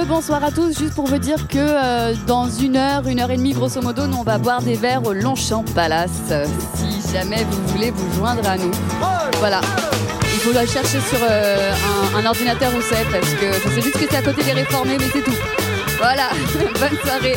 Rebonsoir à tous, juste pour vous dire que euh, dans une heure, une heure et demie grosso modo, nous on va boire des verres au Longchamp Palace. euh, si jamais vous voulez vous joindre à nous. Voilà. Il faut la chercher sur euh, un, ordinateur où c'est parce que je sais juste que c'est à côté des réformés, mais c'est tout. Voilà, bonne soirée.